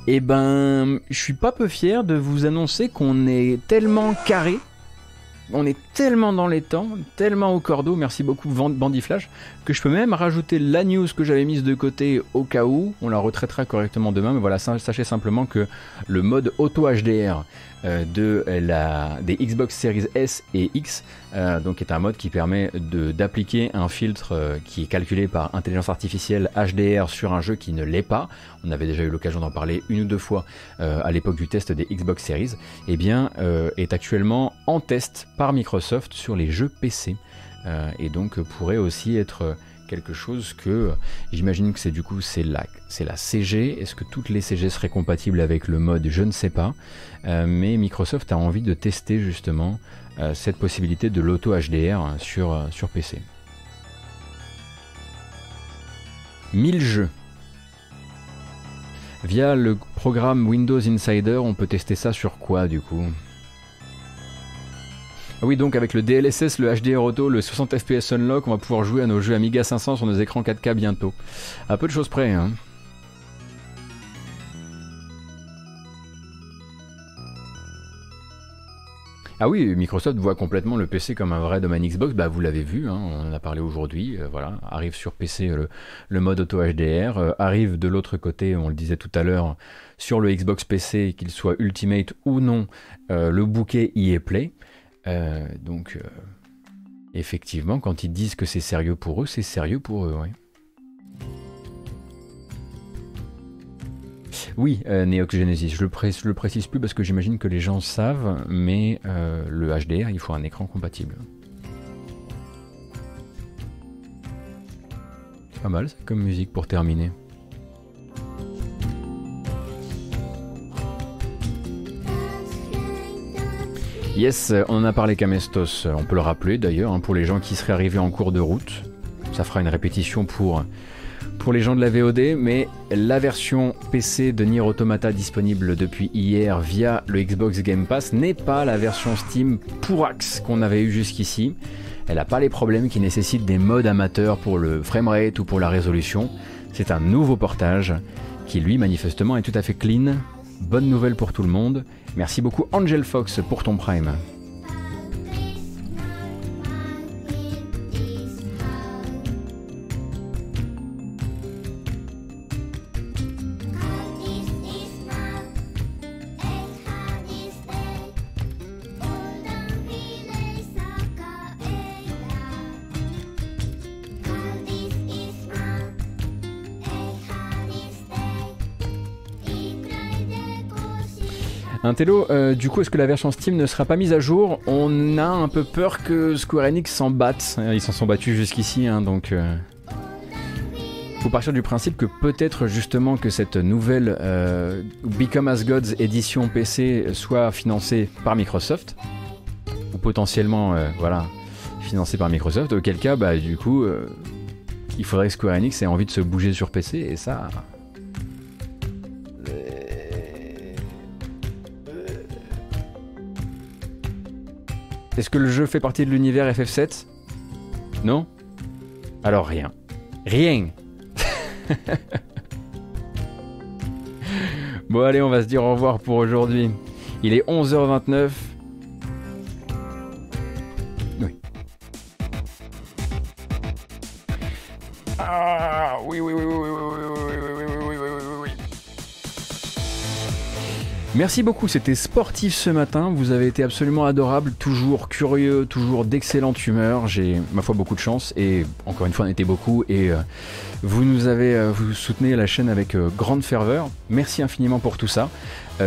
Eh ben, je suis pas peu fier de vous annoncer qu'on est tellement carré on est tellement dans les temps, tellement au cordeau, merci beaucoup Bandiflash, que je peux même rajouter la news que j'avais mise de côté au cas où, on la retraitera correctement demain, mais voilà, sachez simplement que le mode auto HDR euh, de la, des Xbox Series S et X, euh, donc est un mode qui permet d'appliquer un filtre euh, qui est calculé par intelligence artificielle HDR sur un jeu qui ne l'est pas. On avait déjà eu l'occasion d'en parler une ou deux fois à l'époque du test des Xbox Series. Et eh bien, est actuellement en test par Microsoft sur les jeux PC et donc pourrait aussi être quelque chose que j'imagine que c'est du coup c'est la, c'est la CG. Est-ce que toutes les CG seraient compatibles avec le mode? Je ne sais pas. Euh, mais Microsoft a envie de tester justement euh, cette possibilité de l'auto HDR sur, euh, sur PC. 1000 jeux. Via le programme Windows Insider, on peut tester ça sur quoi du coup? Oui, donc avec le DLSS, le HDR Auto, le 60 FPS Unlock, on va pouvoir jouer à nos jeux Amiga 500 sur nos écrans 4K bientôt. À peu de choses près, hein. Ah oui, Microsoft voit complètement le PC comme un vrai domaine Xbox. Bah, vous l'avez vu, hein, on en a parlé aujourd'hui. Euh, voilà, arrive sur PC euh, le, mode auto HDR, euh, arrive de l'autre côté, on le disait tout à l'heure, sur le Xbox PC, qu'il soit Ultimate ou non, le bouquet EA Play. Donc, effectivement, quand ils disent que c'est sérieux pour eux, c'est sérieux pour eux, oui. Oui, euh, Neox Genesis, je le, le précise plus parce que j'imagine que les gens savent, mais euh, le HDR, il faut un écran compatible. Pas mal ça comme musique pour terminer. Yes, on en a parlé Camestos, on peut le rappeler d'ailleurs, hein, pour les gens qui seraient arrivés en cours de route. Ça fera une répétition pour pour les gens de la VOD, mais la version PC de Nier Automata disponible depuis hier via le Xbox Game Pass n'est pas la version Steam pour axe qu'on avait eu jusqu'ici. Elle n'a pas les problèmes qui nécessitent des modes amateurs pour le framerate ou pour la résolution. C'est un nouveau portage qui lui manifestement est tout à fait clean. Bonne nouvelle pour tout le monde. Merci beaucoup Angel Fox pour ton prime. Euh, du coup, est-ce que la version Steam ne sera pas mise à jour? On a un peu peur que Square Enix s'en batte. Ils s'en sont battus jusqu'ici, hein, donc. Euh... Faut partir du principe que peut-être justement que cette nouvelle euh, Become as Gods édition PC soit financée par Microsoft ou potentiellement, euh, voilà, financée par Microsoft. Auquel cas, bah du coup, il faudrait que Square Enix ait envie de se bouger sur PC et ça, Est-ce que le jeu fait partie de l'univers FF7 Non Alors rien. Rien Bon allez, on va se dire au revoir pour aujourd'hui. Il est 11h29. Oui. Ah oui, oui, oui, oui, oui. oui. Merci beaucoup, c'était sportif ce matin. Vous avez été absolument adorable, toujours curieux, toujours d'excellente humeur. J'ai, ma foi, beaucoup de chance et encore une fois, on était beaucoup et euh, vous nous avez, euh, vous soutenez la chaîne avec euh, grande ferveur. Merci infiniment pour tout ça.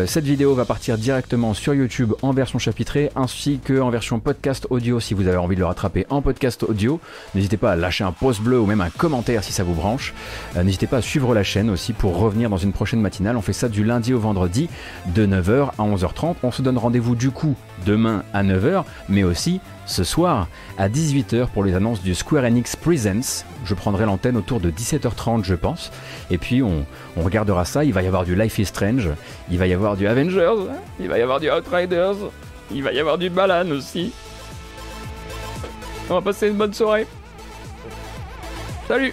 Cette vidéo va partir directement sur YouTube en version chapitrée ainsi que en version podcast audio si vous avez envie de le rattraper en podcast audio. N'hésitez pas à lâcher un pouce bleu ou même un commentaire si ça vous branche. N'hésitez pas à suivre la chaîne aussi pour revenir dans une prochaine matinale. On fait ça du lundi au vendredi de 9h à 11h30. On se donne rendez-vous du coup demain à 9h, mais aussi ce soir à 18h pour les annonces du Square Enix Presents. Je prendrai l'antenne autour de 17h30 je pense. Et puis on, regardera ça, il va y avoir du Life is Strange, il va y avoir du Avengers, il va y avoir du Outriders, il va y avoir du Balan aussi. On va passer une bonne soirée. Salut